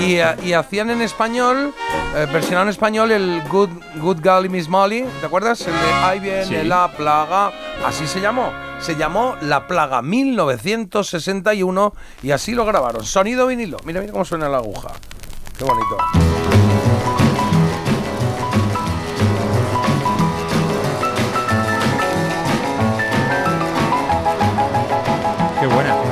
Y, eh, y hacían en español, eh, versionaron en español el Good, Good Golly Miss Molly, ¿te acuerdas? El de Ahí viene Sí. la plaga, así se llamó. Se llamó La Plaga 1961 y así lo grabaron. Sonido vinilo. Mira, mira cómo suena la aguja. Qué bonito. qué buena.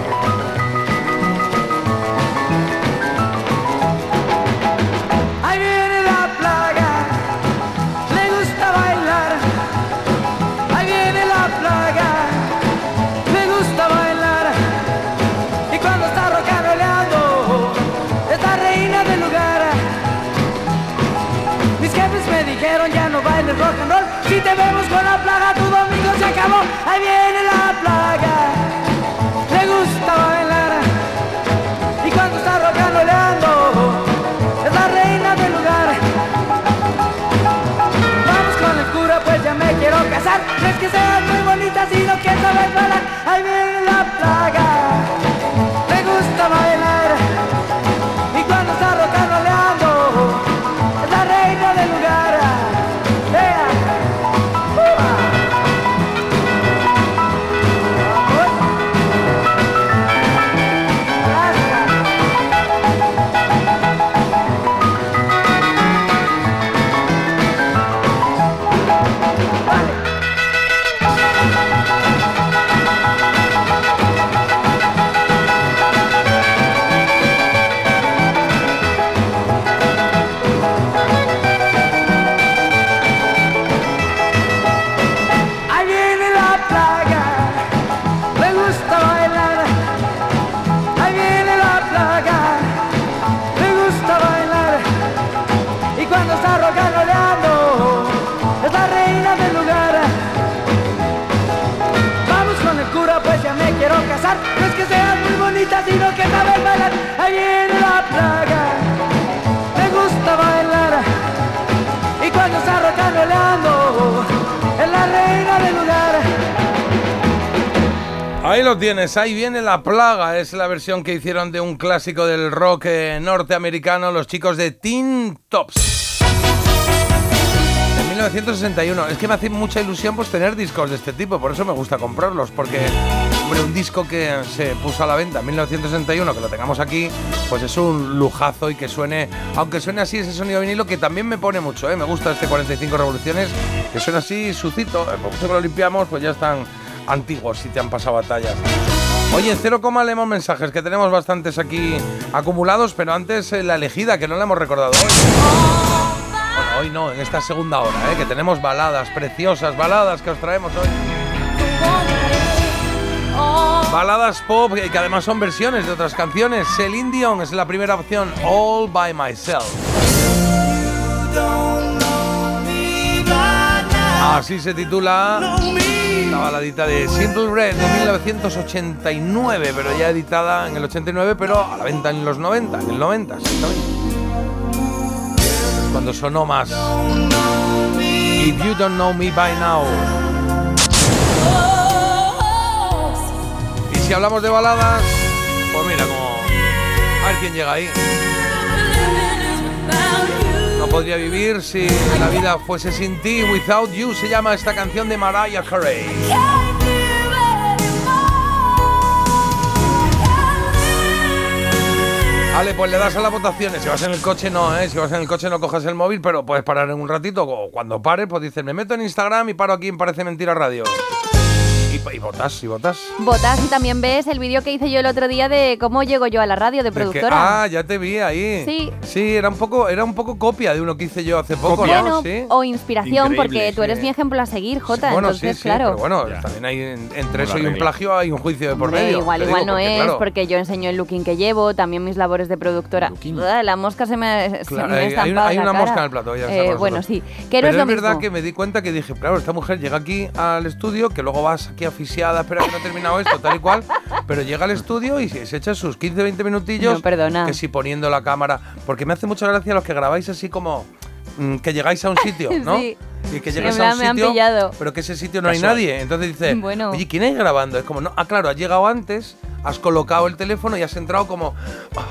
Sino tienes, ahí viene la plaga. Es la versión que hicieron de un clásico del rock eh, norteamericano, los chicos de Teen Tops. En 1961. Es que me hace mucha ilusión pues tener discos de este tipo, por eso me gusta comprarlos, porque hombre, un disco que se puso a la venta en 1961, que lo tengamos aquí, pues es un lujazo y que suene, aunque suene así ese sonido vinilo que también me pone mucho, ¿eh? me gusta este 45 revoluciones, que suena así sucito, eh, por mucho que lo limpiamos, pues ya están antiguos si te han pasado batallas. Oye, en cero coma leemos mensajes, que tenemos bastantes aquí acumulados, pero antes eh, la elegida, que no la hemos recordado hoy. Hoy no, en esta segunda hora, ¿eh? que tenemos baladas, preciosas baladas que os traemos hoy. Baladas pop eh, que además son versiones de otras canciones. Celine Dion es la primera opción, All by Myself. Así se titula la baladita de Simple Red de 1989, pero ya editada en el 89, pero a la venta en los 90, en el 90, exactamente. Cuando sonó más. If you don't know me by now. Y si hablamos de baladas, pues mira como. A ver quién llega ahí. No podría vivir si la vida fuese sin ti. Without You se llama esta canción de Mariah Carey. Vale, pues le das a las votaciones. Si vas en el coche, no, ¿eh? Si vas en el coche, no coges el móvil, pero puedes parar en un ratito. O cuando pares, pues dices, me meto en Instagram y paro aquí en Parece Mentira Radio. Y, votas, y votas. Votas y también ves el vídeo que hice yo el otro día de cómo llego yo a la radio de productora. Ah, ya te vi ahí. Sí. Sí, era un poco, era un poco copia de uno que hice yo hace poco, ¿no? Sí. o inspiración, Increíble, porque tú eres mi ejemplo a seguir, Jota. Bueno, entonces, sí, sí, claro. pero bueno, también hay en- entre eso y un plagio hay un juicio de por medio. igual, te igual digo, no porque, es, claro, porque yo enseño el looking que llevo, también mis labores de productora. La mosca se me, se Claro, me hay- hay una, hay una cara. mosca en el plato. Ya está Eh, bueno, sí. Que no Pero es lo verdad mismo. que me di cuenta que dije, claro, esta mujer llega aquí al estudio, que luego vas aquí aficiada, espera que no he terminado esto, tal y cual, pero llega al estudio y se echa sus 15-20 minutillos. No, perdona. Que si poniendo la cámara. Porque me hace mucha gracia los que grabáis así como mm, que llegáis a un sitio, ¿no? Sí. Y que Sí, llegas me a han- un me han sitio, pillado. pero que ese sitio no hay Casual. nadie. Entonces dices, Bueno. oye, ¿quién hay grabando? Es como, no, ah, claro, has llegado antes, has colocado el teléfono y has entrado como, "Ah,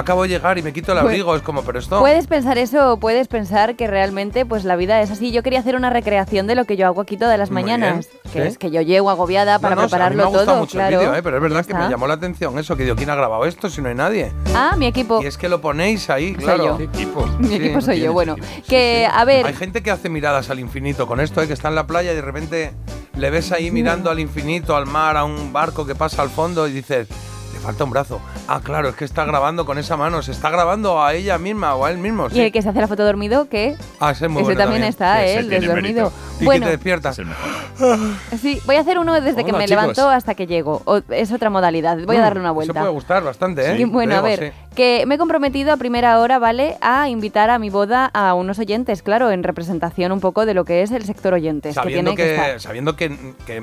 acabo de llegar y me quito el Pues- abrigo. Es como, pero esto. Puedes pensar eso o puedes pensar que realmente pues la vida es así. Yo quería hacer una recreación de lo que yo hago aquí todas las Muy mañanas. bien, Que sí. es que yo llego agobiada para No, no, o sea, prepararlo a mí me ha todo. mucho claro. el vídeo, ¿eh? pero es verdad que me llamó la atención eso, que digo, ¿quién ha grabado esto si no hay nadie? Ah, mi equipo. Y es que lo ponéis ahí, Soy claro. yo. Mi equipo soy yo. Bueno, que a ver. Hay gente que hace miradas al infinito con esto, ¿eh? que está en la playa y de repente le ves ahí mirando al infinito, al mar, a un barco que pasa al fondo y dices, le falta un brazo. Ah, claro, es que está grabando con esa mano, se está grabando a ella misma o a él mismo. Y sí. el que se hace la foto dormido, ¿qué? Ah, ese es muy Ese bueno también, está, Sí, ¿eh? ese El tiene del dormido. mérito. y Bueno. que te despiertas. Sí, voy a hacer uno desde que me chicos. levanto hasta que llego. O- es otra modalidad. Voy a Mm, darle una Eso vuelta. puede gustar bastante, ¿eh? Y bueno, a ver, sí. que me he comprometido a primera hora, ¿vale? A invitar a mi boda a unos oyentes, claro, en representación un poco de lo que es el sector oyentes, que Sabiendo tiene que, que, estar. sabiendo que, que-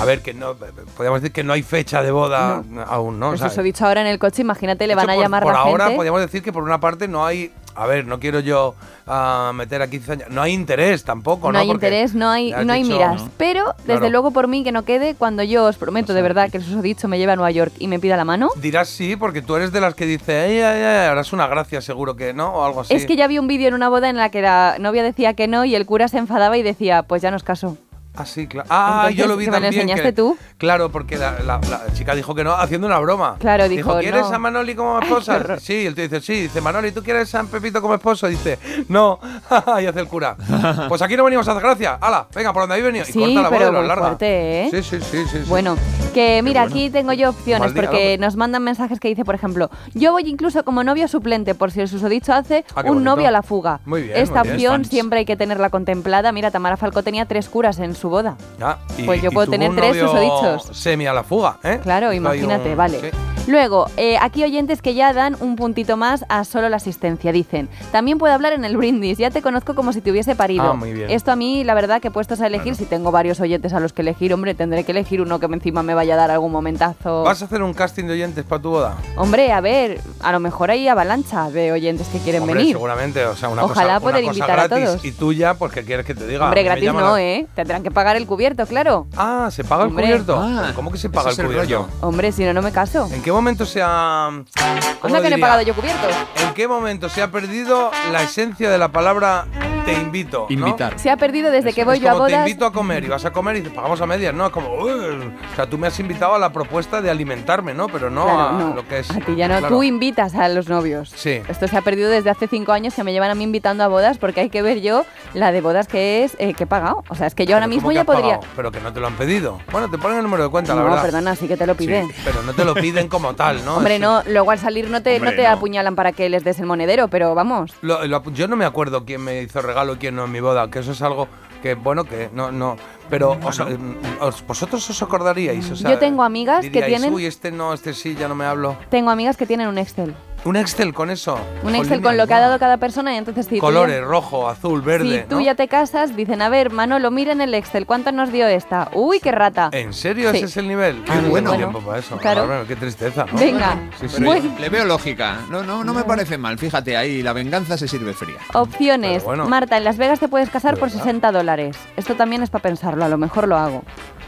a ver, que no, podríamos decir que no hay fecha de boda aún, ¿no? O Pues sea, eso he dicho ahora en el coche, imagínate, le van a por- llamar por la ahora gente. podríamos decir que por una parte no hay, a ver, no quiero yo ah, meter aquí cizaña, no hay interés tampoco, ¿no? No hay Porque interés, no hay, no hay dicho- miras. Pero, desde Claro. luego, por mí, que no quede, cuando yo os prometo de verdad que el susodicho me lleve a Nueva York y me pida la mano, Dirás sí, porque tú eres de las que dice, ay, ay, ay, ahora es una gracia, seguro que, ¿no? O algo así. es que ya vi un vídeo en una boda en la que la novia decía que no y el cura se enfadaba y decía, pues ya nos caso. Ah, sí, claro. Ah, Entonces, yo lo vi que me lo también. enseñaste que- tú. Claro, porque la, la- la chica dijo que no, haciendo una broma. Claro, dijo, ¿quieres no. a Manoli como esposa? sí, el tío dice, sí. Dice, Manoli, ¿tú quieres a San Pepito como esposo? Dice, no. y hace el cura. Pues aquí no venimos a hacer gracia. ¡Hala! Venga, por donde habéis venido. y corta la boda pero muy larga. fuerte, ¿eh? Sí, sí, sí, sí. sí. Bueno, que mira, bueno. aquí tengo yo opciones porque ¿no? nos mandan mensajes que dice, por ejemplo, yo voy incluso como novio suplente por si el susodicho hace Ah, un novio a la fuga. Muy bien, Esta muy bien. opción Fans. siempre hay que tenerla contemplada. Mira, Tamara Falcó tenía tres curas en su boda. Ah, y- Pues yo y puedo tener tres susodichos. Semi a la fuga, ¿eh? Claro, imagínate, un- vale. sí. Luego, eh, aquí oyentes que ya dan un puntito más a solo la asistencia. Dicen, también puedo hablar en el brindis, ya te conozco como si te hubiese parido. Ah, muy bien. Esto a mí, la verdad, que puestos a elegir, si tengo varios oyentes a los que elegir, hombre, tendré que elegir uno que encima me vaya a dar algún momentazo. ¿Vas a hacer un casting de oyentes para tu boda? Hombre, a ver, a lo mejor hay avalancha de oyentes que quieren Hombre, venir. seguramente, o sea, una Ojalá cosa, poder una cosa invitar a todos. y tuya, pues que quieres que te diga. Hombre, gratis no, ¿eh? Tendrán que pagar el cubierto, claro. Ah, ¿se paga Hombre. el cubierto? Ah, ¿Cómo que se paga el ese es el cubierto? rollo. Hombre, si no, no me caso. ¿En qué momento se ha. ¿cómo Anda lo que no he diría? pagado yo cubiertos. ¿En qué momento se ha perdido la esencia de la palabra te invito? ¿no? Invitar. Se ha perdido desde que voy es yo a como te bodas. invito a comer y vas a comer y dices, pagamos a medias, ¿no? Es como, "Uy". o sea, tú me has invitado a la propuesta de alimentarme, ¿no? Pero no Claro, a no. lo que es. A ti ya no, Claro. tú invitas a los novios. Sí. Esto se ha perdido desde hace cinco años que me llevan a mí invitando a bodas porque hay que ver yo la de bodas que es eh, que he pagado. O sea, es que yo ahora mismo ¿cómo que ya podría. pagado? Pero que no te lo han pedido. Bueno, te ponen el número de cuenta, la no, verdad. perdona, sí que te lo piden. Pero no te lo piden como tal, ¿no? Hombre, Es- no, luego al salir no te, Hombre, no te no. apuñalan para que les des el monedero, pero vamos. Lo- lo- yo no me acuerdo quién me hizo regalo y quién no en mi boda, que eso es algo que, bueno, que no, no. Pero os- em, os- vosotros os acordaríais. O sea, Yo tengo amigas que diríais, tienen- Uy, este no, este sí, ya no me hablo. Tengo amigas que tienen un Excel. Un Excel con eso. Un Excel con lo que ha dado cada persona y entonces si ya- Colores, rojo, azul, verde. Si tú ¿no? ya te casas, dicen, a ver, Manolo, mira en el Excel, ¿cuánto nos dio esta? Uy, qué rata. ¿En serio Sí. ese es el nivel? Ah, no bueno. tiempo para eso. Claro. Qué tristeza, ¿no? Venga. Sí, sí. Pero Bueno. le veo lógica. No, no, no me parece mal. Fíjate, ahí la venganza se sirve fría. Opciones. Bueno. Marta, en Las Vegas te puedes casar por verdad? 60 dólares. Esto también es para pensarlo, a lo mejor lo hago.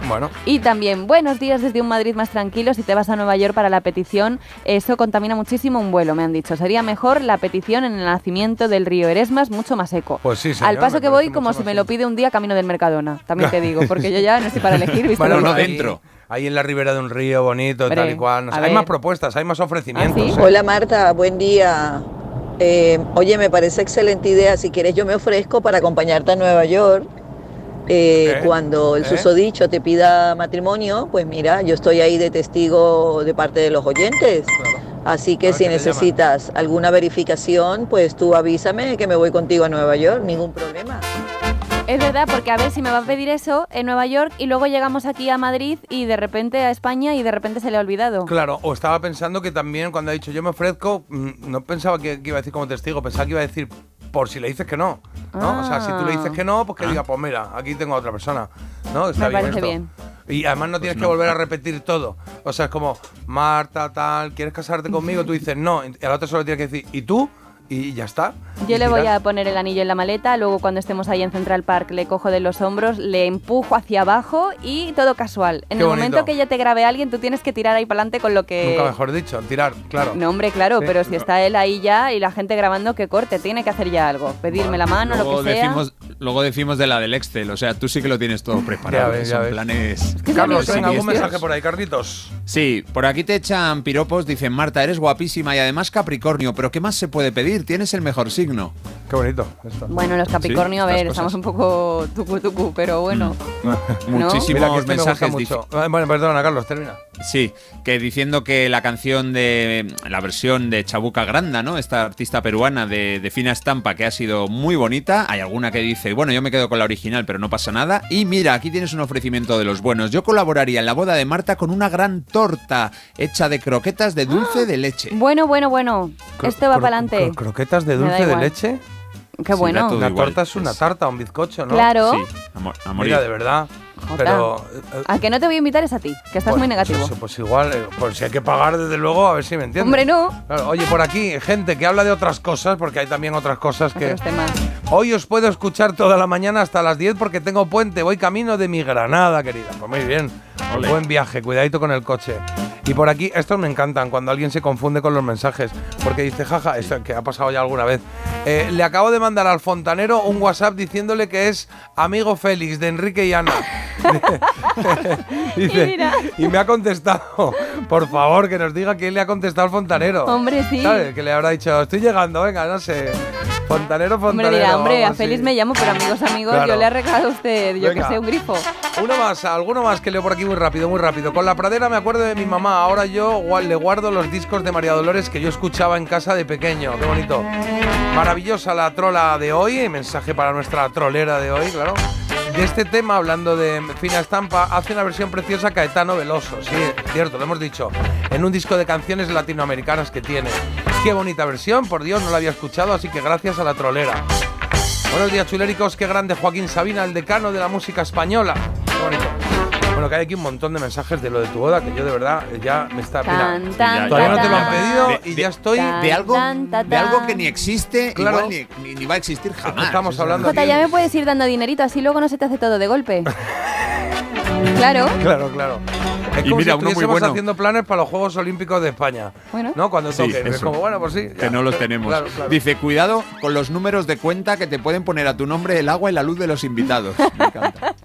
Bueno. Y también, buenos días desde un Madrid más tranquilo. Si te vas a Nueva York para la petición, eso contamina muchísimo un vuelo, me han dicho. Sería mejor la petición en el nacimiento del río Eresmas, mucho más seco. Pues sí, señor, Al paso que voy, como si me lo pide un día camino del Mercadona. También te digo, porque yo ya no estoy para elegir, ¿viste? Bueno, no dentro. Ahí en la ribera de un río bonito, tal y cual. no sé, a hay ver. más propuestas, hay más ofrecimientos. ¿eh? Hola Marta, buen día. Eh, oye, me parece excelente idea. Si quieres, yo me ofrezco para acompañarte a Nueva York. Eh, ¿Eh? Cuando el susodicho te pida matrimonio, pues mira, yo estoy ahí de testigo de parte de los oyentes. Así que si necesitas alguna verificación, pues tú avísame que me voy contigo a Nueva York, ningún problema. Es verdad, porque a ver si me va a pedir eso en Nueva York y luego llegamos aquí a Madrid y de repente a España y de repente se le ha olvidado. Claro, o estaba pensando que también cuando ha dicho yo me ofrezco, mm, no pensaba que, que iba a decir como testigo, pensaba que iba a decir por si le dices que no. ¿no? O sea, si tú le dices que no, pues que diga, pues mira, aquí tengo a otra persona. ¿no? Está Me bien parece esto. bien. Y además no tienes que volver a repetir todo. O sea, es como, Marta, tal, ¿quieres casarte conmigo? Tú dices no. Y al otro solo tienes que decir, ¿y tú? Y ya está. Yo Y le voy a poner el anillo en la maleta, luego cuando estemos ahí en Central Park le cojo de los hombros, le empujo hacia abajo y todo casual. En Qué el bonito. momento que ya te grabe alguien, tú tienes que tirar ahí para adelante con lo que... Nunca mejor dicho, tirar, claro. No, hombre, claro, Sí. pero si está él ahí ya y la gente grabando, que corte, tiene que hacer ya algo. Pedirme la mano, Luego lo que sea. decimos, luego decimos de la del Excel. O sea, tú sí que lo tienes todo preparado. Ya ves, ya Son ves. planes. Carlos, venga, algún mensaje por ahí, Carlitos. Sí, por aquí te echan piropos, dicen Marta, eres guapísima y además Capricornio, pero ¿qué más se puede pedir? Tienes el mejor signo. Qué bonito. Esto. Bueno, los Capricornio, a ver, estamos un poco tucu tucu, pero bueno. Muchísimos Mira, que este me gusta mensajes mucho. Ah, Bueno, perdona, Carlos, termina. Sí, que diciendo que la canción de la versión de Chabuca Granda, ¿no? Esta artista peruana de, de fina estampa que ha sido muy bonita. Hay alguna que dice, bueno, yo me quedo con la original, pero no pasa nada. Y mira, aquí tienes un ofrecimiento de los buenos. Yo colaboraría en la boda de Marta con una gran torta hecha de croquetas de dulce de leche. Bueno, bueno, bueno. Cro- Esto va para adelante. cro- ¿Croquetas de dulce de leche? Qué bueno. todo Una igual, torta es una tarta, un bizcocho, ¿no? Claro. Sí, a, mo- a morir. Mira, de verdad. Pero. eh, A que no te voy a invitar es a ti, que estás bueno, muy negativo. Pues, pues igual, eh, pues si hay que pagar, desde luego, a ver si me entiendes. Hombre, no. Claro, oye, por aquí, gente que habla de otras cosas, porque hay también otras cosas que. Otros temas. Hoy os puedo escuchar toda la mañana hasta las 10 porque tengo puente. Voy camino de mi Granada, querida. Pues muy bien. Buen viaje, cuidadito con el coche. Y por aquí, estos me encantan cuando alguien se confunde con los mensajes. Porque dice, jaja, esto que ha pasado ya alguna vez. Eh, le acabo de mandar al fontanero un WhatsApp diciéndole que es amigo Félix de Enrique y Ana. Dice, Y mira. y me ha contestado, por favor, que nos diga quién le ha contestado al fontanero. Hombre, sí. ¿Sabes? Que le habrá dicho, estoy llegando, venga, no sé. Fontanero, fontanero. Hombre, dirá, hombre, a. Félix me llamo, pero amigos, amigos, Claro. yo le he regalado a usted, yo Venga. que sé, un grifo. Uno más, alguno más que leo por aquí muy rápido, muy rápido. Con la pradera me acuerdo de mi mamá. Ahora yo le guardo los discos de María Dolores que yo escuchaba en casa de pequeño. Qué bonito. Maravillosa la trola de hoy. Mensaje para nuestra trolera de hoy, claro. De este tema, hablando de fina estampa, hace una versión preciosa Caetano Veloso. Sí, cierto, lo hemos dicho. En un disco de canciones latinoamericanas que tiene. Qué bonita versión, por Dios, no la había escuchado, así que gracias a la trolera. Buenos días, chuléricos. Qué grande Joaquín Sabina, el decano de la música española. Qué bonito. Bueno, que hay aquí un montón de mensajes de lo de tu boda que yo de verdad ya me está. Mira, Tan, tan, todavía no tan, te lo han pedido De- y de- ya estoy. De algo, Tan, tan, de algo que ni existe, Claro. igual ni, ni- ni va a existir jamás. Estamos hablando Jota, ya me puedes ir dando dinerito, así luego no se te hace todo de golpe. claro. Claro, claro. Es Y como mira, si uno muy bueno. haciendo planes para los Juegos Olímpicos de España. Bueno. ¿No? Cuando Sí, toquen. es eso. como, bueno, pues sí. ya. Que no los tenemos. Claro, claro. Dice, cuidado con los números de cuenta que te pueden poner a tu nombre el agua y la luz de los invitados. Me encanta.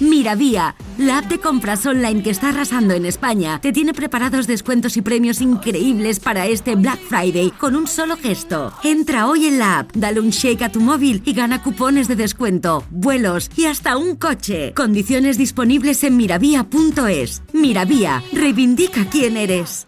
Miravía, la app de compras online que está arrasando en España, te tiene preparados descuentos y premios increíbles para este Black Friday con un solo gesto. Entra hoy en la app, dale un shake a tu móvil y gana cupones de descuento, vuelos y hasta un coche. Condiciones disponibles en miravía.es. Miravía, reivindica quién eres.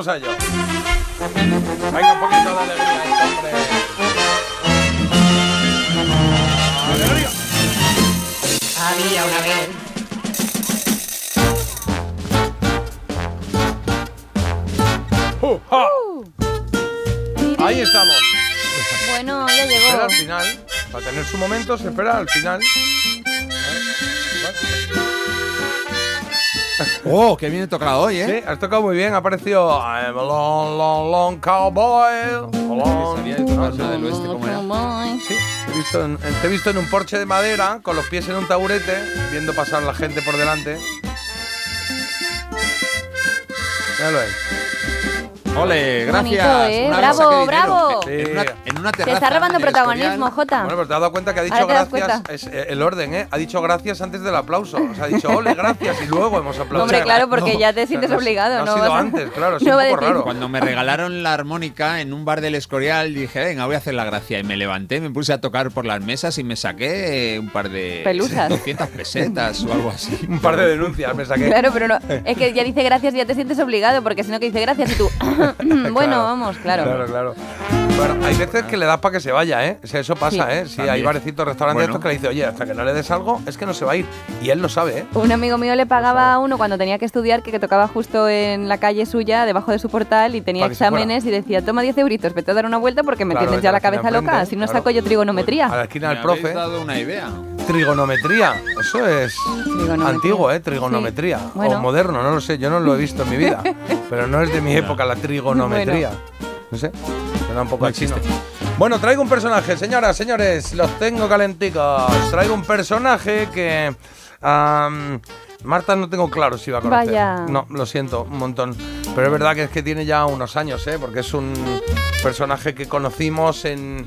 Vamos a ello. Venga, un poquito de alegría, ahí, hombre. ¡Alegría! Había una vez. ¡Uh, ja! Ahí estamos. Bueno, ya Espera llegó. al final. Para tener su momento, se espera al final. Oh, qué bien he tocado hoy, ¿eh? Sí, has tocado muy bien. Ha aparecido I'm a long, long, long cowboy. Sabía de tocar la del oeste, ¿cómo era? Sí, te he, visto en, te he visto en un porche de madera, con los pies en un taburete, viendo pasar la gente por delante. Míralo ahí. Ole, Bonito, gracias. ¿eh? Una Bravo, bravo. En una, en una Te terraza está robando protagonismo. Jota. Bueno, pero te has dado cuenta que ha dicho gracias. Es eh, el orden, ¿eh? Ha dicho gracias antes del aplauso. O sea, ha dicho ole, gracias y luego hemos aplaudido. Hombre, claro, porque ya te sientes no ha- obligado, no ha ¿no? sido vas a- antes, claro, es no un poco decir- raro. Cuando me regalaron la armónica en un bar del Escorial, dije, venga, voy a hacer la gracia. Y me levanté, me puse a tocar por las mesas y me saqué eh, un par de... Pelusas. 200 pesetas o algo así. Un par de denuncias me saqué. Claro, pero no. Es que ya dice gracias y ya te sientes obligado, porque si no que dice gracias y tú. bueno, Claro, vamos, claro. Claro, claro. Bueno, hay veces que le das para que se vaya, ¿eh? Eso pasa, Sí. ¿eh? Sí, hay barecitos, restaurantes Bueno. estos que le dice, oye, hasta que no le des algo, es que no se va a ir. Y él lo sabe, ¿eh? Un amigo mío le pagaba a uno cuando tenía que estudiar, que, que tocaba justo en la calle suya, debajo de su portal, y tenía exámenes y decía, toma 10 euritos, vete a dar una vuelta porque me Claro, tienes ya la cabeza loca, si no claro. saco yo trigonometría. A la esquina del profe. habéis dado una idea. Trigonometría. Eso es Trigonometría. antiguo, ¿eh? Trigonometría. Sí. Bueno. O moderno, no lo sé. Yo no lo he visto en mi vida. pero no es de mi época la trigonometría. No sé. Suena un poco chino. Bueno, traigo un personaje, señoras, señores. Los tengo calenticos. Traigo un personaje que. Marta no tengo claro si va a conocer. Vaya. No, lo siento, un montón. Pero es verdad que es que tiene ya unos años, ¿eh? Porque es un personaje que conocimos en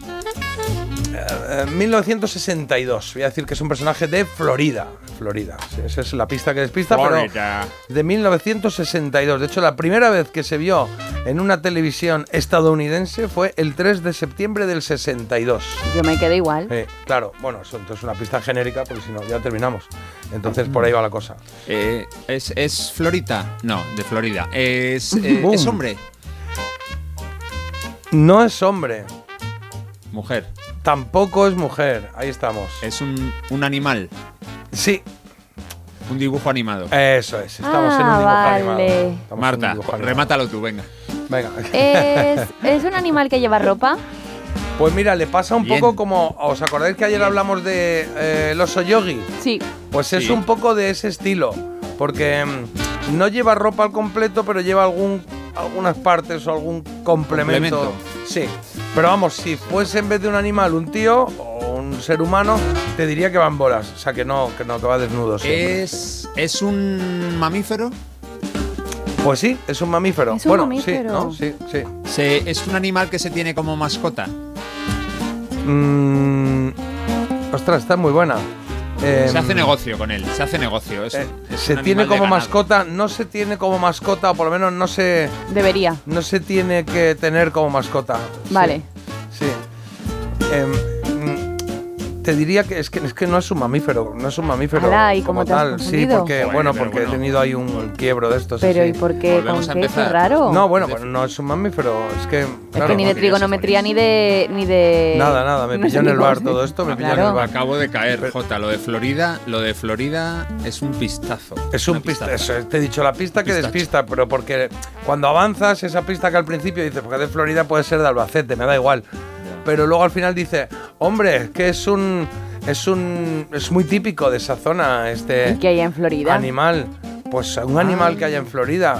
eh, 1962. Voy a decir que es un personaje de Florida. Florida. Sí, esa es la pista que despista, Florida. pero de 1962. De hecho, la primera vez que se vio en una televisión estadounidense fue el 3 de septiembre del 62. Yo me quedé igual. Eh, claro, bueno, eso entonces es una pista genérica, porque si no, ya terminamos. Entonces, por ahí va la cosa. Eh, ¿es, ¿Es Florita? No, de Florida. Es, eh. ¿Es hombre? No es hombre, Mujer. Tampoco es mujer. Ahí estamos. Es un, un animal. Sí, Un dibujo animado. eso es. Estamos Ah, en un dibujo vale. animado. Estamos en un Marta, dibujo animado. remátalo tú, venga. Venga. ¿Es, ¿Es un animal que lleva ropa? Pues mira, le pasa un Bien. poco como. ¿Os acordáis que ayer hablamos de eh, el oso yogi? Sí. Pues es Sí. un poco de ese estilo. Porque mm, no lleva ropa al completo, pero lleva algún, algunas partes o algún complemento. Complemento. Sí. Pero vamos, si fuese en vez de un animal un tío o un ser humano, te diría que va en bolas. O sea, que no, que no, que va desnudo. siempre. ¿Es, ¿Es un mamífero? Pues sí, es un mamífero. Es un bueno, mamífero. sí, ¿no? Sí, sí. Se- ¿Es un animal que se tiene como mascota? Mm, ostras, está muy buena. Se Em, hace negocio con él, se hace negocio. Es- Eh, es se tiene como mascota, no se tiene como mascota, o por lo menos no se, Debería. no se tiene que tener como mascota. Vale. Sí. Em, te diría que es que es que no es un mamífero, no es un mamífero Alá, ¿y como tal. Sí, porque Bueno, porque he tenido ahí un quiebro de estos. Pero. ¿y por qué? ¿Con qué? Qué raro. No, bueno, pues no es un mamífero, es que es claro, que ni de trigonometría ni de ni de Nada, nada, me no pilló en el bar todo esto, me pilló en Claro. el bar. Acabo de caer, Jota. Lo de Florida, lo de Florida es un pistazo. Es un Una pista, eso, te he dicho la pista que Pistacho. despista, pero porque cuando avanzas esa pista que al principio dices, porque de Florida puede ser de Albacete, me da igual. Pero luego al final dice, hombre, es que es un es un es muy típico de esa zona este ¿Y qué hay en Florida? animal. Pues un animal que haya en Florida.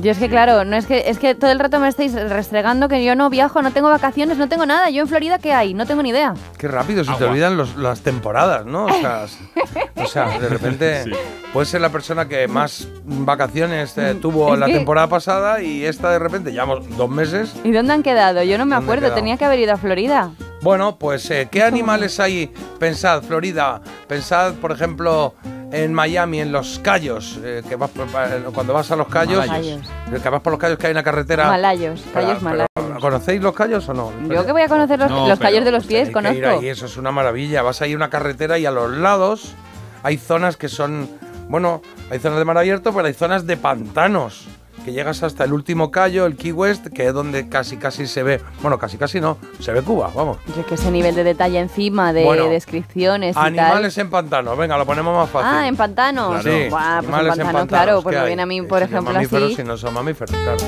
Yo es que claro, no es que es que todo el rato me estáis restregando que yo no viajo, no tengo vacaciones, no tengo nada. Yo en Florida qué hay? No tengo ni idea. Qué rápido se te olvidan los- las temporadas, ¿no? O sea, s- o sea, de repente puedes ser la persona que más vacaciones eh, tuvo Es la que- temporada pasada y esta de repente llevamos dos meses. ¿Y dónde han quedado? Yo no me ¿Dónde he acuerdo, quedado? tenía que haber ido a Florida. Bueno, pues eh, ¿qué animales hay? Pensad, Florida, pensad, por ejemplo, en Miami, en los Cayos, eh, que vas por- pa- cuando vas a los Cayos, Malayos. eh, que vas por los Cayos que hay una carretera. Malayos, callos pero, malayos. ¿Conocéis los Cayos o no? Yo que voy a conocer los, No, los pero callos de los pies, Tenéis que ir conozco. ahí, eso es una maravilla. Vas ahí a una carretera y a los lados hay zonas que son, bueno, hay zonas de mar abierto, pero hay zonas de pantanos. Que llegas hasta el último callo, el Key West, que es donde casi casi se ve, bueno, casi casi no, se ve Cuba, vamos. Yo que ese nivel de detalle encima, de Bueno, descripciones y Animales en pantanos, venga, lo ponemos más fácil. Ah, en pantanos. Sí, Buah, pues en pantanos, claro, ¿qué porque viene a mí, por ejemplo, mamíferos así. si no son mamíferos, claro.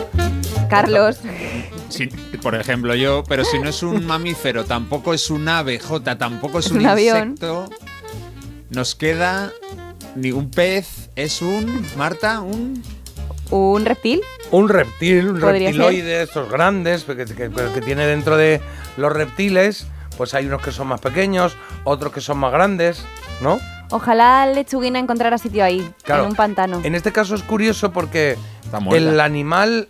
Carlos. Sí, por ejemplo, yo, pero si no es un mamífero, tampoco es un ave, Jota, tampoco es Es un, un avión. insecto. Nos queda ni un pez, es un, Marta, un... ¿Un reptil? Un reptil, un reptiloide, estos grandes, que, que- que tiene dentro de los reptiles, pues hay unos que son más pequeños, otros que son más grandes, ¿no? Ojalá Lechuguina encontrara sitio ahí, Claro. en un pantano. En este caso es curioso porque el animal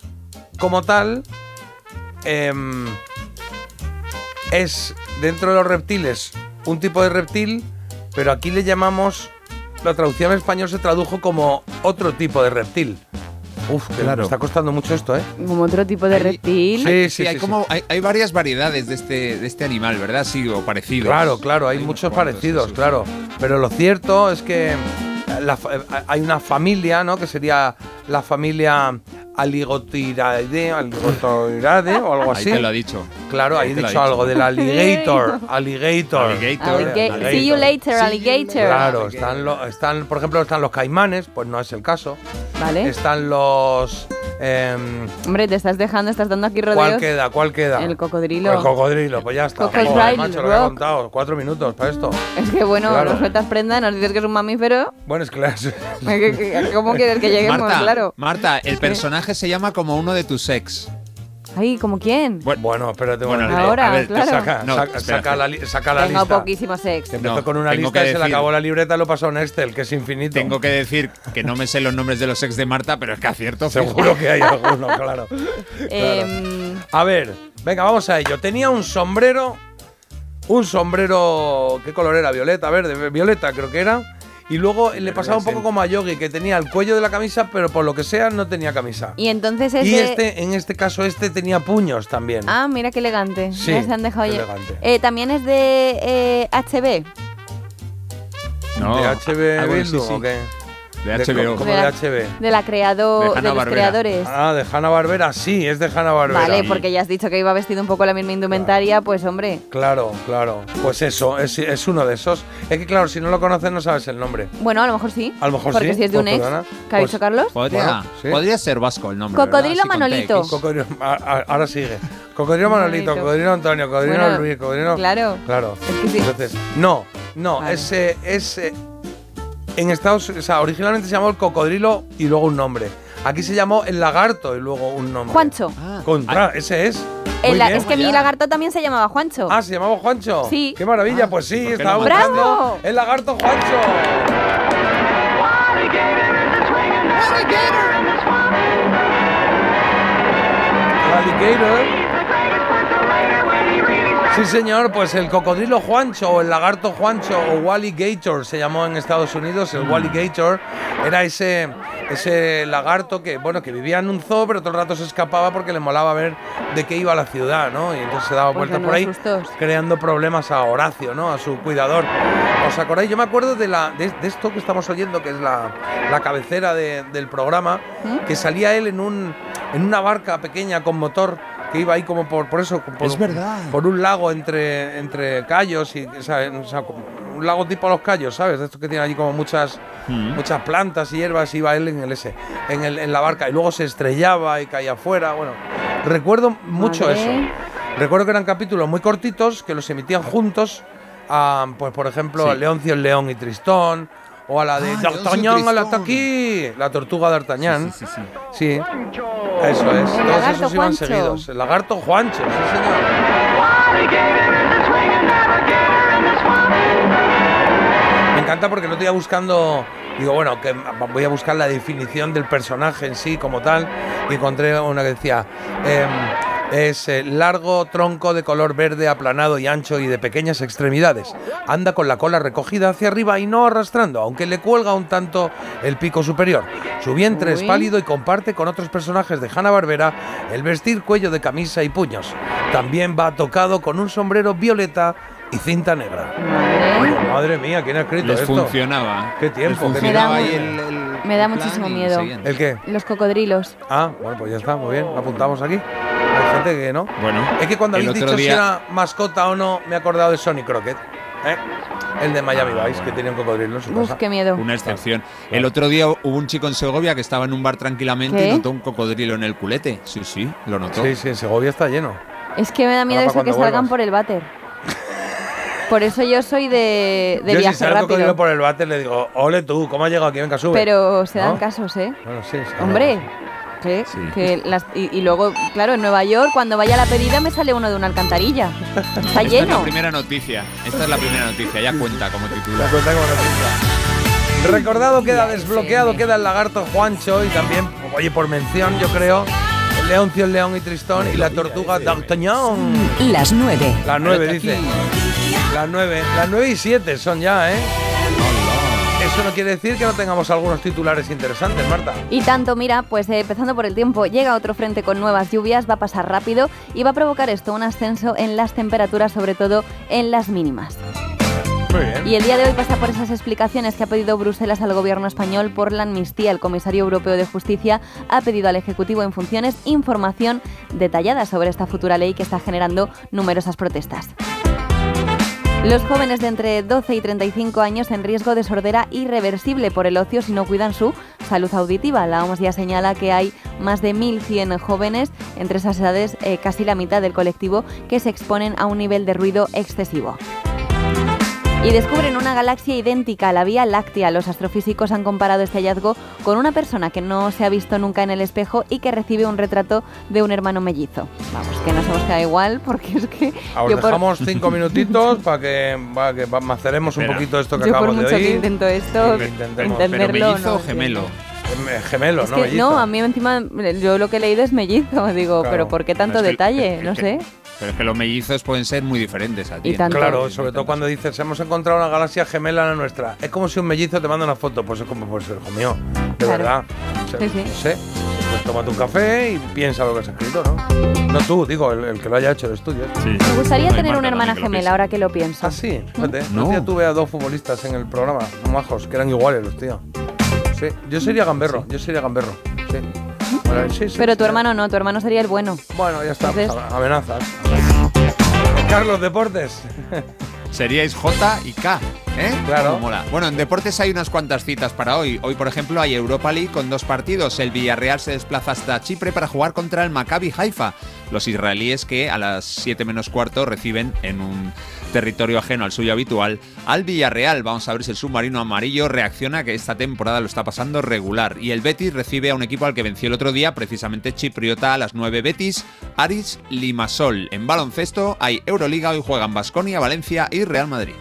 como tal em, es dentro de los reptiles un tipo de reptil, pero aquí le llamamos, la traducción en español se tradujo como otro tipo de reptil. Uf, Claro. me está costando mucho esto, ¿eh? Como otro tipo de reptil. Sí, sí, Sí, hay sí, como hay, hay varias variedades de este, de este animal, ¿verdad? Sí, o parecidos. Claro, claro, hay, muchos parecidos, claro. Pero lo cierto es que la eh, hay una familia, ¿no? Que sería la familia Aligotiraide, Aligotiraide o algo Ahí así. te lo ha dicho. Claro, ahí Ahí he dicho dicho. algo del alligator. Alligator. Alligator. Alliga- See you later, alligator. Claro, están, lo- están, por ejemplo, están los caimanes, pues no es el caso. Vale. Están los. Em, Hombre, te estás dejando, estás dando aquí rodeos. ¿Cuál queda? ¿Cuál queda? El cocodrilo. El cocodrilo, pues ya está. Cocodrilo Joder, macho, lo que he contado. Cuatro minutos para esto. Es que bueno, Claro. nos sueltas prenda, nos dices que es un mamífero. Bueno, es claro. ¿Qué- qué- ¿Cómo quieres que lleguemos? Marta, claro. Marta, el personaje se llama como uno de tus ex. Ay, ¿como quién? Bueno, espérate un Bueno, momento. Ahora, a ver, claro. Saca, No, saca, espera, saca la, saca la Tengo lista. poquísimo sex. Que empezó No, con una lista que y se le acabó la libreta y lo pasó a un Excel, que es infinito. Tengo que decir que no me sé los nombres de los ex de Marta, pero es que acierto. Seguro que hay alguno, claro. Em, A ver, venga, vamos a ello. Tenía un sombrero, un sombrero, ¿qué color era? Violeta, verde, violeta creo que era. Y luego le pasaba un poco como a Yogi, que tenía el cuello de la camisa, pero por lo que sea no tenía camisa. y entonces es Y este, en este caso, este tenía puños también. Ah, mira qué elegante. Sí, Ya se han dejado qué elegante. Eh, También es de eh, HB. No, ¿De HB ah, bueno, Bildu sí, sí. o qué? De HBO. ¿Cómo De de la- HB? De la creado De de, los creadores. Ah, de Hanna Barbera, sí, es de Hanna Barbera. Vale, porque ya has dicho que iba vestido un poco la misma indumentaria, pues hombre. Claro, claro. Pues eso, es, es uno de esos. Es que claro, si no lo conoces no sabes el nombre. Bueno, a lo mejor sí. A lo mejor porque sí, si es de un pues ex. perdona. ¿Qué ha Pues- dicho Carlos? Podría, Bueno, sí. podría ser vasco el nombre. Cocodrilo con Manolito. TX. Cocodrilo, a- a- ahora sigue. Cocodrilo Manolito, Manolito. Cocodrilo Antonio, Cocodrilo Bueno, Luis, Cocodrilo. claro. Claro. Es que sí. Entonces, no, no, Vale. ese, ese. En Estados Unidos, o sea, originalmente se llamó el cocodrilo y luego un nombre. Aquí se llamó el lagarto y luego un nombre. Juancho. Contra, ese es. El la- bien. es que mi lagarto también se llamaba Juancho. Ah, ¿se llamaba Juancho? Sí. ¡Qué maravilla! pues sí, ¿por qué estaba no? buscando ¡Bravo! el lagarto Juancho. Alligator. Sí, señor, pues el cocodrilo Juancho o el lagarto Juancho o Wally Gator se llamó en Estados Unidos. El Wally Gator era ese, ese lagarto que, bueno, que vivía en un zoo, pero todo el rato se escapaba porque le molaba ver de qué iba la ciudad, ¿no? Y entonces se daba Pues vueltas por ahí, creando problemas a Horacio, ¿no? A su cuidador. ¿Os acordáis? Yo me acuerdo de, la, de, de esto que estamos oyendo, que es la, la cabecera de- del programa, que salía él en, un, en una barca pequeña con motor que iba ahí como por, por eso, por, Es verdad. por un lago entre, entre callos y o sea, un lago tipo los callos, ¿sabes? De estos que tiene allí como muchas, Mm. muchas plantas y hierbas, iba él en el ese, en, el, en la barca y luego se estrellaba y caía afuera. Bueno, recuerdo mucho eso. Recuerdo que eran capítulos muy cortitos que los emitían juntos, a, pues por ejemplo, Sí. a Leoncio el León y Tristón. O a la de Ah, D'Artagnan al Tristón. aquí, la tortuga D'Artagnan. Sí, sí, sí, Sí, eso es. Todos lagarto esos iban Juancho. seguidos. El lagarto Juancho, sí señor. Me encanta porque no estoy buscando. Digo, bueno, que voy a buscar la definición del personaje en sí como tal. Y encontré una que decía. em, es eh, largo tronco de color verde aplanado y ancho y de pequeñas extremidades. Anda con la cola recogida hacia arriba y no arrastrando, aunque le cuelga un tanto el pico superior. Su vientre es pálido y comparte con otros personajes de Hanna-Barbera el vestir cuello de camisa y puños. También va tocado con un sombrero violeta y cinta negra. Oye, madre mía, ¿quién ha escrito Les esto? funcionaba. ¿Qué tiempo? Les qué funcionaba Me da el, el- Me da muchísimo miedo. ¿El qué? Los cocodrilos. Ah, bueno, pues ya está, muy bien, apuntamos aquí. Hay gente que no. Bueno, Es que cuando habéis dicho si día- era mascota o no, me he acordado de Sonny Crockett. ¿eh? El de Miami Ah, Vice, que bueno. tenía un cocodrilo en su Uf, casa. qué miedo. Una excepción. El otro día hubo un chico en Segovia que estaba en un bar tranquilamente ¿Qué? y notó un cocodrilo en el culete. Sí, sí, lo notó. Sí, sí, en Segovia está lleno. Es que me da miedo Ahora eso que cuando salgan vuelvas. por el váter. Por eso yo soy de, de Yo si viaje el cocodrilo rápido. por el váter le digo, ole tú, ¿cómo has llegado aquí? Venga, sube. Pero se dan ¿No? casos, ¿eh? Bueno, sí, sí. Hombre, que, Sí. que las, y, y luego, claro, en Nueva York, cuando vaya a la pedida, me sale uno de una alcantarilla. Está Esta es la lleno. primera noticia. Esta es la primera noticia. Ya cuenta como La titular. cuenta como noticia. Recordado queda desbloqueado, queda el lagarto Juancho y también, oye, por mención, yo creo, el Leoncio, el León y Tristón y la tortuga D'Artagnan. Las 9. Las nueve, dice. Las nueve. Las nueve y siete son ya, ¿eh? Eso no quiere decir que no tengamos algunos titulares interesantes, Marta. Y tanto, mira, pues eh, empezando por el tiempo, llega otro frente con nuevas lluvias, va a pasar rápido y va a provocar esto un ascenso en las temperaturas, sobre todo en las mínimas. Y el día de hoy pasa por esas explicaciones que ha pedido Bruselas al gobierno español por la amnistía. El comisario europeo de justicia ha pedido al Ejecutivo en funciones información detallada sobre esta futura ley que está generando numerosas protestas. Los jóvenes de entre 12 y 35 años en riesgo de sordera irreversible por el ocio si no cuidan su salud auditiva. La OMS ya señala que hay más de 1.100 jóvenes entre esas edades, eh, casi la mitad del colectivo, que se exponen a un nivel de ruido excesivo. Y descubren una galaxia idéntica a la Vía Láctea. Los astrofísicos han comparado este hallazgo con una persona que no se ha visto nunca en el espejo y que recibe un retrato de un hermano mellizo. Vamos, que nos hemos quedado igual porque es que Ahora yo por, dejamos cinco minutitos para que, para que maceremos un poquito esto que yo por acabamos de mucho que intento esto, intentemos. entenderlo. Pero mellizo no o gemelo. entiendo. Eh, Gemelo, Es ¿no? que, Mellizo. no, a mí encima, yo lo que he leído es mellizo. Digo, Claro. pero ¿por qué tanto Es que- detalle? es No que- sé. Pero es que los mellizos pueden ser muy diferentes a ti. Y tanto. Claro, sobre todo cuando dices, hemos encontrado una galaxia gemela a la nuestra. Es como si un mellizo te manda una foto. Pues es como, pues hijo mío, de Claro. verdad. O sea, Sí, sí. No sé. Pues tómate un café y piensa lo que has escrito, ¿no? No tú, digo, el, el que lo haya hecho el estudio. Me gustaría tener una hermana gemela ahora que lo pienso. Ah, sí, fíjate. No. Un día tuve a dos futbolistas en el programa, majos, que eran iguales los tíos. Sí, yo sería gamberro, yo sería gamberro. Sí. Bueno, sí, sí, Pero tu sí. hermano no, tu hermano sería el bueno. Bueno, ya está, Entonces- pues, amenazas. Carlos Deportes. Seríais J y K, ¿eh? Claro. Cómo mola. Bueno, en deportes hay unas cuantas citas para hoy. Hoy, por ejemplo, hay Europa League con dos partidos. El Villarreal se desplaza hasta Chipre para jugar contra el Maccabi Haifa. Los israelíes que a las 7 menos cuarto reciben en un territorio ajeno al suyo habitual al Villarreal. Vamos a ver si el submarino amarillo reacciona que esta temporada lo está pasando regular. Y el Betis recibe a un equipo al que venció el otro día, precisamente chipriota a las 9 Betis, Aris Limasol. En baloncesto hay Euroliga, hoy juegan Basconia, Valencia y Real Madrid.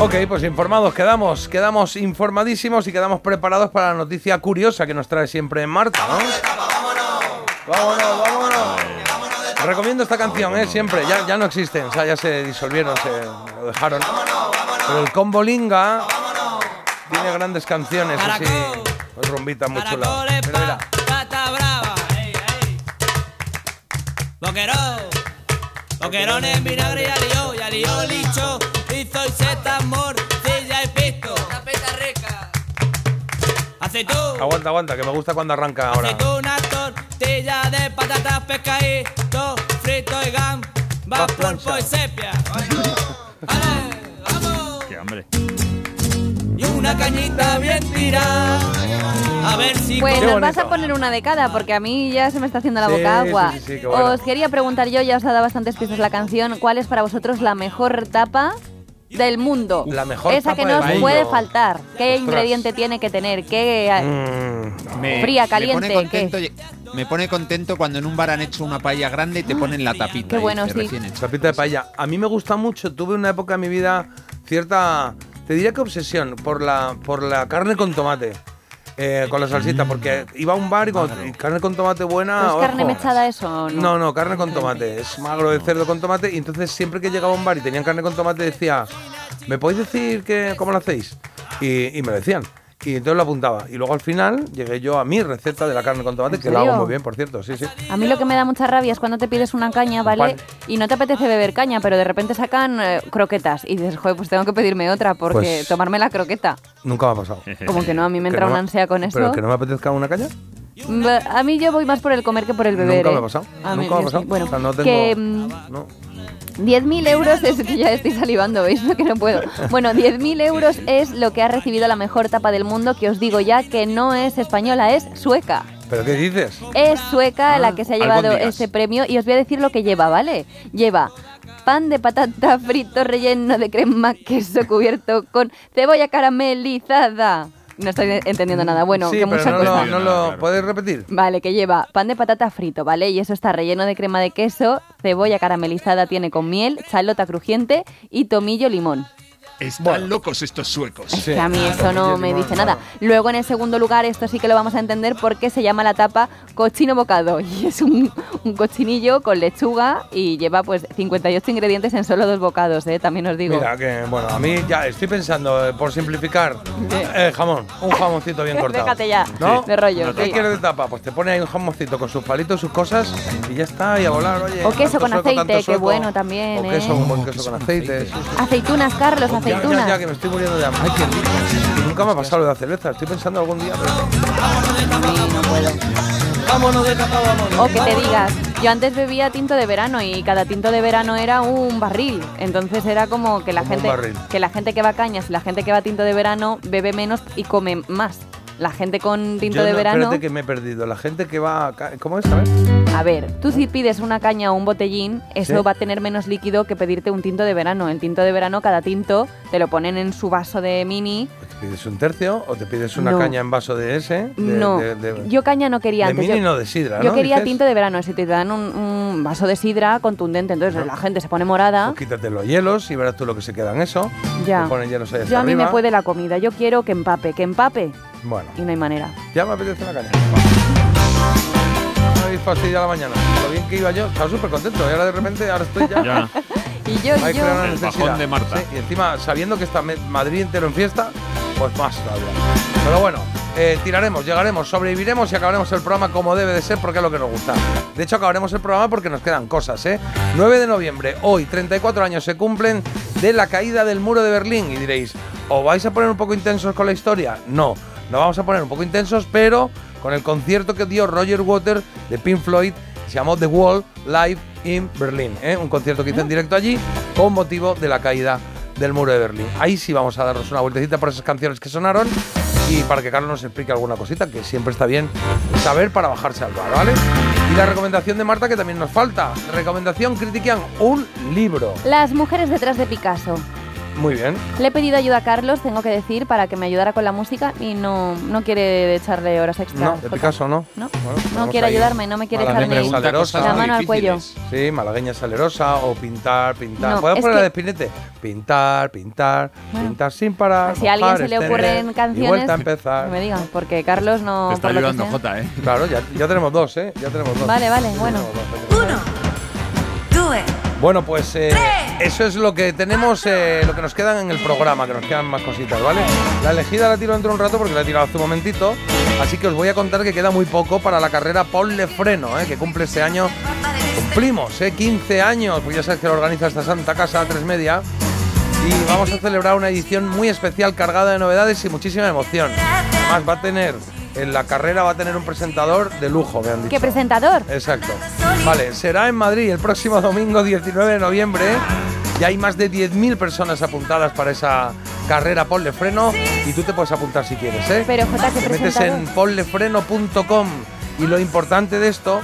Ok, pues informados quedamos, quedamos informadísimos y quedamos preparados para la noticia curiosa que nos trae siempre Marta. Vámonos, vámonos. Recomiendo esta canción, ¿eh? Siempre. Ya, ya no existen, o sea, ya se disolvieron, se lo dejaron. Pero el Combo Linga tiene grandes canciones así. Pues rumbita muy chula. Mira, ey. Boquerón, boquerones, vinagre y alió, y alió licho, hizo y seta, morcilla y pisto. Tapeta rica. Aguanta, aguanta, que me gusta cuando arranca ahora. aceituna, tortilla de patatas, pescadito, frito y gam, va pulpo y sepia. Qué hambre. Y una cañita bien tirada. A ver si Pues nos vas a poner una de cada, porque a mí ya se me está haciendo la boca sí, agua. sí, sí, bueno. Os quería preguntar yo, ya os ha dado bastantes pistas la canción, ¿cuál es para vosotros la mejor tapa del mundo? La mejor Esa que no puede faltar. ¿Qué Ostras. ingrediente tiene que tener? ¿Qué Mm. Me- fría, me caliente? pone contento, me pone contento cuando en un bar han hecho una paella grande y te ponen la tapita. qué bueno, de sí. Tapita de paella. A mí me gusta mucho. Tuve una época en mi vida cierta, te diría que obsesión por la, por la carne con tomate. Eh, con la salsita, porque iba a un bar y, y carne con tomate buena. ¿Es carne mechada eso no? No, no, carne con tomate. Es magro de cerdo con tomate. Y entonces siempre que llegaba a un bar y tenían carne con tomate decía, ¿me podéis decir que, cómo lo hacéis? Y, y me lo decían. Y entonces lo apuntaba. Y luego al final llegué yo a mi receta de la carne con tomate, ¿En que la hago muy bien, por cierto. Sí, sí. A mí lo que me da mucha rabia es cuando te pides una caña, ¿vale? Y no te apetece beber caña, pero de repente sacan eh, croquetas y dices, joder, pues tengo que pedirme otra porque Pues- tomarme la croqueta. Nunca me ha pasado. Como que no, a mí me Que entra no una me- ansia con eso. ¿Pero que no me apetezca una caña? Mm, A mí yo voy más por el comer que por el beber. Nunca me ¿eh? ha pasado. A mí- Nunca me ha yo sí. pasado. Bueno, O sea, no tengo- que mm, No. 10.000 euros es que ya estoy salivando, ¿veis? Que no puedo. Bueno, 10.000 euros es lo que ha recibido la mejor tapa del mundo, que os digo ya que no es española, es sueca. ¿Pero qué dices? Es sueca la que se ha llevado este premio y os voy a decir lo que lleva, ¿vale? Lleva pan de patata frito relleno de crema, queso cubierto con cebolla caramelizada. No estoy entendiendo nada. Bueno, sí, que pero mucha no, cosa. lo, no lo- ¿Puedes repetir? Vale, que lleva pan de patata frito, ¿vale? Y eso está relleno de crema de queso, cebolla caramelizada tiene con miel, chalota crujiente y tomillo limón. Están locos estos suecos. Es que a mí eso no me dice nada. Luego en el segundo lugar, esto sí que lo vamos a entender porque se llama la tapa cochino bocado y es un, un cochinillo con lechuga y lleva pues 58 ingredientes en solo dos bocados, ¿eh? También os digo. Mira, que bueno, a mí ya estoy pensando, eh, por simplificar, eh, jamón, un jamoncito bien cortado. Déjate ya, ¿No? de rollo, ¿Qué sí. quieres de tapa? Pues te pone ahí un jamoncito con sus palitos, sus cosas y ya está, y a volar, oye. O queso con sueco, aceite, sueco. bueno también, O ¿eh? queso, un buen queso con aceite. sí, sí. Aceitunas, Carlos, Ya, ya, ya, que me estoy muriendo de hambre. Ay, qué rico. Nunca me ha pasado lo de la cerveza. Estoy pensando algún día. Vámonos de tapa, vámonos. O que te digas, yo antes bebía tinto de verano y cada tinto de verano era un barril. Entonces era como que la Como gente que la gente que va a cañas y la gente que va a tinto de verano bebe menos y come más. La gente con tinto Yo de no, verano. Espérate que me he perdido. La gente que va. a ¿Cómo es? A ver. A ver, tú si pides una caña o un botellín, eso Sí. va a tener menos líquido que pedirte un tinto de verano. El tinto de verano, cada tinto te lo ponen en su vaso de mini. ¿Te pides un tercio o te pides una No. caña en vaso de ese? De- no, de- de- yo caña no quería de antes. mini yo, no, de sidra, Yo ¿no? quería Dices. tinto de verano, si te dan un, un vaso de sidra contundente, entonces la gente se pone morada. Pues quítate los hielos y verás tú lo que se queda en eso. Ya. Te ponen hielos ahí Yo a mí arriba. me puede la comida, yo quiero que empape, que empape Bueno, y no hay manera. ya me apetece una caña. Me habéis fastidiado la mañana. Lo bien que iba yo, estaba súper contento. Y ahora de repente, ahora estoy ya. Ya. Y yo, Hay yo. El bajón de Marta. Sí, y encima, sabiendo que está Madrid entero en fiesta, pues más todavía. Pero bueno, eh, tiraremos, llegaremos, sobreviviremos y acabaremos el programa como debe de ser porque es lo que nos gusta. De hecho, acabaremos el programa porque nos quedan cosas, ¿eh? 9 de noviembre, hoy, 34 años se cumplen de la caída del muro de Berlín. Y diréis, ¿o vais a poner un poco intensos con la historia? No, no vamos a poner un poco intensos, pero con el concierto que dio Roger Waters de Pink Floyd se llamó The Wall Live in Berlin, ¿eh? un concierto que hizo en directo allí con motivo de la caída del muro de Berlín. Ahí sí vamos a darnos una vueltecita por esas canciones que sonaron y para que Carlos nos explique alguna cosita, que siempre está bien saber para bajarse al bar, ¿vale? Y la recomendación de Marta que también nos falta. Recomendación, critican un libro. Las mujeres detrás de Picasso. Muy bien. Le he pedido ayuda a Carlos, tengo que decir, para que me ayudara con la música y no, no quiere echarle horas extra. No, de. Picasso no. No, Bueno, no quiere ahí ayudarme, no me quiere malagueña ni salerosa. la mano al cuello. Sí, malagueña salerosa o pintar, pintar. No, ¿Puedes es poner la que- de Spinete? Pintar, pintar, Bueno. pintar sin parar. Si a alguien se le extender ocurren Y canciones, vuelta a empezar. no me digan, porque Carlos no... Te está ayudando. Jota, ¿eh? Claro, ya, ya tenemos dos, ¿eh? Ya tenemos dos. Vale, vale, bueno. Bueno, pues eh, eso es lo que tenemos, eh, lo que nos quedan en el programa, que nos quedan más cositas, ¿vale? La elegida la tiro dentro de un rato porque la he tirado hace un momentito, así que os voy a contar que queda muy poco para la carrera Ponle Freno, ¿eh? que cumple este año. Cumplimos, ¿eh? 15 años, pues ya sabes que lo organiza esta Santa Casa a tres media. Y vamos a celebrar una edición muy especial cargada de novedades y muchísima emoción. Además va a tener, en la carrera va a tener un presentador de lujo, me han dicho. ¿Qué presentador? Exacto. Vale, será en Madrid el próximo domingo 19 de noviembre. Ya hay más de 10.000 personas apuntadas para esa carrera Ponle Freno y tú te puedes apuntar si quieres, ¿eh? Pero Jota, ¿qué Te metes en ponlefreno.com y lo importante de esto,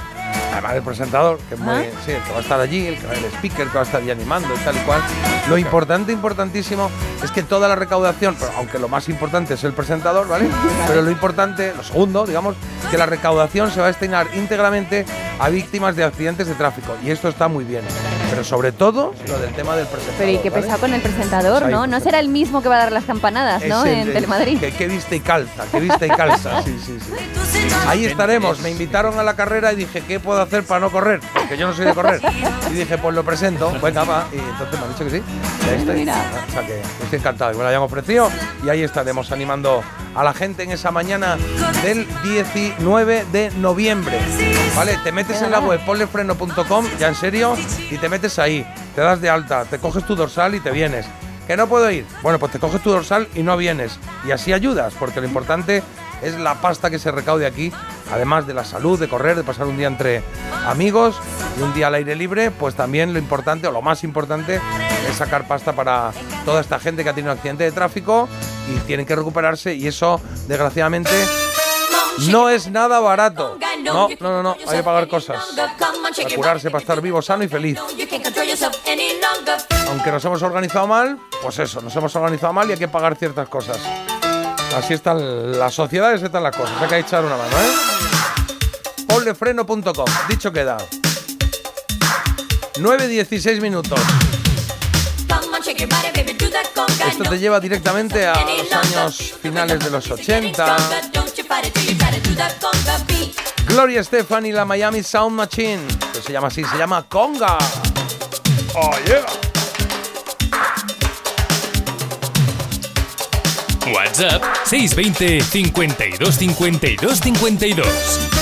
además del presentador, que es muy, ¿Ah? sí, el que va a estar allí, el, que- el speaker que va a estar allí animando y tal y cual, lo importante, importantísimo, es que toda la recaudación, pero aunque lo más importante es el presentador, ¿vale? Pero lo importante, lo segundo, digamos, que la recaudación se va a destinar íntegramente a víctimas de accidentes de tráfico y esto está muy bien. Pero sobre todo, lo del tema del presentador. Pero ¿y qué ¿vale? pesado con el presentador, no? No será el mismo que va a dar las campanadas, ¿no? Es el- En el- Telemadrid. Que, que viste y calza, que viste y calza. Sí, sí, sí. Ahí estaremos. Me invitaron a la carrera y dije, ¿qué puedo hacer para no correr? Porque yo no soy de correr. Y dije, pues lo presento. Venga, va. Y entonces me han dicho que sí. Y ahí estoy. O sea que estoy encantado. que Me lo hayan ofrecido. Y ahí estaremos animando a la gente en esa mañana del 19 de noviembre. ¿Vale? Te metes en la web ponlefreno.com, ya en serio, y te metes ahí. Te das de alta, te coges tu dorsal y te vienes. ¿Que no puedo ir? Bueno, pues te coges tu dorsal y no vienes. Y así ayudas, porque lo importante es la pasta que se recaude aquí, además de la salud, de correr, de pasar un día entre amigos y un día al aire libre, pues también lo importante o lo más importante es sacar pasta para toda esta gente que ha tenido un accidente de tráfico y tienen que recuperarse y eso, desgraciadamente, no es nada barato. No, no, no, no, hay que pagar cosas. Para curarse, para estar vivo, sano y feliz. Aunque nos hemos organizado mal, pues eso, nos hemos organizado mal y hay que pagar ciertas cosas. Así están las sociedades, están las cosas. Hay que echar una mano, ¿eh? Ponlefreno.com, dicho queda. 9.16 minutos. Esto te lleva directamente a los años finales de los 80. Gloria Estefan y la Miami Sound Machine. Que se llama así, se llama Conga. Oh, yeah. WhatsApp 620 52 52 52.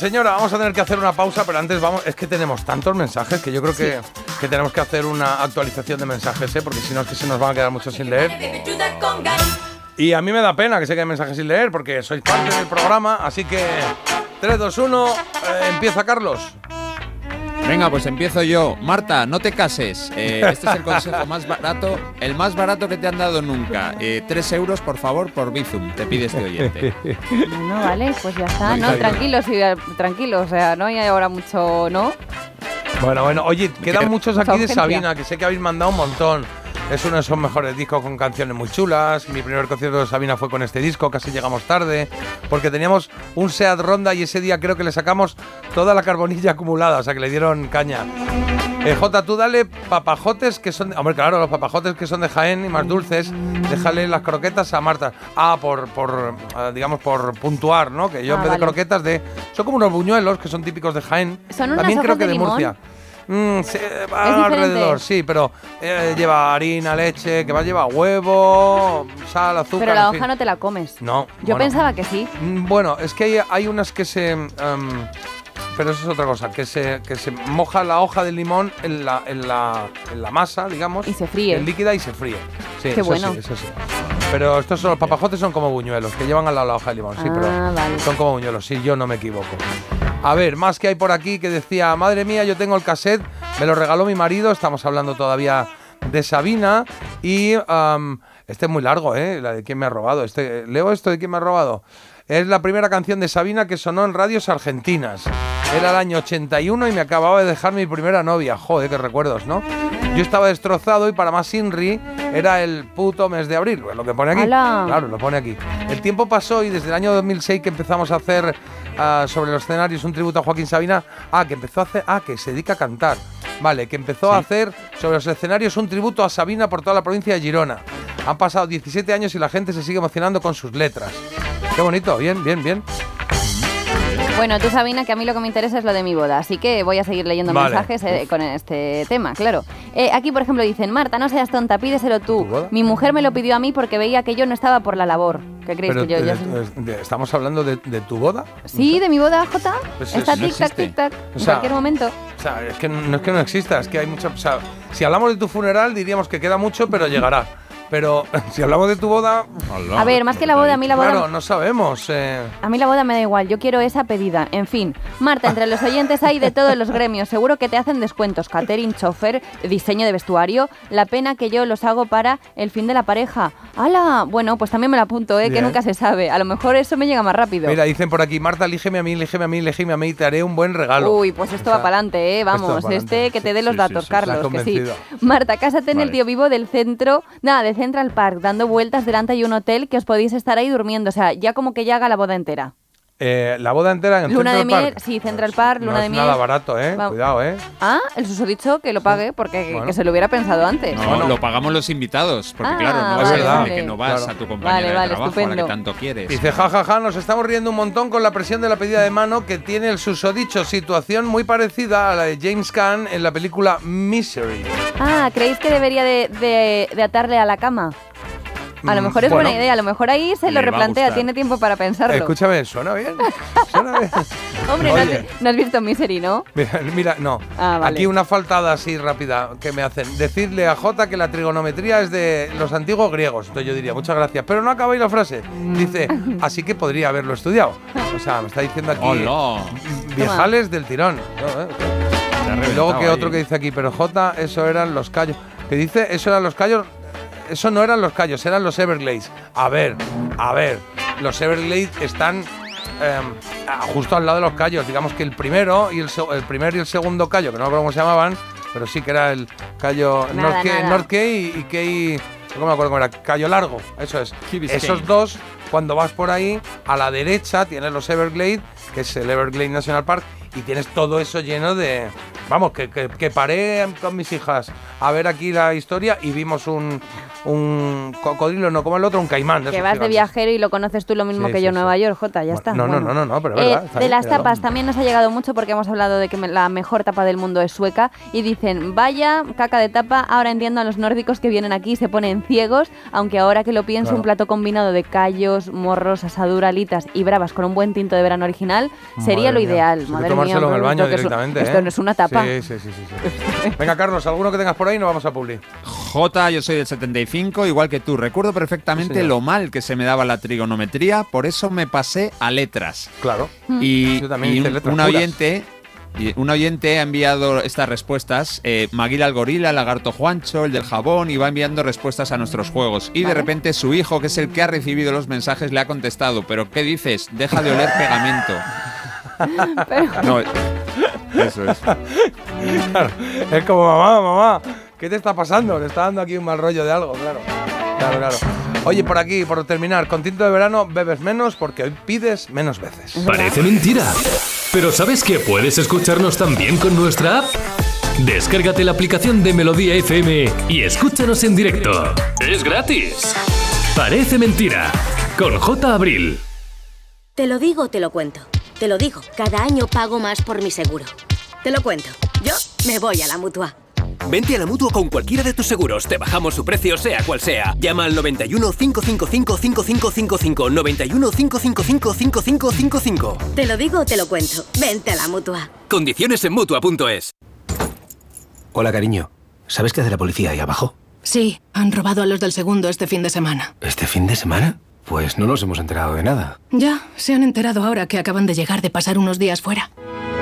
Señora. Vamos a tener que hacer una pausa, pero antes vamos. Es que tenemos tantos mensajes que yo creo que, que tenemos que hacer una actualización de mensajes, ¿eh? porque si no es que se nos van a quedar muchos sin leer. Y a mí me da pena que se queden mensajes sin leer, porque sois parte del programa. Así que 3, 2, 1, eh, empieza Carlos. Venga, pues empiezo yo. Marta, no te cases. Eh, este es el consejo más barato, el más barato que te han dado nunca. Eh, tres euros, por favor, por Bizum. Te pide este oyente. No, vale, pues ya está. No, bien. tranquilos, tranquilos. O sea, no hay ahora mucho, ¿no? Bueno, bueno, oye, quedan muchos aquí de. Sabina, que sé que habéis mandado un montón. Es uno de esos mejores discos con canciones muy chulas. Mi primer concierto de Sabina fue con este disco, casi llegamos tarde, porque teníamos un Seat Ronda y ese día creo que le sacamos toda la carbonilla acumulada, o sea que le dieron caña. Eh, Jota, tú dale papajotes que son. Hombre, claro, los papajotes que son de Jaén y más dulces. Déjale las croquetas a Marta. Ah, por, por ah, digamos, por puntuar, ¿no? Que yo Ah, en vez de croquetas de. Son como unos buñuelos que son típicos de Jaén. Son unas También creo que de de limón. Mm, sí, va ¿Es diferente? alrededor, sí, pero eh, lleva harina, leche, que va lleva huevo, sal, azúcar. Pero la en hoja fin. no te la comes. No. Yo bueno. pensaba que sí. Mm, Bueno, es que hay, hay unas que se. em, pero eso es otra cosa, que se, que se moja la hoja de limón en la, en la, en la masa, digamos. Y se fríe. En líquida y se fríe. Sí, Qué eso bueno. sí, eso sí. Pero estos son los papajotes son como buñuelos, que llevan al lado la hoja de limón, sí, Ah, pero vale. son como buñuelos, sí, yo no me equivoco. A ver, más que hay por aquí que decía, madre mía, yo tengo el cassette, me lo regaló mi marido, estamos hablando todavía de Sabina y am, este es muy largo, ¿eh? La de quién me ha robado. Este, Leo esto de quién me ha robado. Es la primera canción de Sabina que sonó en radios argentinas. Era el año 81 y me acababa de dejar mi primera novia. Joder, qué recuerdos, ¿no? Yo estaba destrozado y para más Inri era el puto mes de abril. Lo que pone aquí. ¡Hala! Claro, lo pone aquí. El tiempo pasó y desde el año 2006 que empezamos a hacer ah, sobre los escenarios un tributo a Joaquín Sabina. Ah, que empezó a hacer. Ah, que se dedica a cantar. Vale, que empezó a hacer sobre los escenarios un tributo a Sabina por toda la provincia de Girona. Han pasado 17 años y la gente se sigue emocionando con sus letras. Qué bonito, bien, bien, bien. Bueno, tú Sabina, que a mí lo que me interesa es lo de mi boda, así que voy a seguir leyendo Vale. mensajes eh, con este tema, claro. Eh, aquí, por ejemplo, dicen, Marta, no seas tonta, pídeselo tú. Mi mujer me lo pidió a mí porque veía que yo no estaba por la labor. ¿Qué creéis Pero que yo eh, estamos hablando de, de tu boda. Sí, de mi boda, Jota. Pues Está tic-tac, tic-tac, O en cualquier momento. O sea, es que no no es que no exista, es que hay mucha. O sea, si hablamos de tu funeral diríamos que queda mucho, pero llegará. Pero si hablamos de tu boda. A ver, más que la boda, a mí la boda- Claro, no sabemos. eh. A mí la boda me da igual, yo quiero esa pedida. En fin, Marta, entre los oyentes hay de todos los gremios. Seguro que te hacen descuentos. Catering, chofer, diseño de vestuario. La pena que yo los hago para el fin de la pareja. ¡Hala! Bueno, pues también me la apunto, ¿eh? que nunca se sabe. A lo mejor eso me llega más rápido. Mira, dicen por aquí, Marta, elígeme a mí, elígeme a mí, elígeme a mí, te haré un buen regalo. Uy, pues esto O sea, va para adelante, ¿eh? Vamos, este que te dé los sí, datos, sí, sí, la Carlos, que sí. Marta, cásate en el tío vivo del centro, nada, de Central Park, dando vueltas delante hay un hotel que os podéis estar ahí durmiendo. O sea, ya como que ya haga la boda entera. Eh, la boda entera en Luna de Central miel, Park. sí, Central Park, luna no de es miel. nada barato, ¿eh? Cuidado, ¿eh? Ah, el susodicho que lo pague, porque Bueno. que se lo hubiera pensado antes. No, lo pagamos los invitados, porque Ah, claro, no vale, vas a decirle vale. que no vas Claro. a tu compañera Vale, de vale, trabajo a la estupendo. que tanto quieres. Dice, jajaja, ja, ja, nos estamos riendo un montón con la presión de la pedida de mano que tiene el susodicho. Situación muy parecida a la de James Caan en la película Misery. Ah, ¿creéis que debería de, de- de atarle a la cama? A lo Mm, mejor es bueno. buena idea, a lo mejor ahí se lo replantea, tiene tiempo para pensarlo. Escúchame, suena bien. Suena bien. Hombre, no has, no has visto Misery, ¿no? Mira, mira, no. Ah, vale. Aquí una faltada así rápida que me hacen. Decirle a J que la trigonometría es de los antiguos griegos. Entonces yo diría, muchas gracias. Pero no acabáis la frase. Dice, así que podría haberlo estudiado. O sea, me está diciendo aquí Hola. viejales del tirón. No, eh. Y luego que ahí. otro que dice aquí, pero J, eso eran los callos. Que dice, eso eran los callos. Eso no eran los callos, eran los Everglades. A ver, a ver, los Everglades están em, justo al lado de los callos. Digamos que el primero y el, el primer y el segundo callo, que no me acuerdo cómo se llamaban, pero sí que era el callo Nada, North, Key, nada. North Key y Key. No me acuerdo cómo era, callo largo, eso es. Esos dos, cuando vas por ahí, a la derecha tienes los Everglades, que es el Everglade National Park, y tienes todo eso lleno de. Vamos, que, que, que paré con mis hijas a ver aquí la historia y vimos un, un cocodrilo, no como el otro, un caimán. de Que vas de viajero y lo conoces tú lo mismo Sí, que sí, yo sí. en Nueva York, Jota, ya está. No, no, Bueno. no, no, no, pero es Eh, verdad. está de bien, las tapas también nos ha llegado mucho porque hemos hablado de que la mejor tapa del mundo es sueca y dicen, vaya caca de tapa, ahora entiendo a los nórdicos que vienen aquí y se ponen ciegos, aunque ahora que lo pienso, Claro. un plato combinado de callos, morros, asadura, alitas y bravas con un buen tinto de verano original sería Madre lo ideal. Madre tomárselo mía, en el baño es- directamente. Esto ¿eh? no es una tapa. Sí, sí, sí, sí, sí. Venga, Carlos, ¿alguno que tengas por ahí? Nos vamos a publi. J, yo soy del 75, igual que tú. Recuerdo perfectamente Sí, lo mal que se me daba la trigonometría, por eso me pasé a letras. Claro. Y, Yo también y un, letras un puras. oyente... Un oyente ha enviado estas respuestas, eh, Maguila el gorila, Lagarto Juancho, el del jabón, y va enviando respuestas a nuestros juegos. Y de repente su hijo, que es el que ha recibido los mensajes, le ha contestado, pero ¿qué dices? Deja de oler pegamento. No, eso es. Claro, es como, mamá, mamá, ¿qué te está pasando? Le está dando aquí un mal rollo de algo, claro. Claro, claro. Oye, por aquí, por terminar, con tinto de verano bebes menos porque hoy pides menos veces. Parece mentira. Pero ¿sabes que puedes escucharnos también con nuestra app? Descárgate la aplicación de Melodía FM y escúchanos en directo. Es gratis. Parece mentira. Con J. Abril. Te lo digo, te lo cuento. Te lo digo, cada año pago más por mi seguro. Te lo cuento. Yo me voy a la mutua. Vente a la mutua con cualquiera de tus seguros. Te bajamos su precio, sea cual sea. Llama al 91 555 5555. 91 555 5555. Te lo digo, te lo cuento. Vente a la mutua. Condiciones en mutua.es. Hola, cariño. ¿Sabes qué hace la policía ahí abajo? Sí, han robado a los del segundo este fin de semana. ¿Este fin de semana? Pues no nos hemos enterado de nada. Ya, se han enterado ahora que acaban de llegar de pasar unos días fuera.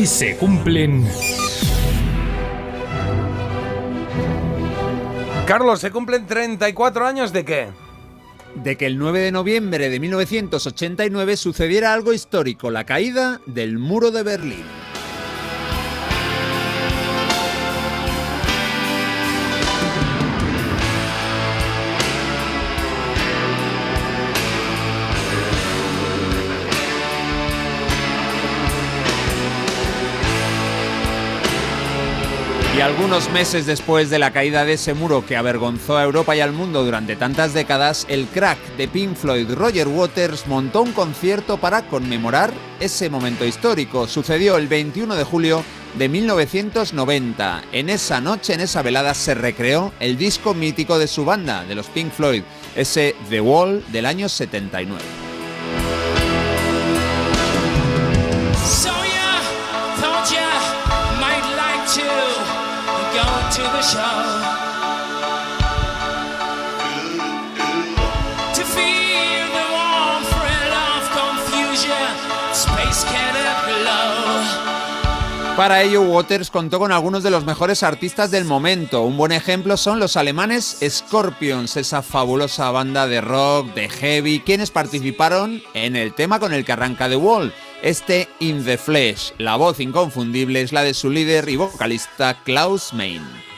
Hoy se cumplen Carlos, ¿se cumplen 34 años de qué? De que el 9 de noviembre de 1989 sucediera algo histórico, la caída del muro de Berlín. Y algunos meses después de la caída de ese muro que avergonzó a Europa y al mundo durante tantas décadas, el crack de Pink Floyd Roger Waters montó un concierto para conmemorar ese momento histórico. Sucedió el 21 de julio de 1990. En esa noche, en esa velada, se recreó el disco mítico de su banda, de los Pink Floyd, ese The Wall del año 79. Para ello, Waters contó con algunos de los mejores artistas del momento. Un buen ejemplo son los alemanes Scorpions, esa fabulosa banda de rock, de heavy, quienes participaron en el tema con el que arranca The Wall, este In the Flesh. La voz inconfundible es la de su líder y vocalista Klaus Main.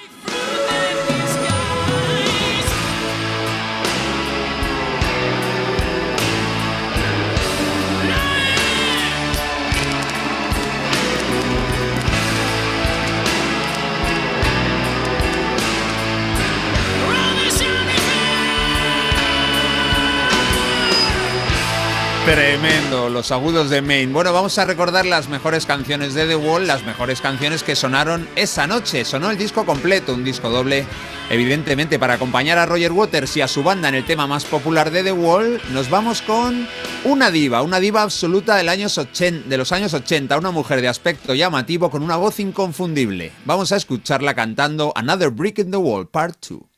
Tremendo, los agudos de Main. Bueno, vamos a recordar las mejores canciones de The Wall, las mejores canciones que sonaron esa noche. Sonó el disco completo, un disco doble. Evidentemente, para acompañar a Roger Waters y a su banda en el tema más popular de The Wall, nos vamos con una diva, una diva absoluta del años 80, de los años 80, una mujer de aspecto llamativo con una voz inconfundible. Vamos a escucharla cantando Another Brick in the Wall, Part 2.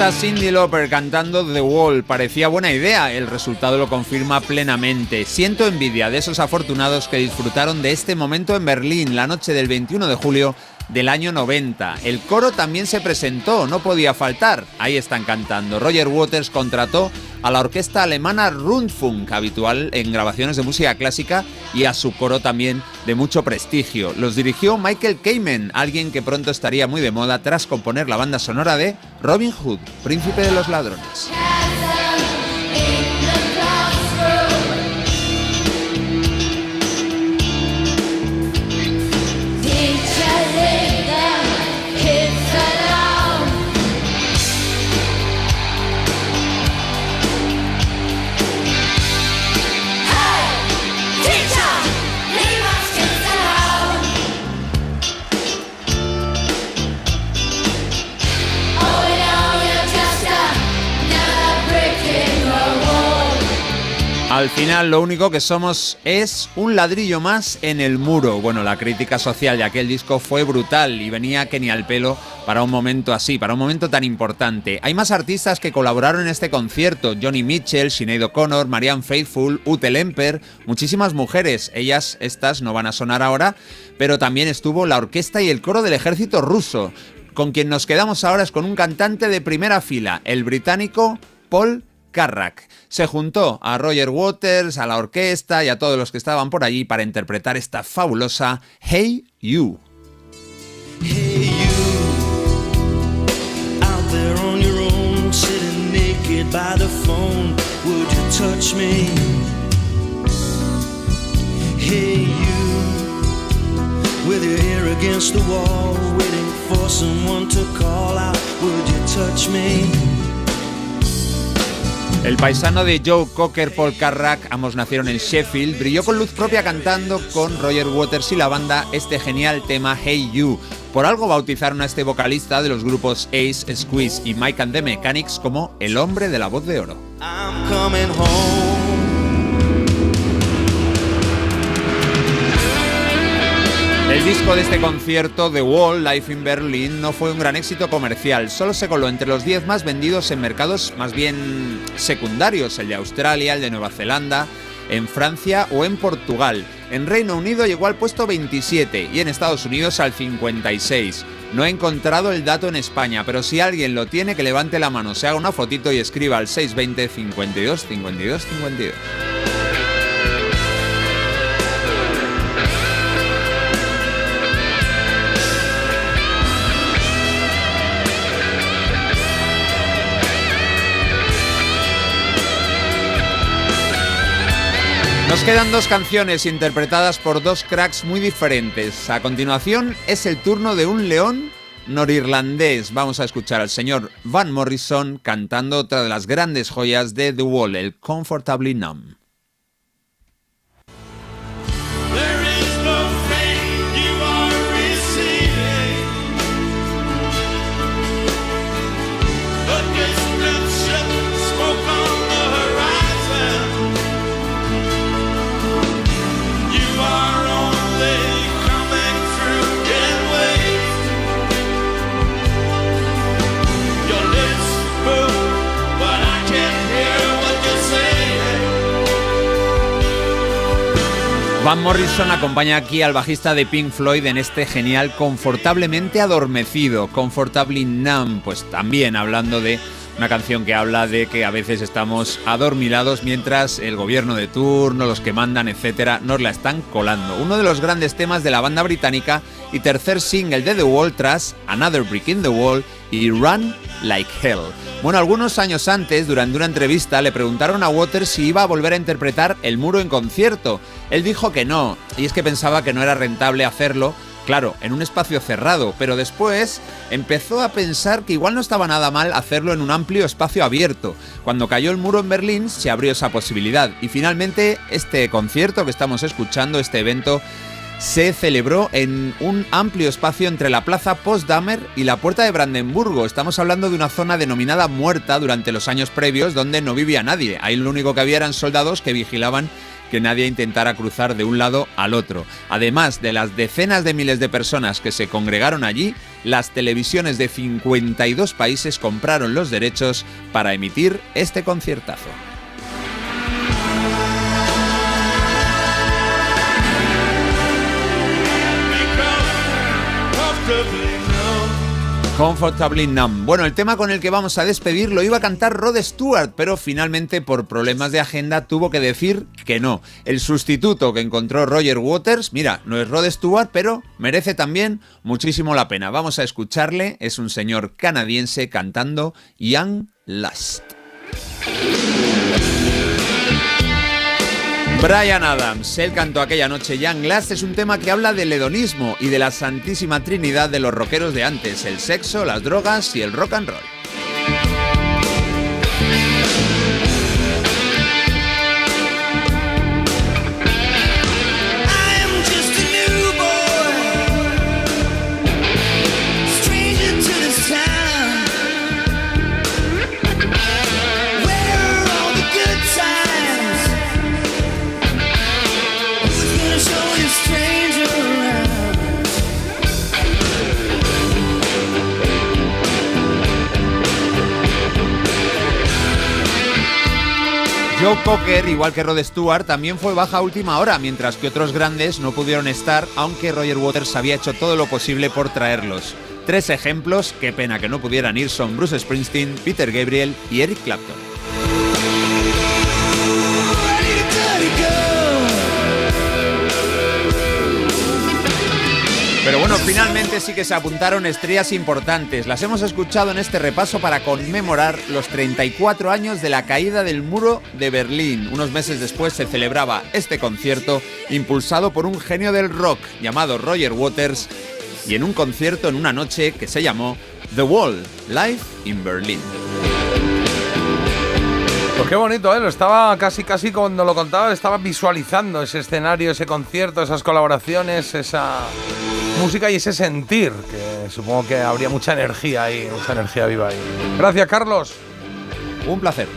Está Cindy Lauper cantando The Wall. Parecía buena idea, el resultado lo confirma plenamente. Siento envidia de esos afortunados que disfrutaron de este momento en Berlín la noche del 21 de julio del año 90. El coro también se presentó, no podía faltar. Ahí están cantando. Roger Waters contrató a la orquesta alemana Rundfunk, habitual en grabaciones de música clásica, y a su coro también de mucho prestigio. Los dirigió Michael Kamen, alguien que pronto estaría muy de moda tras componer la banda sonora de Robin Hood, Príncipe de los Ladrones. Al final lo único que somos es un ladrillo más en el muro. Bueno, la crítica social de aquel disco fue brutal y venía que ni al pelo para un momento así, para un momento tan importante. Hay más artistas que colaboraron en este concierto. Johnny Mitchell, Sinead O'Connor, Marianne Faithfull, Ute Lemper, muchísimas mujeres. Ellas, estas, no van a sonar ahora, pero también estuvo la orquesta y el coro del ejército ruso. Con quien nos quedamos ahora es con un cantante de primera fila, el británico Paul Carrack. Se juntó a Roger Waters, a la orquesta y a todos los que estaban por allí para interpretar esta fabulosa Hey You. Out there on your own, sitting naked by the phone, would you touch me? Hey, you, with your ear against the wall, waiting for someone to call out, would you touch me? El paisano de Joe Cocker, Paul Carrack, ambos nacieron en Sheffield, brilló con luz propia cantando con Roger Waters y la banda este genial tema Hey You. Por algo bautizaron a este vocalista de los grupos Ace, Squeeze y Mike and the Mechanics como el hombre de la voz de oro. I'm El disco de este concierto, The Wall, Life in Berlin, no fue un gran éxito comercial, solo se coló entre los 10 más vendidos en mercados más bien secundarios, el de Australia, el de Nueva Zelanda, en Francia o en Portugal. En Reino Unido llegó al puesto 27 y en Estados Unidos al 56. No he encontrado el dato en España, pero si alguien lo tiene, que levante la mano, se haga una fotito y escriba al 620 52 52 52. Nos quedan dos canciones interpretadas por dos cracks muy diferentes. A continuación es el turno de un león norirlandés. Vamos a escuchar al señor Van Morrison cantando otra de las grandes joyas de The Wall, el Comfortably Numb. Van Morrison acompaña aquí al bajista de Pink Floyd en este genial Confortablemente Adormecido, Comfortably Numb, pues también hablando de una canción que habla de que a veces estamos adormilados mientras el gobierno de turno, los que mandan, etcétera, nos la están colando. Uno de los grandes temas de la banda británica y tercer single de The Wall tras Another Brick in the Wall y Run Like Hell. Bueno, algunos años antes, durante una entrevista, le preguntaron a Waters si iba a volver a interpretar El Muro en concierto. Él dijo que no, y es que pensaba que no era rentable hacerlo, claro, en un espacio cerrado, pero después empezó a pensar que igual no estaba nada mal hacerlo en un amplio espacio abierto. Cuando cayó el muro en Berlín se abrió esa posibilidad y finalmente este concierto que estamos escuchando, este evento, se celebró en un amplio espacio entre la Plaza Potsdamer y la Puerta de Brandenburgo. Estamos hablando de una zona denominada muerta durante los años previos donde no vivía nadie. Ahí lo único que había eran soldados que vigilaban que nadie intentara cruzar de un lado al otro. Además de las decenas de miles de personas que se congregaron allí, las televisiones de 52 países compraron los derechos para emitir este conciertazo. Comfortably numb. Bueno, el tema con el que vamos a despedir lo iba a cantar Rod Stewart, pero finalmente por problemas de agenda tuvo que decir que no. El sustituto que encontró Roger Waters, mira, no es Rod Stewart, pero merece también muchísimo la pena. Vamos a escucharle, es un señor canadiense cantando Young Lust. Brian Adams, él cantó aquella noche Young Last, es un tema que habla del hedonismo y de la santísima trinidad de los rockeros de antes, el sexo, las drogas y el rock and roll. Joe Cocker, igual que Rod Stewart, también fue baja a última hora, mientras que otros grandes no pudieron estar, aunque Roger Waters había hecho todo lo posible por traerlos. Tres ejemplos, qué pena que no pudieran ir, son Bruce Springsteen, Peter Gabriel y Eric Clapton. Pero bueno, finalmente sí que se apuntaron estrellas importantes. Las hemos escuchado en este repaso para conmemorar los 34 años de la caída del muro de Berlín. Unos meses después se celebraba este concierto impulsado por un genio del rock llamado Roger Waters y en un concierto en una noche que se llamó The Wall, Live in Berlin. Pues qué bonito, ¿eh? Lo estaba casi, casi cuando lo contaba, estaba visualizando ese escenario, ese concierto, esas colaboraciones, esa música y ese sentir, que supongo que habría mucha energía ahí, mucha energía viva ahí. Gracias, Carlos. Un placer.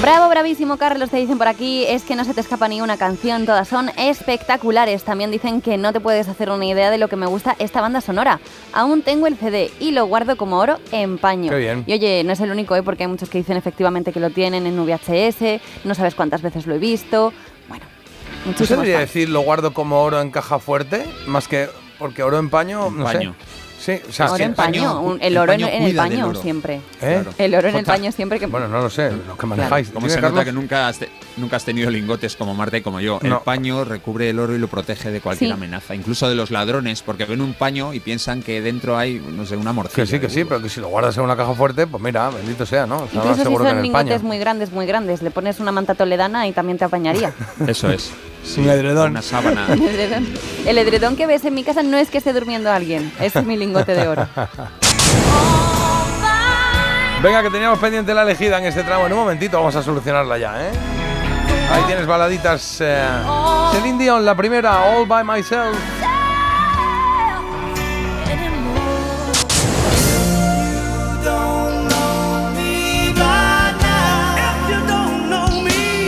Bravo, bravísimo, Carlos, te dicen por aquí, es que no se te escapa ni una canción, todas son espectaculares. También dicen que no te puedes hacer una idea de lo que me gusta esta banda sonora. Aún tengo el CD y lo guardo como oro en paño. Qué bien. Y oye, no es el único, ¿eh? porque hay muchos que dicen efectivamente que lo tienen en VHS, no sabes cuántas veces lo he visto. Bueno, ¿No se muchísimos debería decir lo guardo como oro en caja fuerte? Más que porque oro en paño, no paño. sé. Sí, o sea, Oro en paño, un- el el oro en, paño en el cuida del paño oro. siempre. ¿Eh? El oro en el paño siempre que... Bueno, no lo sé, lo que manejáis. Como Dime, se nota Carlos. que nunca has, te- nunca has tenido lingotes como Marta y como yo. No. El paño recubre el oro y lo protege de cualquier Sí. amenaza, incluso de los ladrones, porque ven un paño y piensan que dentro hay, no sé, una morcilla. Que sí, que sí, pero que si lo guardas en una caja fuerte, pues mira, bendito sea, ¿no? Está más Incluso si en son el lingotes paño. muy grandes, muy grandes, le pones una manta toledana y también te apañaría. Eso es. Un edredón. Una sábana. Un edredón. El edredón que ves en mi casa no es que esté durmiendo alguien, es mi lingote de oro. Venga, que teníamos pendiente la elegida en este tramo. En un momentito vamos a solucionarla ya, ¿eh? Ahí tienes baladitas. Eh, Celine Dion, la primera, All By Myself.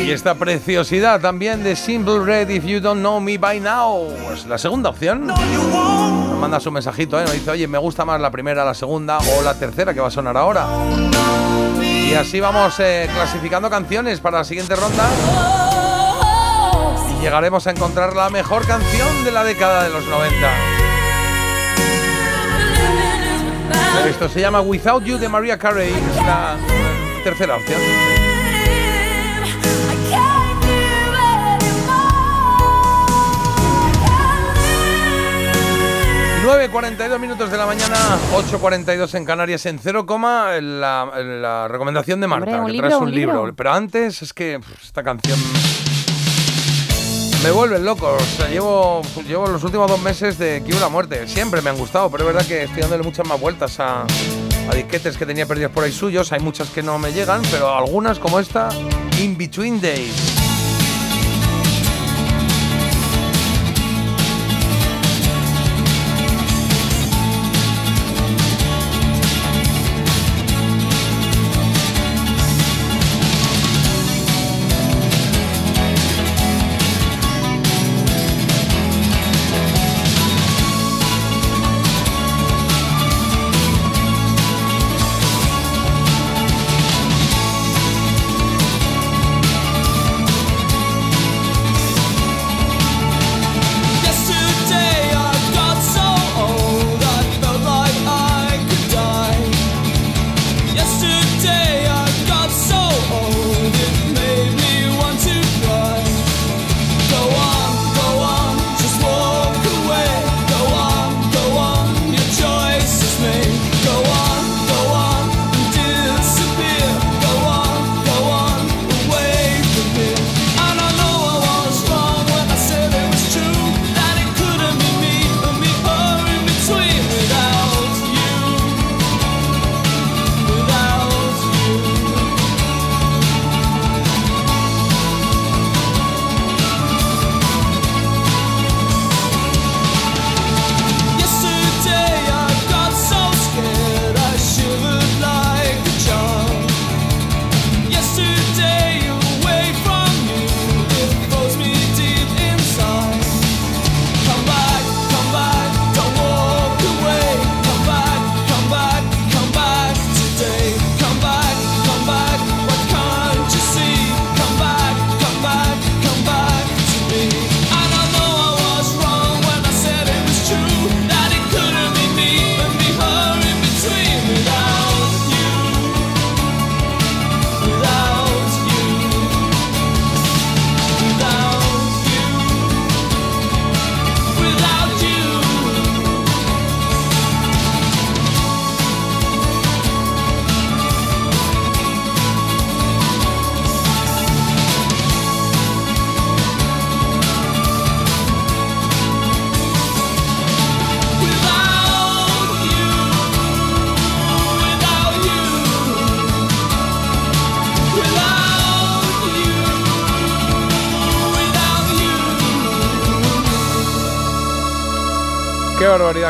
Y esta preciosidad también de Simple Red, If You Don't Know Me By Now. Pues la segunda opción. Nos manda su mensajito, ¿eh? Nos dice, oye, me gusta más la primera, la segunda o la tercera que va a sonar ahora. Y así vamos eh, clasificando canciones para la siguiente ronda. Y llegaremos a encontrar la mejor canción de la década de los 90. Esto se llama Without You de Maria Carey. Es la tercera opción. 9.42 minutos de la mañana, 8.42 en Canarias, en 0, coma, en la, la recomendación de Marta, Hombre, un que libro, traes un un libro. libro. Pero antes es que pff, esta canción me vuelve loco. O sea, llevo, llevo los últimos dos meses de Kill la Muerte. Siempre me han gustado, pero es verdad que estoy dándole muchas más vueltas a, a disquetes que tenía perdidos por ahí suyos. Hay muchas que no me llegan, pero algunas como esta, In Between Days.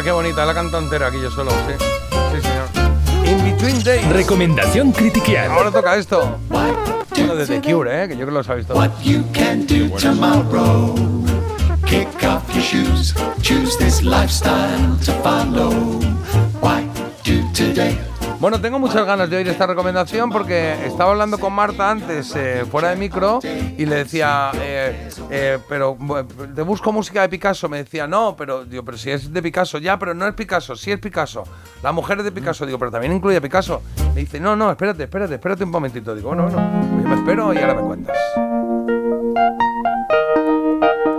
Qué bonita. La canto entera aquí yo solo, sí. Sí, señor. In Between Days. Recomendación critiquial. Ahora toca esto. Uno de The Cure, ¿eh? Que yo creo que lo sabéis todos. You can do tomorrow. Kick off your shoes. Choose this lifestyle to follow. Why do today? Bueno, tengo muchas ganas de oír esta recomendación porque estaba hablando con Marta antes, eh, fuera de micro, y le decía, eh, eh, pero te busco música de Picasso. Me decía, no, pero digo, pero si es de Picasso, ya, pero no es Picasso, sí es Picasso. La mujer es de Picasso, digo, pero también incluye a Picasso. Me dice, no, no, espérate, espérate, espérate un momentito. Digo, bueno, bueno, pues yo me espero y ahora me cuentas.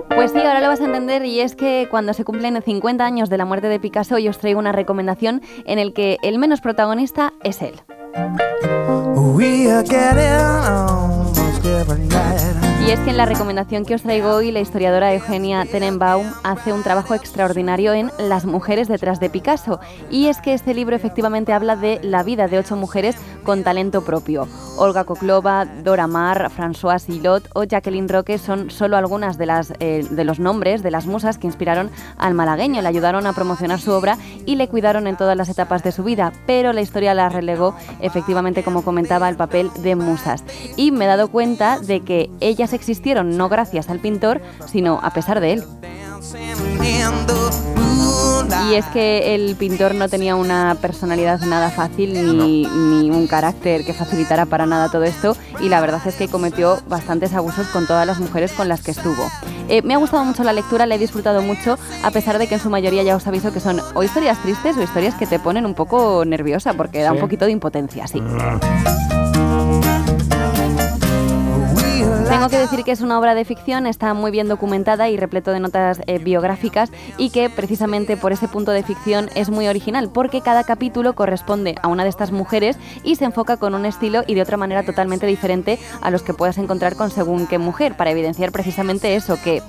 Pues sí, ahora lo vas a entender y es que cuando se cumplen 50 años de la muerte de Picasso, yo os traigo una recomendación en el que el menos protagonista es él. We are Y es que en la recomendación que os traigo hoy, la historiadora Eugenia Tenenbaum hace un trabajo extraordinario en Las mujeres detrás de Picasso. Y es que este libro efectivamente habla de la vida de ocho mujeres con talento propio. Olga Koklova, Dora Maar, François Silot o Jacqueline Roque son solo algunas de, las, eh, de los nombres de las musas que inspiraron al malagueño, le ayudaron a promocionar su obra y le cuidaron en todas las etapas de su vida. Pero la historia la relegó efectivamente, como comentaba, al papel de musas. Y me he dado cuenta de que ellas existieron no gracias al pintor, sino a pesar de él. Y es que el pintor no tenía una personalidad nada fácil ni, ni un carácter que facilitara para nada todo esto y la verdad es que cometió bastantes abusos con todas las mujeres con las que estuvo. Eh, me ha gustado mucho la lectura, la he disfrutado mucho, a pesar de que en su mayoría ya os aviso que son o historias tristes o historias que te ponen un poco nerviosa porque da un poquito de impotencia, sí. Tengo que decir que es una obra de ficción, está muy bien documentada y repleto de notas eh, biográficas y que precisamente por ese punto de ficción es muy original porque cada capítulo corresponde a una de estas mujeres y se enfoca con un estilo y de otra manera totalmente diferente a los que puedas encontrar con según qué mujer para evidenciar precisamente eso que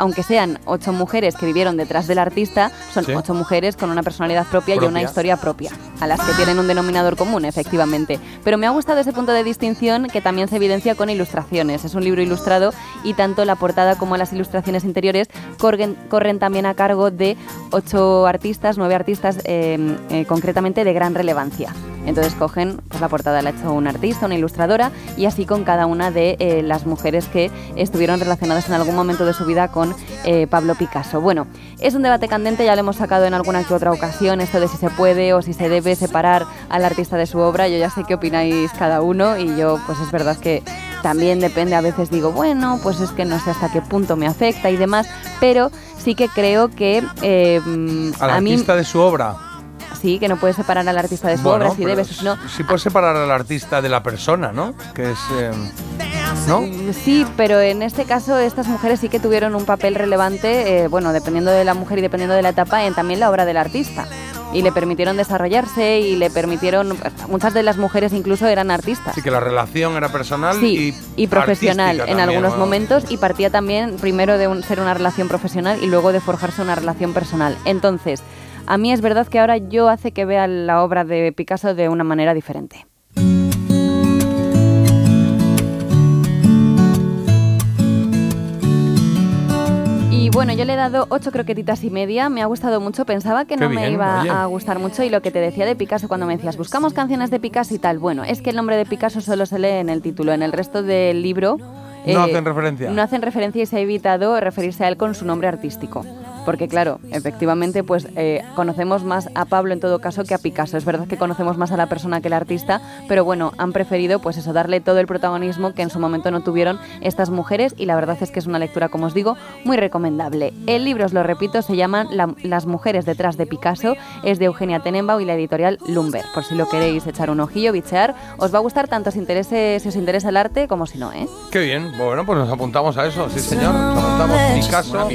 aunque sean ocho mujeres que vivieron detrás del artista, son Sí. ocho mujeres con una personalidad propia, y una historia propia, a las que tienen un denominador común, efectivamente. Pero me ha gustado ese punto de distinción que también se evidencia con ilustraciones. Es un libro ilustrado y tanto la portada como las ilustraciones interiores corren, corren también a cargo de ocho artistas, nueve artistas eh, eh, concretamente de gran relevancia. Entonces cogen, pues la portada la ha hecho un artista, una ilustradora, y así con cada una de eh, las mujeres que estuvieron relacionadas en algún momento de su vida con eh, Pablo Picasso. Bueno, es un debate candente, ya lo hemos sacado en alguna que otra ocasión, esto de si se puede o si se debe separar al artista de su obra. Yo ya sé qué opináis cada uno y yo, pues es verdad que también depende, a veces digo, bueno, pues es que no sé hasta qué punto me afecta y demás, pero sí que creo que eh, Al a mí artista de su obra. Sí, que no puedes separar al artista de su Bueno, obra si debes o si no. Sí puedes separar al artista de la persona, ¿no? Que es... eh, ¿No? Sí, pero en este caso estas mujeres sí que tuvieron un papel relevante, eh, bueno, dependiendo de la mujer y dependiendo de la etapa, en también la obra del artista. Y le permitieron desarrollarse y le permitieron, muchas de las mujeres incluso eran artistas. Así que la relación era personal Sí, y, y profesional en también, algunos ¿no? momentos y partía también primero de un- ser una relación profesional y luego de forjarse una relación personal. Entonces, a mí es verdad que ahora yo hace que vea la obra de Picasso de una manera diferente. Y bueno, yo le he dado ocho croquetitas y media, me ha gustado mucho, pensaba que Qué no me iba oye. a gustar mucho y lo que te decía de Picasso cuando me decías, buscamos canciones de Picasso y tal, bueno, es que el nombre de Picasso solo se lee en el título, en el resto del libro... eh, No hacen referencia. No hacen referencia y se ha evitado referirse a él con su nombre artístico. Porque claro, efectivamente, pues eh, conocemos más a Pablo en todo caso que a Picasso. Es verdad que conocemos más a la persona que al artista, pero bueno, han preferido pues eso, darle todo el protagonismo que en su momento no tuvieron estas mujeres y la verdad es que es una lectura, como os digo, muy recomendable. El libro, os lo repito, se llama La- Las mujeres detrás de Picasso, es de Eugenia Tenenbaum y la editorial Lumber. Por si lo queréis echar un ojillo, bichear, os va a gustar tanto si, interese, si os interesa el arte como si no, ¿eh? Qué bien, bueno, pues nos apuntamos a eso, sí señor, nos apuntamos Picasso y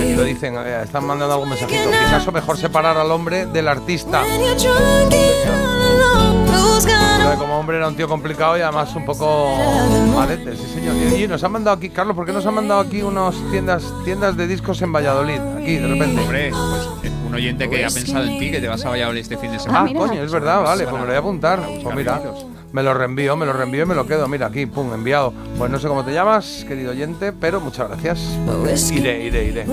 aquí lo dicen, eh, están mandando algún mensajito. Picasso mejor separar al hombre del artista. Como hombre era un tío complicado y además un poco malete, sí señor. Y, y nos han mandado aquí, Carlos, ¿por qué nos han mandado aquí unas tiendas tiendas de discos en Valladolid? Aquí, de repente. Hombre, pues eh, un oyente que ha pensado en ti, que te vas a Valladolid este fin de Ah, semana. coño, es verdad, vale, pues me lo voy a apuntar. Pues mira, me lo reenvío, me lo reenvío y me lo quedo. Mira, aquí, pum, enviado. Pues no sé cómo te llamas, querido oyente, pero muchas gracias. Iré, iré, iré.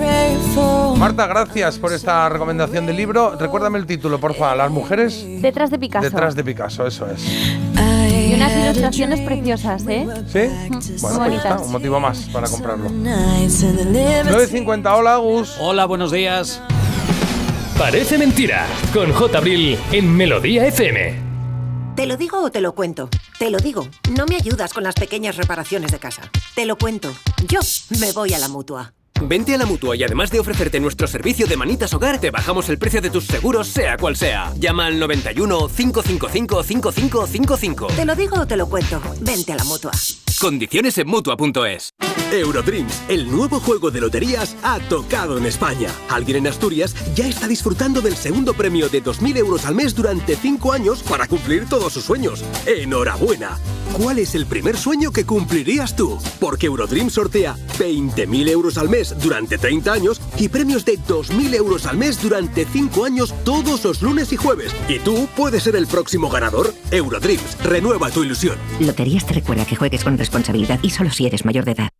Marta, gracias por esta recomendación de libro. Recuérdame el título, por favor. Las mujeres Detrás de Picasso. detrás de Picasso, eso es. Y unas ilustraciones preciosas, ¿eh? ¿Sí? Muy Bueno, pues está, un motivo más para comprarlo. 9.50, hola Gus. Hola, buenos días. Parece mentira, con J. Abril en Melodía FM. ¿Te lo digo o te lo cuento? Te lo digo. No me ayudas con las pequeñas reparaciones de casa. Te lo cuento. Yo me voy a la mutua. Vente a la mutua y además de ofrecerte nuestro servicio de manitas hogar, te bajamos el precio de tus seguros, sea cual sea. Llama al 91 555 5555. ¿Te lo digo o te lo cuento? Vente a la mutua. Condiciones en mutua.es. Eurodreams, el nuevo juego de loterías, ha tocado en España. Alguien en Asturias ya está disfrutando del segundo premio de 2.000 euros al mes durante 5 años para cumplir todos sus sueños. ¡Enhorabuena! ¿Cuál es el primer sueño que cumplirías tú? Porque Eurodreams sortea 20.000 euros al mes durante 30 años y premios de 2.000 euros al mes durante 5 años todos los lunes y jueves. ¿Y tú puedes ser el próximo ganador? Eurodreams, renueva tu ilusión. Loterías te recuerda que juegues con responsabilidad y solo si eres mayor de edad.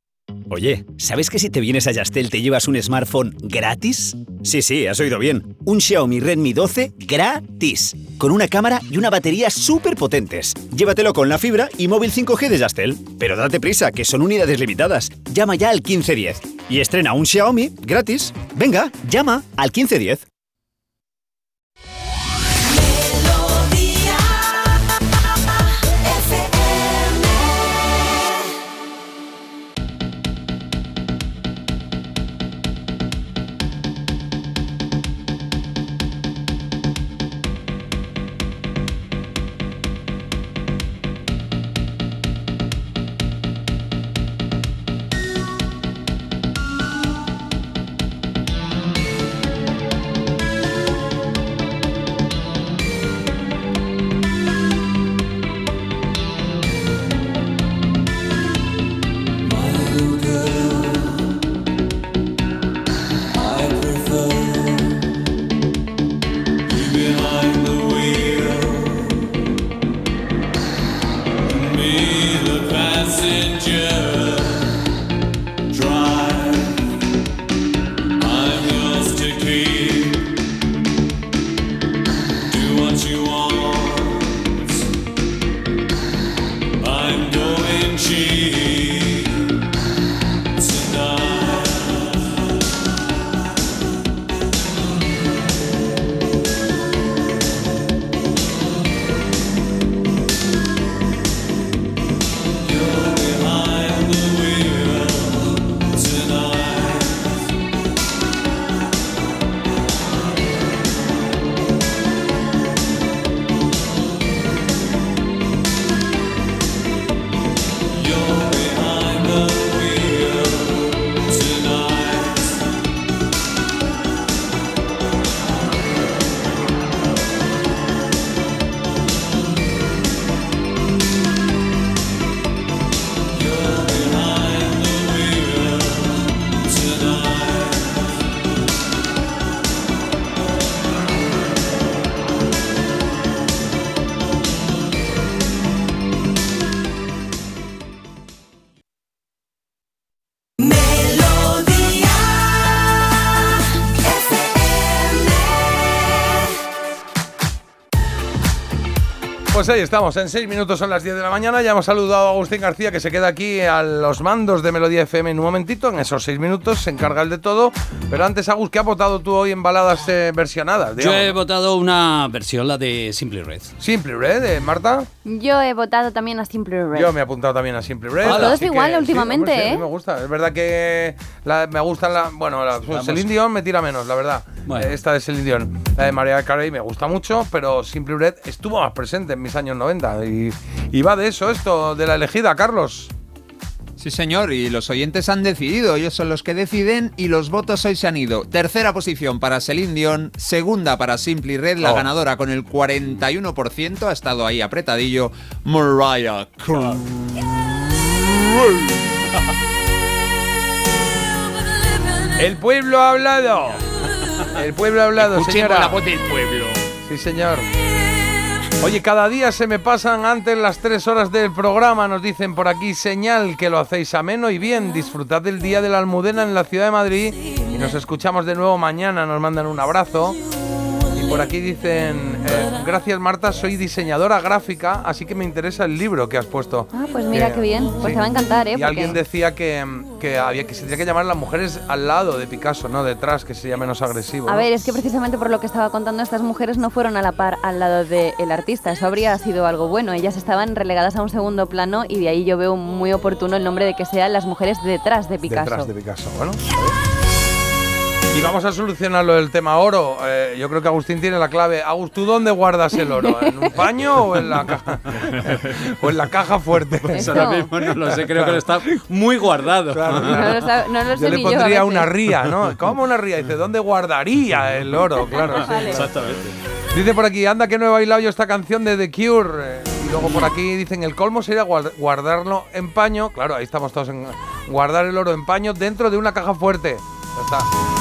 Oye, ¿sabes que si te vienes a Yastel te llevas un smartphone gratis? Sí, sí, has oído bien. Un Xiaomi Redmi 12 gratis. Con una cámara y una batería súper potentes. Llévatelo con la fibra y móvil 5G de Yastel. Pero date prisa, que son unidades limitadas. Llama ya al 1510 y estrena un Xiaomi gratis. Venga, llama al 1510. Ahí estamos, en 6 minutos son las 10 de la mañana. Ya hemos saludado a Agustín García, que se queda aquí a los mandos de Melodía FM en un momentito. En esos 6 minutos se encarga el de todo. Pero antes, Agus, ¿qué has votado tú hoy en baladas eh, versionadas? Yo he digamos? votado una versión, la de Simply Red. Simple Red, eh, Marta. Yo he votado también a Simple Red. Yo me he apuntado también a Simple Red. Todos así igual que, últimamente, hombre, sí, a mí ¿eh? me gusta. Es verdad que la- me gustan la. Bueno, la Vamos. Celine Dion me tira menos, la verdad. Bueno. Eh, Esta de Celine Dion. La de Mariah Carey me gusta mucho, pero Simple Red estuvo más presente en mis años 90. Y, y va de eso, esto, de la elegida, Carlos. Sí, señor, y los oyentes han decidido, ellos son los que deciden y los votos hoy se han ido. Tercera posición para Celine Dion, segunda para Simply Red, la Oh. ganadora con el 41%, ha estado ahí apretadillo, Mariah Carey. El pueblo ha hablado. El pueblo ha hablado, Escuchemos señora. la voz del pueblo. Sí, señor. Oye, cada día se me pasan antes las tres horas del programa, nos dicen por aquí, señal que lo hacéis ameno y bien. Disfrutad del Día de la Almudena en la ciudad de Madrid y nos escuchamos de nuevo mañana, nos mandan un abrazo. Por aquí dicen, eh, gracias Marta, soy diseñadora gráfica, así que me interesa el libro que has puesto. Ah, pues mira Que- qué bien. Pues sí. te va a encantar, ¿eh? Y Porque- alguien decía que, que había que se tendría que llamar las mujeres al lado de Picasso, no detrás, que sería menos agresivo. A ¿no? ver, es que precisamente por lo que estaba contando, estas mujeres no fueron a la par al lado del artista. Eso habría sido algo bueno. Ellas estaban relegadas a un segundo plano y de ahí yo veo muy oportuno el nombre de que sean las mujeres detrás de Picasso. Detrás de Picasso, bueno. Y vamos a solucionar lo del tema oro. Eh, yo creo que Agustín tiene la clave. Agus, ¿tú dónde guardas el oro? ¿En un paño o en la caja? o en la caja fuerte. Pues ahora mismo no lo sé, creo que lo está muy guardado. Claro, claro. No lo, sab- no lo Yo sé le yo. pondría una ría, ¿no? ¿Cómo una ría? Dice, ¿dónde guardaría el oro? Claro, sí. Exactamente. Dice por aquí, anda que no he bailado yo esta canción de The Cure. Eh, Y luego por aquí dicen, el colmo sería guard- guardarlo en paño. Claro, ahí estamos todos en guardar el oro en paño dentro de una caja fuerte. Ya está.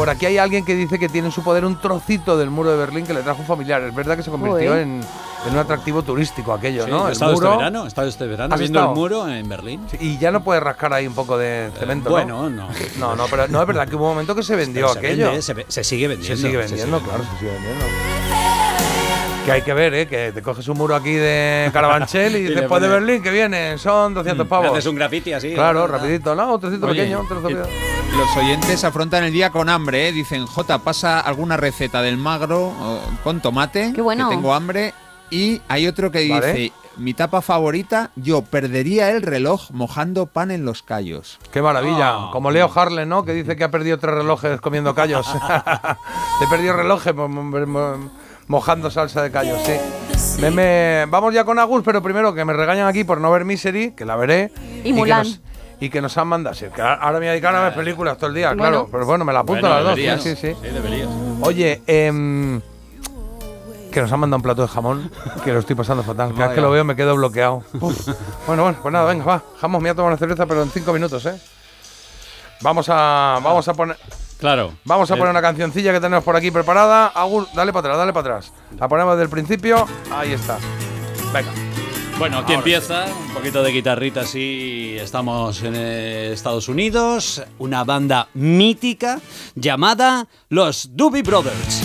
Por aquí hay alguien que dice que tiene en su poder un trocito del muro de Berlín que le trajo un familiar. Es verdad que se convirtió en, en un atractivo turístico aquello, Sí, ¿no? he El estado muro. este verano, he estado este verano ¿Has viendo estado? el muro en Berlín. Y ya no puedes rascar ahí un poco de cemento, ¿no? bueno, no. No, no, pero no es verdad que hubo un momento que se vendió Pero se aquello. vende, se sigue vendiendo, Se sigue se vendiendo, claro, se sigue vendiendo. Que hay que ver, ¿eh? Que te coges un muro aquí de Carabanchel y después de Berlín, que viene, son 200 pavos. Haces un graffiti así. Claro, rapidito, ¿no? Un trocito Oye, pequeño, un pequeño. Los oyentes afrontan el día con hambre, ¿eh? Dicen, J, pasa alguna receta del magro con tomate, Qué bueno. que tengo hambre. Y hay otro que dice, Vale. mi tapa favorita, yo perdería el reloj mojando pan en los callos. Qué maravilla. Ah. Como Leo Harlem, ¿no? Que dice que ha perdido tres relojes comiendo callos. He perdido relojes mo- mojando salsa de callos, sí. Me- me- Vamos ya con Agus, pero primero que me regañan aquí por no ver Misery, que la veré. Y que Mulan. nos- Y que nos han mandado. Sí, que ahora me voy a dedicar a ver películas todo el día, Bueno. claro. Pero bueno, me la apunto Bueno, a las dos. Sí, sí, sí. Sí, deberías. Oye, em, que nos han mandado un plato de jamón, que lo estoy pasando fatal. Cada vez que lo veo me quedo bloqueado. Uf. Bueno, bueno, pues nada, venga, va. Jamón, me voy a tomar una cerveza, pero en cinco minutos, ¿eh? Vamos a, vamos a poner... Claro. Vamos a Eh, poner una cancioncilla que tenemos por aquí preparada. Agur, dale para atrás, dale para atrás. La ponemos desde el principio. Ahí está. Venga. Bueno, aquí Ahora empieza, un poquito de guitarrita así, estamos en eh, Estados Unidos, una banda mítica llamada los Doobie Brothers.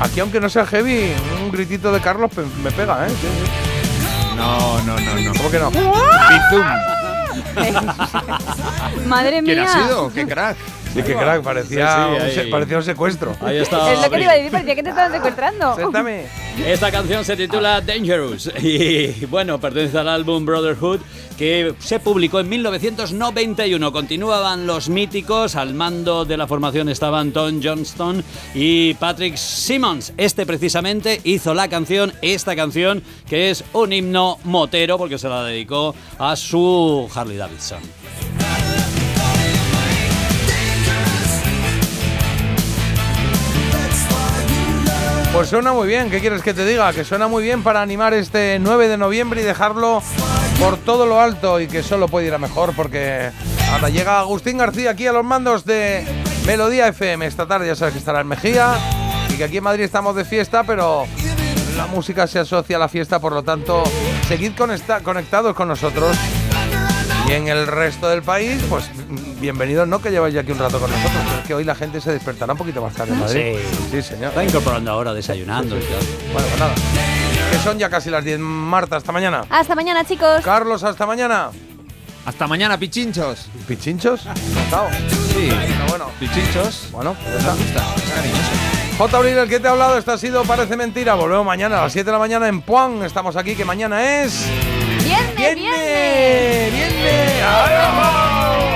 Aquí, aunque no sea heavy, un gritito de Carlos me pega, ¿eh? Sí, sí. No, no, no, no. ¿Cómo que no? Bizum. Madre ¿Quién mía. ha sido? ¡Qué crack! Sí, que crack, parecía, Sí, sí, un, parecía un secuestro. Ahí está. Es lo que te iba a decir, parecía que te estaban secuestrando. Séntame. Esta canción se titula Dangerous y bueno, pertenece al álbum Brotherhood que se publicó en 1991. Continuaban los míticos, al mando de la formación estaban Tom Johnston y Patrick Simmons. Este precisamente hizo la canción, esta canción que es un himno motero porque se la dedicó a su Harley Davidson. Pues suena muy bien, ¿qué quieres que te diga? Que suena muy bien para animar este 9 de noviembre y dejarlo por todo lo alto y que solo puede ir a mejor porque ahora llega Agustín García aquí a los mandos de Melodía FM. Esta tarde ya sabes que estará en Mejía y que aquí en Madrid estamos de fiesta, pero la música se asocia a la fiesta, por lo tanto, seguid conecta- conectados con nosotros. Y en el resto del país, pues bienvenidos, ¿no? Que lleváis ya aquí un rato con nosotros, pero es que hoy la gente se despertará un poquito más tarde en Madrid. Sí, señor. Está incorporando ahora, desayunando y tal. Bueno, pues nada. Que son ya casi las 10. Marta, hasta mañana. Hasta mañana, chicos. Carlos, hasta mañana. Hasta mañana, pichinchos. ¿Pichinchos? Encantado. Sí, Bueno, bueno. pichinchos. Bueno, pues ya está. J. Abril, el que te ha hablado, esto ha sido Parece Mentira. Volvemos mañana a las 7 de la mañana en Puan. Estamos aquí, que mañana es... Viernes, ¡Viernes! ¡Viernes! ¡Adiós!